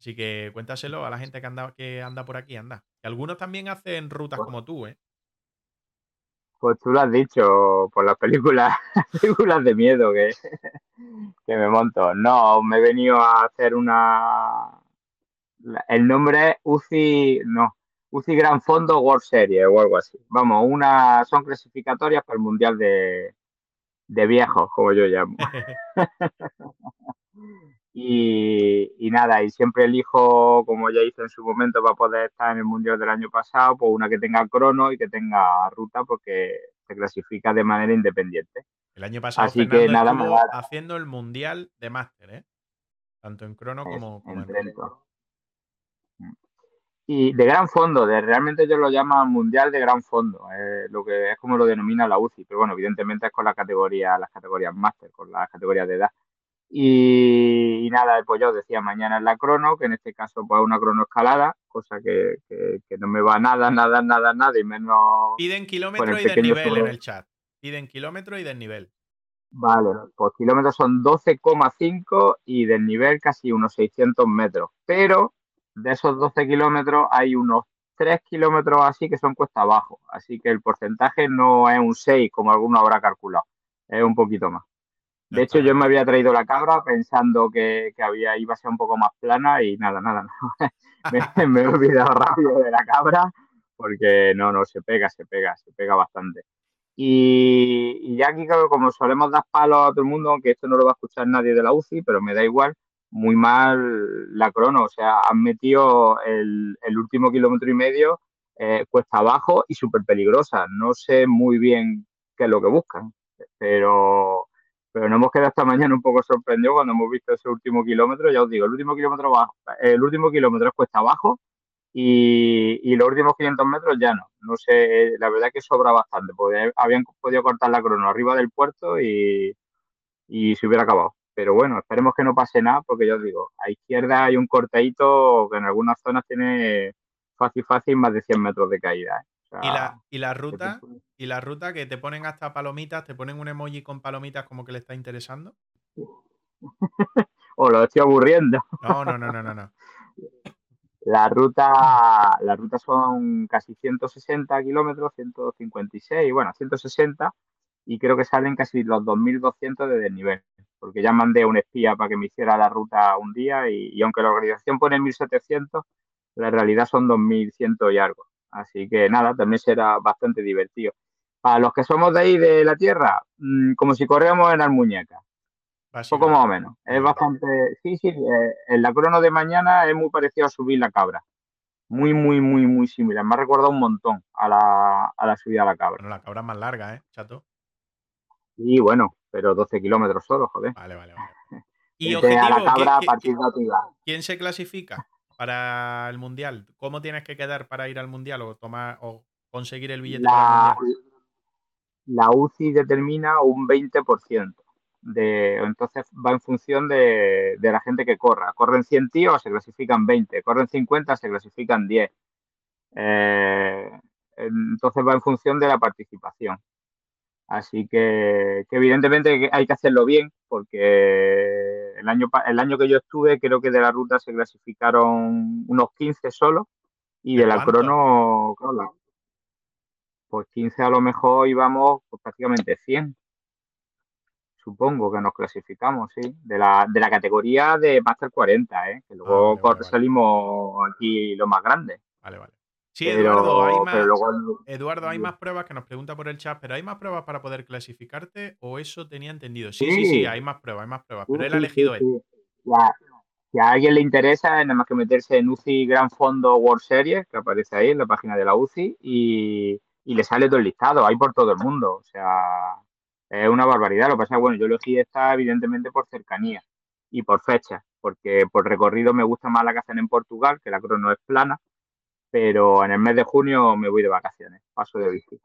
Así que cuéntaselo a la gente que anda, que anda por aquí, anda. Que algunos también hacen rutas pues como tú, ¿eh? Pues tú lo has dicho, por las películas, películas de miedo que, que me monto. No, me he venido a hacer una... El nombre es UCI, no, UCI Gran Fondo World Series o algo así. Vamos, una son clasificatorias para el Mundial de, de viejos, como yo llamo. y, nada, y siempre elijo, como ya hice en su momento, para poder estar en el Mundial del año pasado, pues una que tenga crono y que tenga ruta, porque se clasifica de manera independiente. El año pasado Así que nada estuvo haciendo el Mundial de Máster, ¿eh? Tanto en crono como, en, y de gran fondo, de realmente ellos lo llaman mundial de gran fondo, eh, lo que es como lo denomina la UCI, pero bueno, evidentemente es con la categoría, las categorías máster, con las categorías de edad. Y, nada, pues yo decía mañana en la crono, que en este caso pues una crono escalada, cosa que, no me va nada, nada, nada, nada, y menos... Piden kilómetro y desnivel en el chat. Piden kilómetro y desnivel. Vale, pues kilómetros son 12,5 y desnivel casi unos 600 metros. Pero de esos 12 kilómetros hay unos 3 kilómetros así que son cuesta abajo. Así que el porcentaje no es un 6 como alguno habrá calculado, es un poquito más. De hecho, yo me había traído la cabra pensando que, había, iba a ser un poco más plana y nada, nada, no. me, he olvidado rápido de la cabra porque no, no, se pega, se pega, se pega bastante. Y, ya aquí, como solemos dar palos a todo el mundo, aunque esto no lo va a escuchar nadie de la UCI, pero me da igual, muy mal la crono. O sea, han metido el, último kilómetro y medio eh, cuesta abajo y súper peligrosa. No sé muy bien qué es lo que buscan, pero, pero nos hemos quedado esta mañana un poco sorprendidos cuando hemos visto ese último kilómetro. Ya os digo, el último kilómetro, el último kilómetro es cuesta abajo y, los últimos 500 metros ya no. No sé, la verdad que sobra bastante, porque habían podido cortar la crono arriba del puerto y, y se hubiera acabado. Pero bueno, esperemos que no pase nada, porque ya os digo, a izquierda hay un corteíto que en algunas zonas tiene fácil, fácil más de 100 metros de caída. ¿eh? ¿Y, la, y la ruta, y la ruta que te ponen hasta palomitas, te ponen un emoji con palomitas como que le está interesando. o lo estoy aburriendo. No, no, no, no, no. no. La ruta, la ruta son casi 160 kilómetros, 156, bueno, 160, y creo que salen casi los 2.200 de desnivel, porque ya mandé un espía para que me hiciera la ruta un día, y, aunque la organización pone 1.700, la realidad son 2.100 y algo. Así que nada, también será bastante divertido. Para los que somos de ahí, de la Tierra, mm, como si corriéramos en Almuñeca. Poco más o menos. Es bastante. Sí, sí. Eh, en la crono de mañana es muy parecido a subir la cabra. Muy, muy, muy, muy similar. Me ha recordado un montón a la, a la subida a la cabra. Bueno, la cabra es más larga, ¿eh, chato? Y bueno, pero 12 kilómetros solo, joder. Vale, vale, vale. Y objetivo, a la cabra ¿quién, ¿quién, se clasifica para el mundial? ¿Cómo tienes que quedar para ir al mundial o tomar o conseguir el billete la, mundial? La UCI determina un 20% de, entonces va en función de, la gente que corra. Corren 100 tíos, se clasifican 20, corren 50, se clasifican 10. Eh, entonces va en función de la participación. Así que, evidentemente hay que hacerlo bien, porque el año, el año que yo estuve, creo que de la ruta se clasificaron unos 15 solo, y de, la crono, pues 15 a lo mejor íbamos pues, prácticamente 100 supongo que nos clasificamos, sí, de la, de la categoría de Master 40, ¿eh? que luego ah, salimos aquí lo más grande. Vale, vale. Sí, Eduardo, hay, más, Eduardo, hay más pruebas que nos pregunta por el chat, pero ¿hay más pruebas para poder clasificarte o eso tenía entendido? Sí, sí, sí, hay más pruebas, hay más pruebas, pero él ha elegido él. si a alguien le interesa, nada más que meterse en UCI Gran Fondo World Series, que aparece ahí en la página de la UCI, y, y le sale todo el listado, hay por todo el mundo. O sea, es una barbaridad. Lo que pasa es que, bueno, yo elegí esta evidentemente por cercanía y por fecha, porque por recorrido me gusta más la que hacen en Portugal, que la crono es plana, pero en el mes de junio me voy de vacaciones, paso de bici.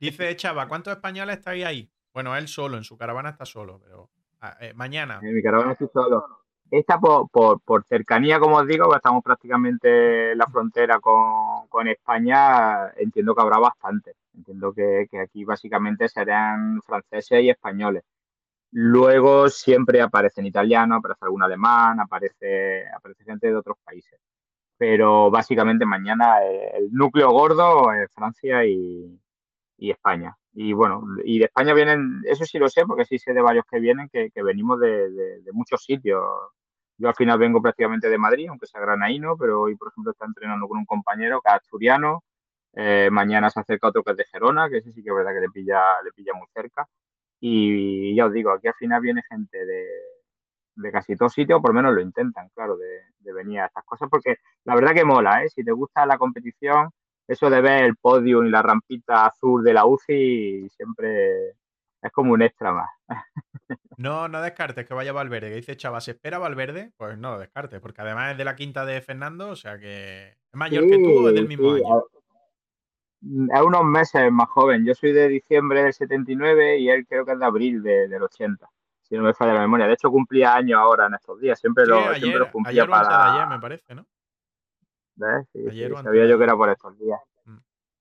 Dice Chava, ¿cuántos españoles estáis ahí? Bueno, él solo, en su caravana está solo, pero ah, eh, mañana. En mi caravana estoy solo. Esta por, por, cercanía, como os digo, estamos prácticamente en la frontera con, con España, entiendo que habrá bastante. Entiendo que, aquí básicamente serán franceses y españoles. Luego siempre aparecen italianos, aparece algún alemán, aparece, aparece gente de otros países. Pero básicamente mañana el núcleo gordo es Francia y, España. Y bueno, y de España vienen, eso sí lo sé, porque sí sé de varios que vienen, que, venimos de, de, muchos sitios. Yo al final vengo prácticamente de Madrid, aunque sea granaíno, pero hoy, por ejemplo, está entrenando con un compañero que es asturiano, eh, mañana se acerca otro que es de Gerona, que ese sí que es verdad que le pilla, le pilla muy cerca. Y ya os digo, aquí al final viene gente de, de casi todos sitios, por lo menos lo intentan, claro, de, venir a estas cosas, porque la verdad que mola, ¿eh? Si te gusta la competición, eso de ver el podio y la rampita azul de la UCI siempre es como un extra más. No, no descartes que vaya Valverde, que dice Chava, ¿se espera Valverde? Pues no lo descartes, porque además es de la quinta de Fernando, o sea que es mayor que tú o es del mismo año es unos meses más joven. Yo soy de diciembre del 79 y él creo que es de abril del 80, si no me falla la memoria. De hecho, cumplía años ahora en estos días. Siempre, lo, siempre cumplía ayer para. ayer, me parece, ¿no? ¿Ves? Sí, sabía yo que era por estos días. Mm.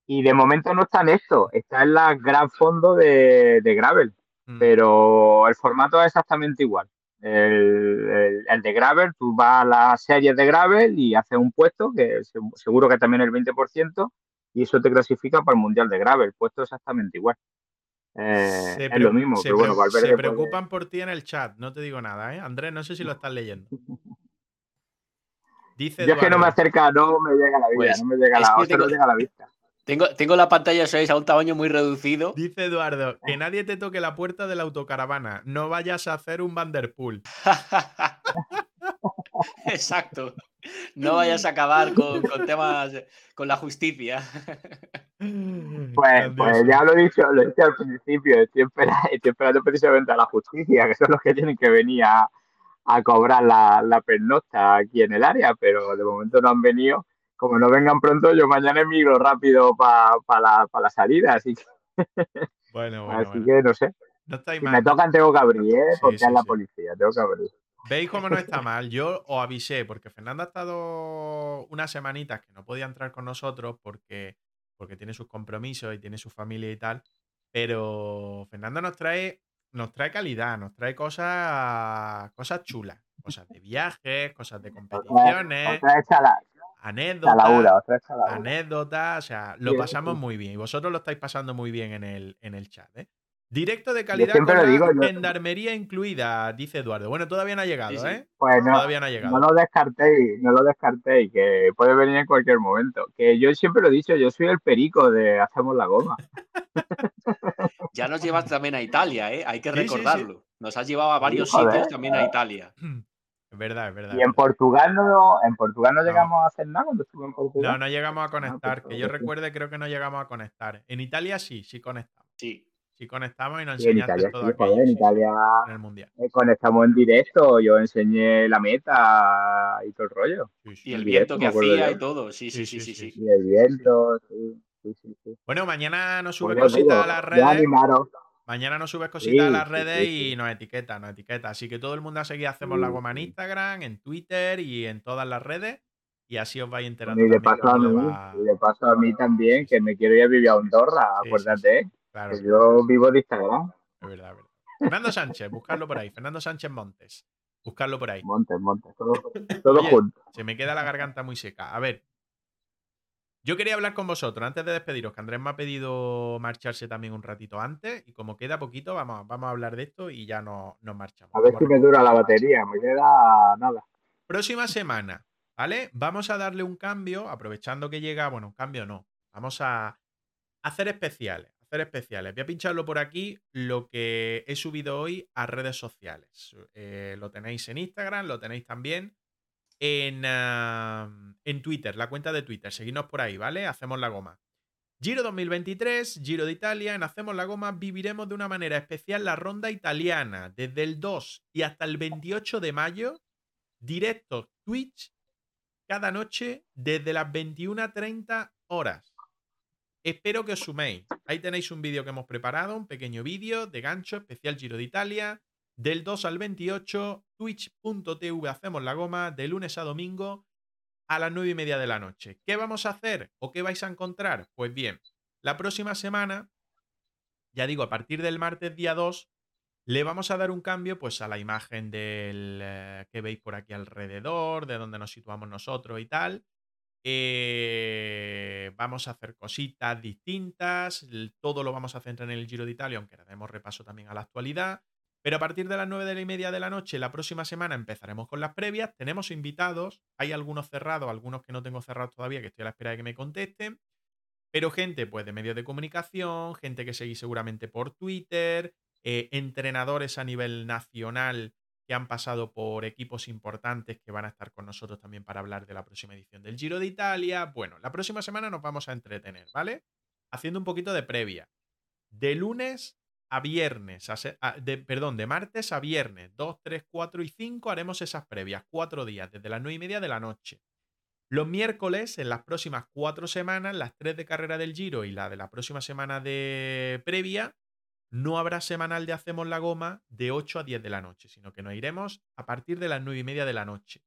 Y de momento no está en esto, está en la gran fondo de, Gravel, mm. pero el formato es exactamente igual. El, el, de Gravel, tú vas a las series de Gravel y haces un puesto, que seguro que también el 20%, y eso te clasifica para el Mundial de Gravel, puesto exactamente igual. Eh, Se es lo mismo. Se, Pero bueno, Valverde se puede- preocupan por ti en el chat, no te digo nada, ¿eh? Andrés, no sé si lo estás leyendo. Dice Yo es que no me acerca, no me llega la vida, Pues, no me llega la, no llega la vista. Tengo, tengo la pantalla 6 a un tamaño muy reducido. dice Eduardo, que nadie te toque la puerta de la autocaravana, no vayas a hacer un Vanderpool. Exacto. No vayas a acabar con, con temas, con la justicia. Pues, pues ya lo he dicho, lo he dicho al principio, estoy, espera- estoy esperando precisamente a la justicia, que son los que tienen que venir a, a cobrar la, la pernocta aquí en el área, pero de momento no han venido. Como no vengan pronto, yo mañana emigro rápido para la, pa la salida, así, que, Bueno, bueno, así bueno. que no sé. No estáis Si mal. me tocan tengo que abrir, ¿eh? Sí, porque sí, es la sí. policía, tengo que abrir. ¿Veis cómo no está mal? Yo os avisé, porque Fernando ha estado unas semanitas que no podía entrar con nosotros porque, porque tiene sus compromisos y tiene su familia y tal. Pero Fernando nos trae, nos trae calidad, nos trae cosas, cosas chulas. Cosas de viajes, cosas de competiciones, anécdotas. anécdotas, o sea, lo pasamos muy bien y vosotros lo estáis pasando muy bien en el, en el chat, ¿eh? Directo de calidad con lo la digo, yo- gendarmería incluida, dice Eduardo. Bueno, todavía no ha llegado, Sí, sí. ¿eh? Pues no, Todavía no ha llegado. No lo descartéis, no lo descartéis, que puede venir en cualquier momento. Que yo siempre lo he dicho, yo soy el perico de Hacemos la Goma. Ya nos llevas también a Italia, ¿eh? Hay que Sí, sí, sí. recordarlo. Nos has llevado a varios joder, sitios también a joder. Italia. Es verdad, es verdad. Y en. Portugal no, en Portugal no No. llegamos a hacer nada cuando estuve en Portugal. No, no llegamos a conectar. pues, que yo sí. recuerde, creo que no llegamos a conectar. En Italia sí, sí conectamos. Sí. Sí conectamos y nos Sí, en enseñaste Italia, todo aquello. en Italia en el mundial. eh, conectamos en directo, yo enseñé la meta y todo el rollo. Sí, sí. Y el En viento directo, que hacía y todo. Sí, sí, Sí, sí, sí, sí. sí. sí. Y el viento, sí, sí, sí. sí. Bueno, mañana nos subes ya os cositas a las ya redes. animaros. Mañana nos subes cositas a las sí, redes sí, y nos etiqueta, nos etiqueta. Así que todo el mundo a seguir hacemos la goma en. Instagram, en Twitter y en todas las redes. Y así os vais enterando Bueno, y de también paso a le mí, va. y de paso a mí también, que me quiero ir a vivir a Andorra, Sí, sí, acuérdate, Claro, que yo vivo de Instagram. es verdad, es verdad. Fernando Sánchez, buscarlo por ahí. Fernando Sánchez Montes. Buscarlo por ahí. Montes, montes, todo, todo Oye, junto. Se me queda la garganta muy seca. A ver. Yo quería hablar con vosotros antes de despediros, que Andrés me ha pedido marcharse también un ratito antes. Y como queda poquito, vamos, vamos a hablar de esto y ya no, nos marchamos. A ver si me dura la batería, me queda nada. Próxima semana, ¿vale? Vamos a darle un cambio, aprovechando que llega, bueno, un cambio no. Vamos a hacer especiales, especiales. Voy a pincharlo por aquí, lo que he subido hoy a redes sociales. Eh, lo tenéis en Instagram, lo tenéis también en, en Twitter, la cuenta de Twitter. Seguidnos por ahí, ¿vale? Hacemos la goma. Giro 2023, Giro de Italia, en Hacemos la Goma viviremos de una manera especial la ronda italiana desde el 2 y hasta el 28 de mayo directo Twitch cada noche desde las 21.30 horas. Espero que os suméis. Ahí tenéis un vídeo que hemos preparado, un pequeño vídeo de gancho especial Giro de Italia. Del 2 al 28, twitch.tv hacemos la goma de lunes a domingo a las 9 y media de la noche. ¿Qué vamos a hacer o qué vais a encontrar? Pues bien, la próxima semana, ya digo, a partir del martes día 2, le vamos a dar un cambio pues a la imagen del eh, que veis por aquí alrededor, de donde nos situamos nosotros y tal. Eh, vamos a hacer cositas distintas, todo lo vamos a centrar en el Giro de Italia, aunque le demos repaso también a la actualidad. Pero a partir de las 9 de la y media de la noche, la próxima semana empezaremos con las previas. Tenemos invitados, hay algunos cerrados, algunos que no tengo cerrados todavía, que estoy a la espera de que me contesten. Pero gente, pues, de medios de comunicación, gente que seguís seguramente por Twitter, eh, entrenadores a nivel nacional han pasado por equipos importantes que van a estar con nosotros también para hablar de la próxima edición del Giro de Italia. Bueno, la próxima semana nos vamos a entretener, ¿vale? Haciendo un poquito de previa. De lunes a viernes, de, perdón, de martes a viernes, 2, 3, 4 y 5 haremos esas previas, cuatro días, desde las 9 y media de la noche. Los miércoles, en las próximas cuatro semanas, las tres de carrera del Giro y la de la próxima semana de previa, no habrá semanal de Hacemos la Goma de 8 a 10 de la noche, sino que nos iremos a partir de las 9 y media de la noche.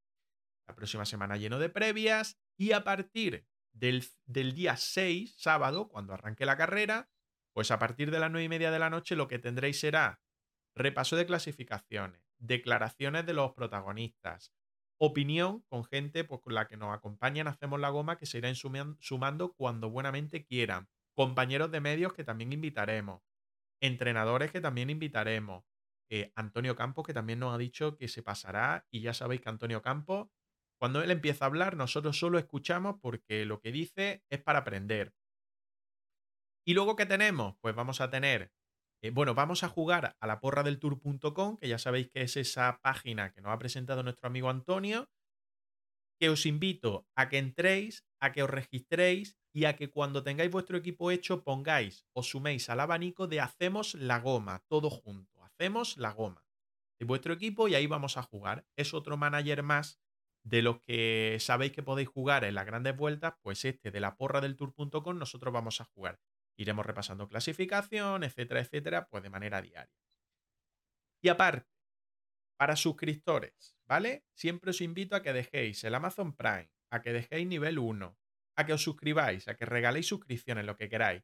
La próxima semana lleno de previas y a partir del, del día 6, sábado, cuando arranque la carrera, pues a partir de las 9 y media de la noche lo que tendréis será repaso de clasificaciones, declaraciones de los protagonistas, opinión con gente pues, con la que nos acompañan, hacemos la goma, que se irán suman- sumando cuando buenamente quieran, compañeros de medios que también invitaremos, entrenadores que también invitaremos. Eh, Antonio Campos, que también nos ha dicho que se pasará. Y ya sabéis que Antonio Campos, cuando él empieza a hablar, nosotros solo escuchamos porque lo que dice es para aprender. Y luego, ¿qué tenemos? Pues vamos a tener, eh, bueno, vamos a jugar a la porra del tour.com, que ya sabéis que es esa página que nos ha presentado nuestro amigo Antonio, que os invito a que entréis, a que os registréis y a que cuando tengáis vuestro equipo hecho pongáis, os suméis al abanico de hacemos la goma, todo junto, hacemos la goma de vuestro equipo y ahí vamos a jugar. Es otro manager más de los que sabéis que podéis jugar en las grandes vueltas, pues este de la porra del tour.com nosotros vamos a jugar. Iremos repasando clasificación, etcétera, etcétera, pues de manera diaria. Y aparte, para suscriptores, ¿vale? Siempre os invito a que dejéis el Amazon Prime, a que dejéis nivel 1, a que os suscribáis, a que regaléis suscripciones, lo que queráis.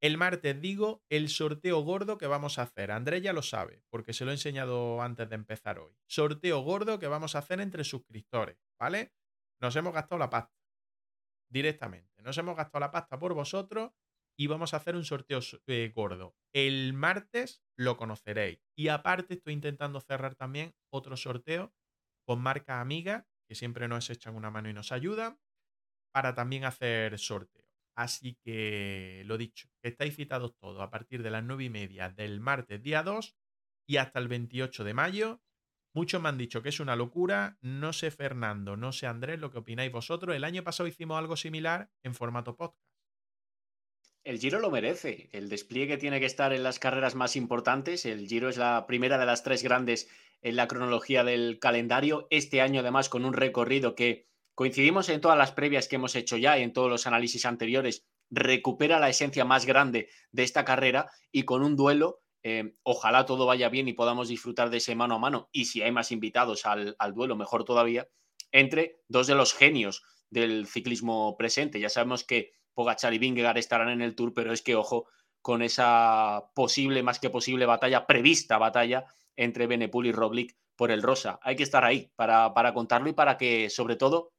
El martes digo el sorteo gordo que vamos a hacer. Andrés ya lo sabe, porque se lo he enseñado antes de empezar hoy. Sorteo gordo que vamos a hacer entre suscriptores, ¿vale? Nos hemos gastado la pasta. Directamente. Nos hemos gastado la pasta por vosotros y vamos a hacer un sorteo eh, gordo. El martes lo conoceréis. Y aparte estoy intentando cerrar también otro sorteo con marca amiga, que siempre nos echan una mano y nos ayudan, para también hacer sorteo. Así que lo dicho, estáis citados todos a partir de las 9 y media del martes día 2 y hasta el 28 de mayo. Muchos me han dicho que es una locura. No sé, Fernando, no sé, Andrés, lo que opináis vosotros. El año pasado hicimos algo similar en formato podcast. El Giro lo merece. El despliegue tiene que estar en las carreras más importantes. El Giro es la primera de las tres grandes en la cronología del calendario. Este año, además, con un recorrido que coincidimos en todas las previas que hemos hecho ya y en todos los análisis anteriores, recupera la esencia más grande de esta carrera y con un duelo. Eh, ojalá todo vaya bien y podamos disfrutar de ese mano a mano. Y si hay más invitados al, duelo, mejor todavía, entre dos de los genios del ciclismo presente. Ya sabemos que Pogachar y Vingegaard estarán en el Tour, pero es que, ojo, con esa posible, más que posible batalla, prevista batalla entre Benepul y Roglic por el Rosa. Hay que estar ahí para, para contarlo y para que, sobre todo,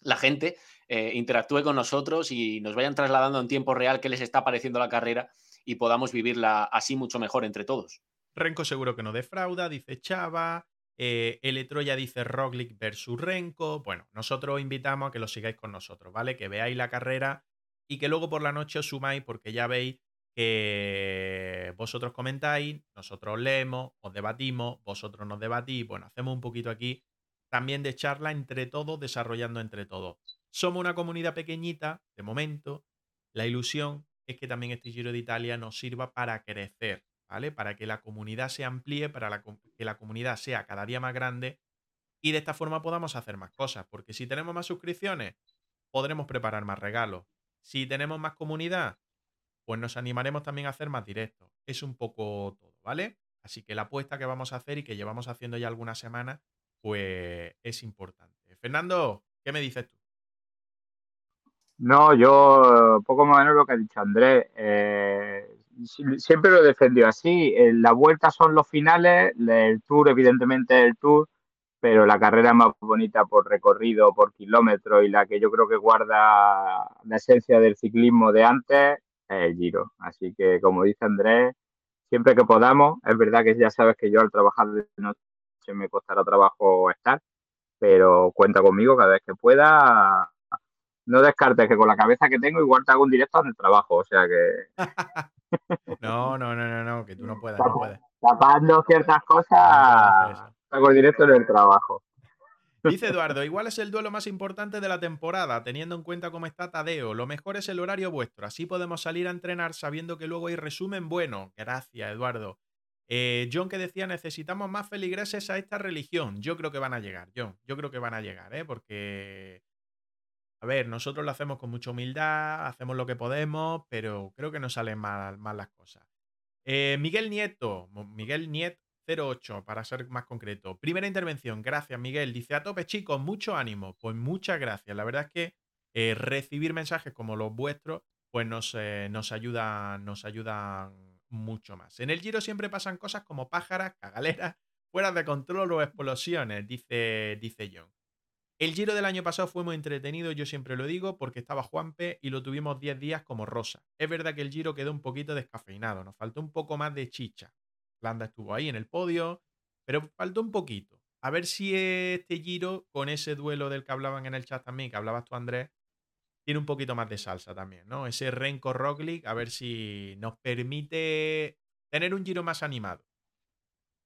la gente eh, interactúe con nosotros y nos vayan trasladando en tiempo real qué les está pareciendo la carrera y podamos vivirla así mucho mejor entre todos. Renko seguro que no defrauda, dice Chava. Eh, Eletroya dice Roglic versus Renko. Bueno, nosotros os invitamos a que lo sigáis con nosotros, ¿vale? Que veáis la carrera y que luego por la noche os sumáis porque ya veis que vosotros comentáis, nosotros leemos, os debatimos, vosotros nos debatís, bueno, hacemos un poquito aquí también de charla entre todos, desarrollando entre todos. Somos una comunidad pequeñita, de momento, la ilusión es que también este Giro de Italia nos sirva para crecer, ¿vale? Para que la comunidad se amplíe, para que la comunidad sea cada día más grande y de esta forma podamos hacer más cosas, porque si tenemos más suscripciones, podremos preparar más regalos, si tenemos más comunidad, pues nos animaremos también a hacer más directos. Es un poco todo, ¿vale? Así que la apuesta que vamos a hacer y que llevamos haciendo ya algunas semanas, pues es importante. Fernando, ¿qué me dices tú? No, yo poco más o menos lo que ha dicho Andrés. Eh, siempre lo he defendido así. Eh, la vuelta son los finales, el tour evidentemente es el tour, pero la carrera más bonita por recorrido, por kilómetro y la que yo creo que guarda la esencia del ciclismo de antes es el Giro. Así que, como dice Andrés, siempre que podamos, es verdad que ya sabes que yo al trabajar de noche me costará trabajo estar, pero cuenta conmigo cada vez que pueda. No descartes que con la cabeza que tengo igual te hago un directo en el trabajo, o sea que... no, no, no, no, no, que tú no puedes, no puedes. Tapando ciertas cosas Hago el directo en el trabajo. Dice Eduardo, igual es el duelo más importante de la temporada, teniendo en cuenta cómo está Tadeo. Lo mejor es el horario vuestro, así podemos salir a entrenar sabiendo que luego hay resumen bueno. Gracias, Eduardo. Eh, John que decía, necesitamos más feligreses a esta religión. Yo creo que van a llegar, John. Yo creo que van a llegar, ¿eh? Porque, a ver, nosotros lo hacemos con mucha humildad, hacemos lo que podemos, pero creo que no salen mal, mal las cosas. Eh, Miguel Nieto, Miguel Nieto 08, para ser más concreto. Primera intervención, gracias Miguel. Dice a tope chicos, mucho ánimo. Pues muchas gracias. La verdad es que eh, recibir mensajes como los vuestros, pues nos, eh, nos, ayudan, nos ayudan mucho más. En el Giro siempre pasan cosas como pájaras, cagaleras, fuera de control o explosiones, dice, dice John. El giro del año pasado fue muy entretenido, yo siempre lo digo, porque estaba Juanpe y lo tuvimos 10 días como rosa. Es verdad que el giro quedó un poquito descafeinado, nos faltó un poco más de chicha. Landa estuvo ahí en el podio, pero faltó un poquito. A ver si este giro, con ese duelo del que hablaban en el chat también, que hablabas tú, Andrés, tiene un poquito más de salsa también, ¿no? Ese Renko Roglic, a ver si nos permite tener un giro más animado.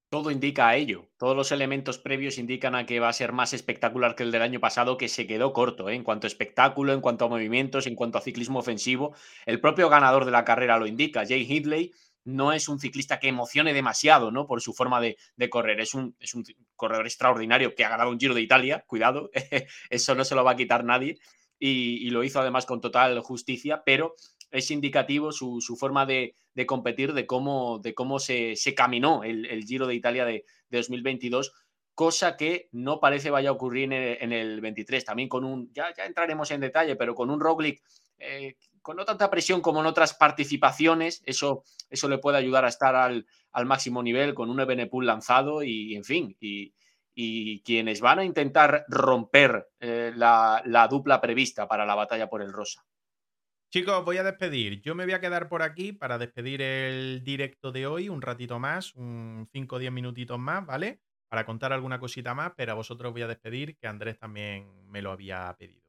Todo indica a ello. Todos los elementos previos indican a que va a ser más espectacular que el del año pasado, que se quedó corto ¿eh? en cuanto a espectáculo, en cuanto a movimientos, en cuanto a ciclismo ofensivo. El propio ganador de la carrera lo indica. Jay Hindley no es un ciclista que emocione demasiado ¿no? por su forma de, correr. Es un, es un, corredor extraordinario que ha ganado un Giro de Italia, cuidado, eso no se lo va a quitar nadie. Y, lo hizo además con total justicia, pero es indicativo su, forma de, competir, de cómo, de cómo se, caminó el, Giro de Italia de, 2022, cosa que no parece vaya a ocurrir en el, 23. También con un, ya, ya, entraremos en detalle, pero con un Roglic eh, con no tanta presión como en otras participaciones, eso, eso le puede ayudar a estar al, máximo nivel con un Ebenepool lanzado y, en fin, y, quienes van a intentar romper eh, la, la dupla prevista para la batalla por el Rosa. Chicos, voy a despedir. Yo me voy a quedar por aquí para despedir el directo de hoy un ratito más, un 5 o 10 minutitos más, ¿vale? Para contar alguna cosita más, pero a vosotros voy a despedir, que Andrés también me lo había pedido.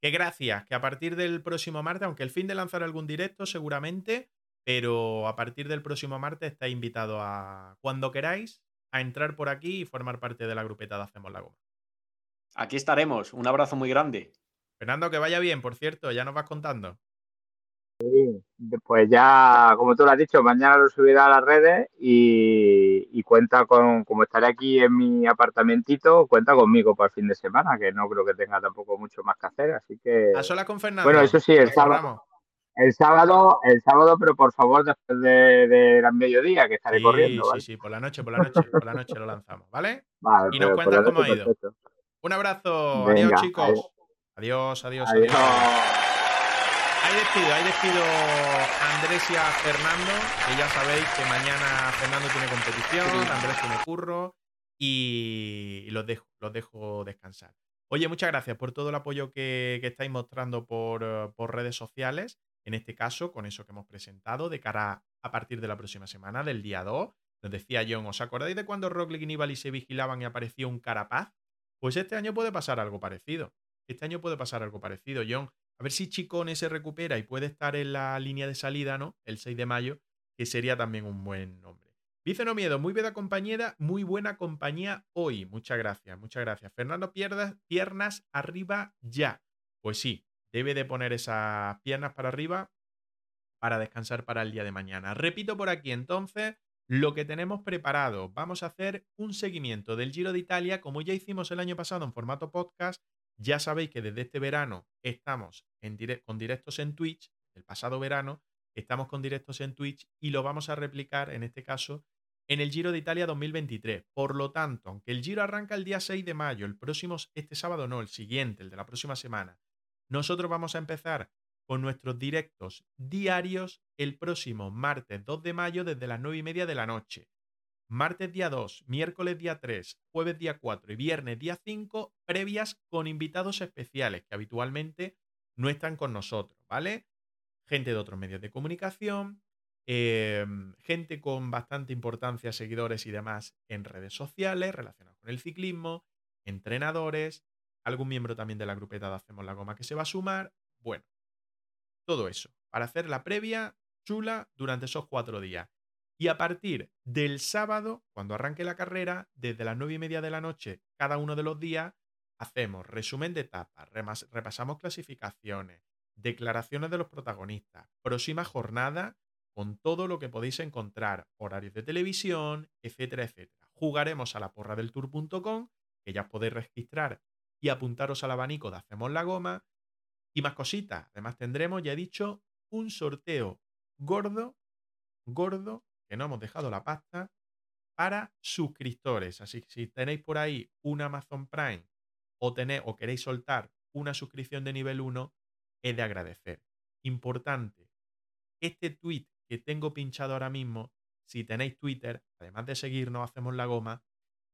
Que gracias, que a partir del próximo martes, aunque el fin de lanzar algún directo seguramente, pero a partir del próximo martes está invitado a, cuando queráis, a entrar por aquí y formar parte de la grupeta de Hacemos la Goma. Aquí estaremos. Un abrazo muy grande. Fernando, que vaya bien, por cierto, ya nos vas contando. Sí, pues ya, como tú lo has dicho, mañana lo subirá a las redes y, cuenta con, como estaré aquí en mi apartamentito, cuenta conmigo para el fin de semana, que no creo que tenga tampoco mucho más que hacer, así que... A sola con Fernando. Bueno, eso sí, el sábado. El sábado, el sábado, pero por favor después de, de mediodía, que estaré corriendo. Sí, sí, por la noche, por la noche, por la noche lo lanzamos, ¿vale? vale y nos cuentas cómo ha ido. Un abrazo, adiós chicos. adiós, adiós. adiós. Ahí despido, ahí despido Andrés y a Fernando, que ya sabéis que mañana Fernando tiene competición, Andrés tiene curro y, los dejo, los dejo descansar. Oye, muchas gracias por todo el apoyo que, estáis mostrando por, por, redes sociales, en este caso, con eso que hemos presentado, de cara a partir de la próxima semana, del día 2. Nos decía John, ¿os acordáis de cuando Roglic y Nibali se vigilaban y apareció un carapaz? Pues este año puede pasar algo parecido. Este año puede pasar algo parecido, John. A ver si Chicone se recupera y puede estar en la línea de salida, ¿no? El 6 de mayo, que sería también un buen nombre. Dice No Miedo, muy buena compañera, muy buena compañía hoy. Muchas gracias, muchas gracias. Fernando Piernas, piernas arriba ya. Pues sí, debe de poner esas piernas para arriba para descansar para el día de mañana. Repito por aquí entonces lo que tenemos preparado. Vamos a hacer un seguimiento del Giro de Italia, como ya hicimos el año pasado en formato podcast, ya sabéis que desde este verano estamos con directos en Twitch, el pasado verano, estamos con directos en Twitch y lo vamos a replicar en este caso en el Giro de Italia 2023. Por lo tanto, aunque el Giro arranca el día 6 de mayo, el próximo, este sábado no, el siguiente, el de la próxima semana, nosotros vamos a empezar con nuestros directos diarios el próximo martes 2 de mayo desde las 9 y media de la noche martes día 2, miércoles día 3, jueves día 4 y viernes día 5, previas con invitados especiales que habitualmente no están con nosotros, ¿vale? Gente de otros medios de comunicación, em, gente con bastante importancia, seguidores y demás en redes sociales relacionados con el ciclismo, entrenadores, algún miembro también de la grupeta de Hacemos la Goma que se va a sumar. Bueno, todo eso para hacer la previa chula durante esos cuatro días. Y a partir del sábado, cuando arranque la carrera, desde las nueve y media de la noche, cada uno de los días, hacemos resumen de etapas, repasamos clasificaciones, declaraciones de los protagonistas, próxima jornada con todo lo que podéis encontrar, horarios de televisión, etcétera, etcétera. Jugaremos a la porra del tour.com, que ya podéis registrar y apuntaros al abanico de Hacemos la Goma, y más cositas. Además tendremos, ya he dicho, un sorteo gordo, gordo, que no hemos dejado la pasta para suscriptores. Así que si tenéis por ahí un Amazon Prime o, tenéis, o queréis soltar una suscripción de nivel 1, es de agradecer. Importante, este tweet que tengo pinchado ahora mismo, si tenéis Twitter, además de seguirnos, hacemos la goma,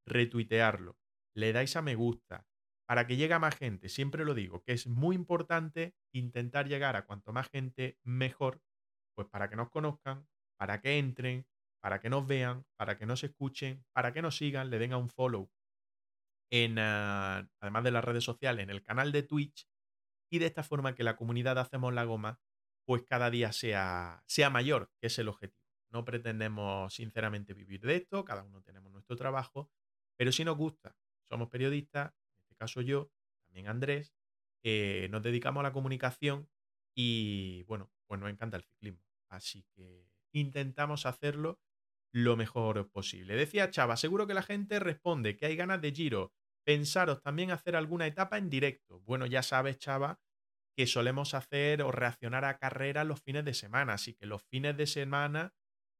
retuitearlo. Le dais a me gusta, para que llegue a más gente, siempre lo digo, que es muy importante intentar llegar a cuanto más gente mejor, pues para que nos conozcan, para que entren, para que nos vean, para que nos escuchen, para que nos sigan, le den a un follow en, ah, además de las redes sociales, en el canal de Twitch y de esta forma que la comunidad Hacemos la Goma pues cada día sea, sea mayor, que es el objetivo. No pretendemos sinceramente vivir de esto, cada uno tenemos nuestro trabajo, pero si nos gusta, somos periodistas, en este caso yo, también Andrés, eh, nos dedicamos a la comunicación y bueno, pues nos encanta el ciclismo. Así que intentamos hacerlo lo mejor posible. Decía Chava, seguro que la gente responde que hay ganas de Giro. Pensaros también hacer alguna etapa en directo. Bueno, ya sabes, Chava, que solemos hacer o reaccionar a carreras los fines de semana. Así que los fines de semana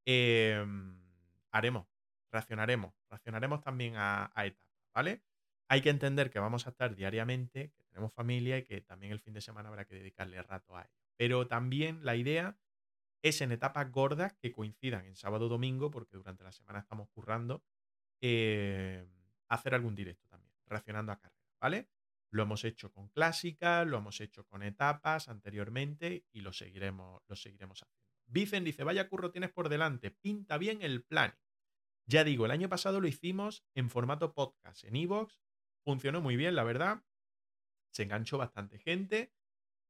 em, haremos, reaccionaremos, reaccionaremos también a, a etapas, ¿vale? Hay que entender que vamos a estar diariamente, que tenemos familia y que también el fin de semana habrá que dedicarle rato a ello. Pero también la idea es en etapas gordas que coincidan en sábado o domingo, porque durante la semana estamos currando, em, hacer algún directo también, reaccionando a carreras, ¿vale? Lo hemos hecho con clásicas, lo hemos hecho con etapas anteriormente y lo seguiremos, lo seguiremos haciendo. Vicen dice, vaya curro tienes por delante, pinta bien el plan. Ya digo, el año pasado lo hicimos en formato podcast, en Evox, funcionó muy bien, la verdad. Se enganchó bastante gente.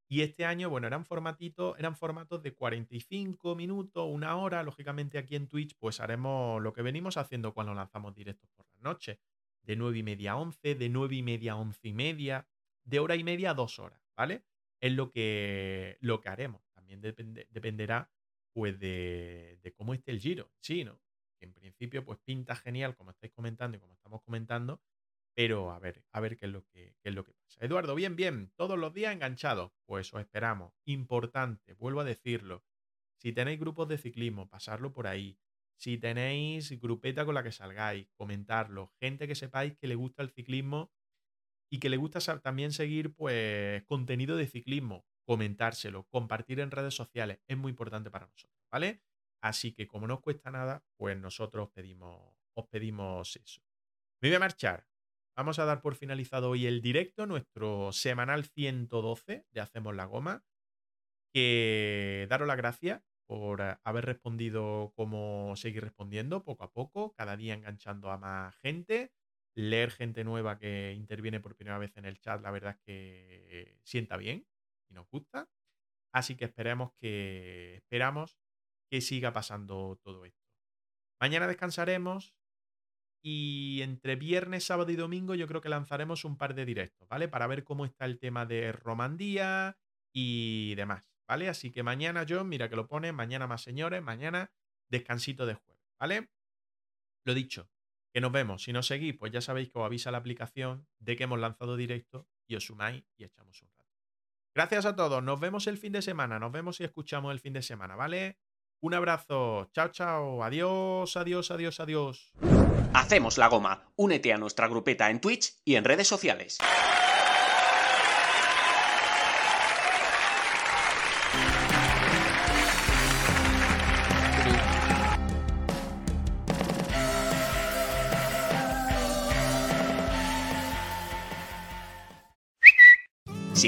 Y este año, bueno, eran formatitos, eran formatos de 45 minutos, una hora. Lógicamente aquí en Twitch, pues haremos lo que venimos haciendo cuando lanzamos directos por las noches de 9 y media a 11, de 9 y media a 11 y media, de hora y media a 2 horas, ¿vale? Es lo que, lo que haremos. También dependerá pues de, cómo esté el giro, sí, ¿no? En principio pues pinta genial, como estáis comentando y como estamos comentando, pero a ver, a ver qué es lo que, qué es lo que pasa. Eduardo, bien, bien, todos los días enganchados, pues os esperamos. Importante, vuelvo a decirlo, si tenéis grupos de ciclismo, pasarlo por ahí. Si tenéis grupeta con la que salgáis, comentarlo. Gente que sepáis que le gusta el ciclismo y que le gusta también seguir pues contenido de ciclismo, comentárselo, compartir en redes sociales, es muy importante para nosotros, ¿vale? Así que como no os cuesta nada, pues nosotros pedimos, os pedimos eso. Me voy a marchar. Vamos a dar por finalizado hoy el directo, nuestro semanal 112 de Hacemos la Goma. Que daros las gracias por eh, haber respondido como seguir respondiendo poco a poco, cada día enganchando a más gente, leer gente nueva que interviene por primera vez en el chat, la verdad es que sienta bien y nos gusta. Así que esperemos que esperamos que siga pasando todo esto. Mañana descansaremos y entre viernes, sábado y domingo yo creo que lanzaremos un par de directos, ¿vale? Para ver cómo está el tema de Romandía y demás. ¿vale? Así que mañana, John, mira que lo pone, mañana más señores, mañana descansito de jueves, ¿vale? Lo dicho, que nos vemos. Si nos seguís, pues ya sabéis que os avisa la aplicación de que hemos lanzado directo y os sumáis y echamos un rato. Gracias a todos, nos vemos el fin de semana, nos vemos y escuchamos el fin de semana, ¿vale? Un abrazo, chao, chao, adiós, adiós, adiós, adiós. Hacemos la goma, únete a nuestra grupeta en Twitch y en redes sociales.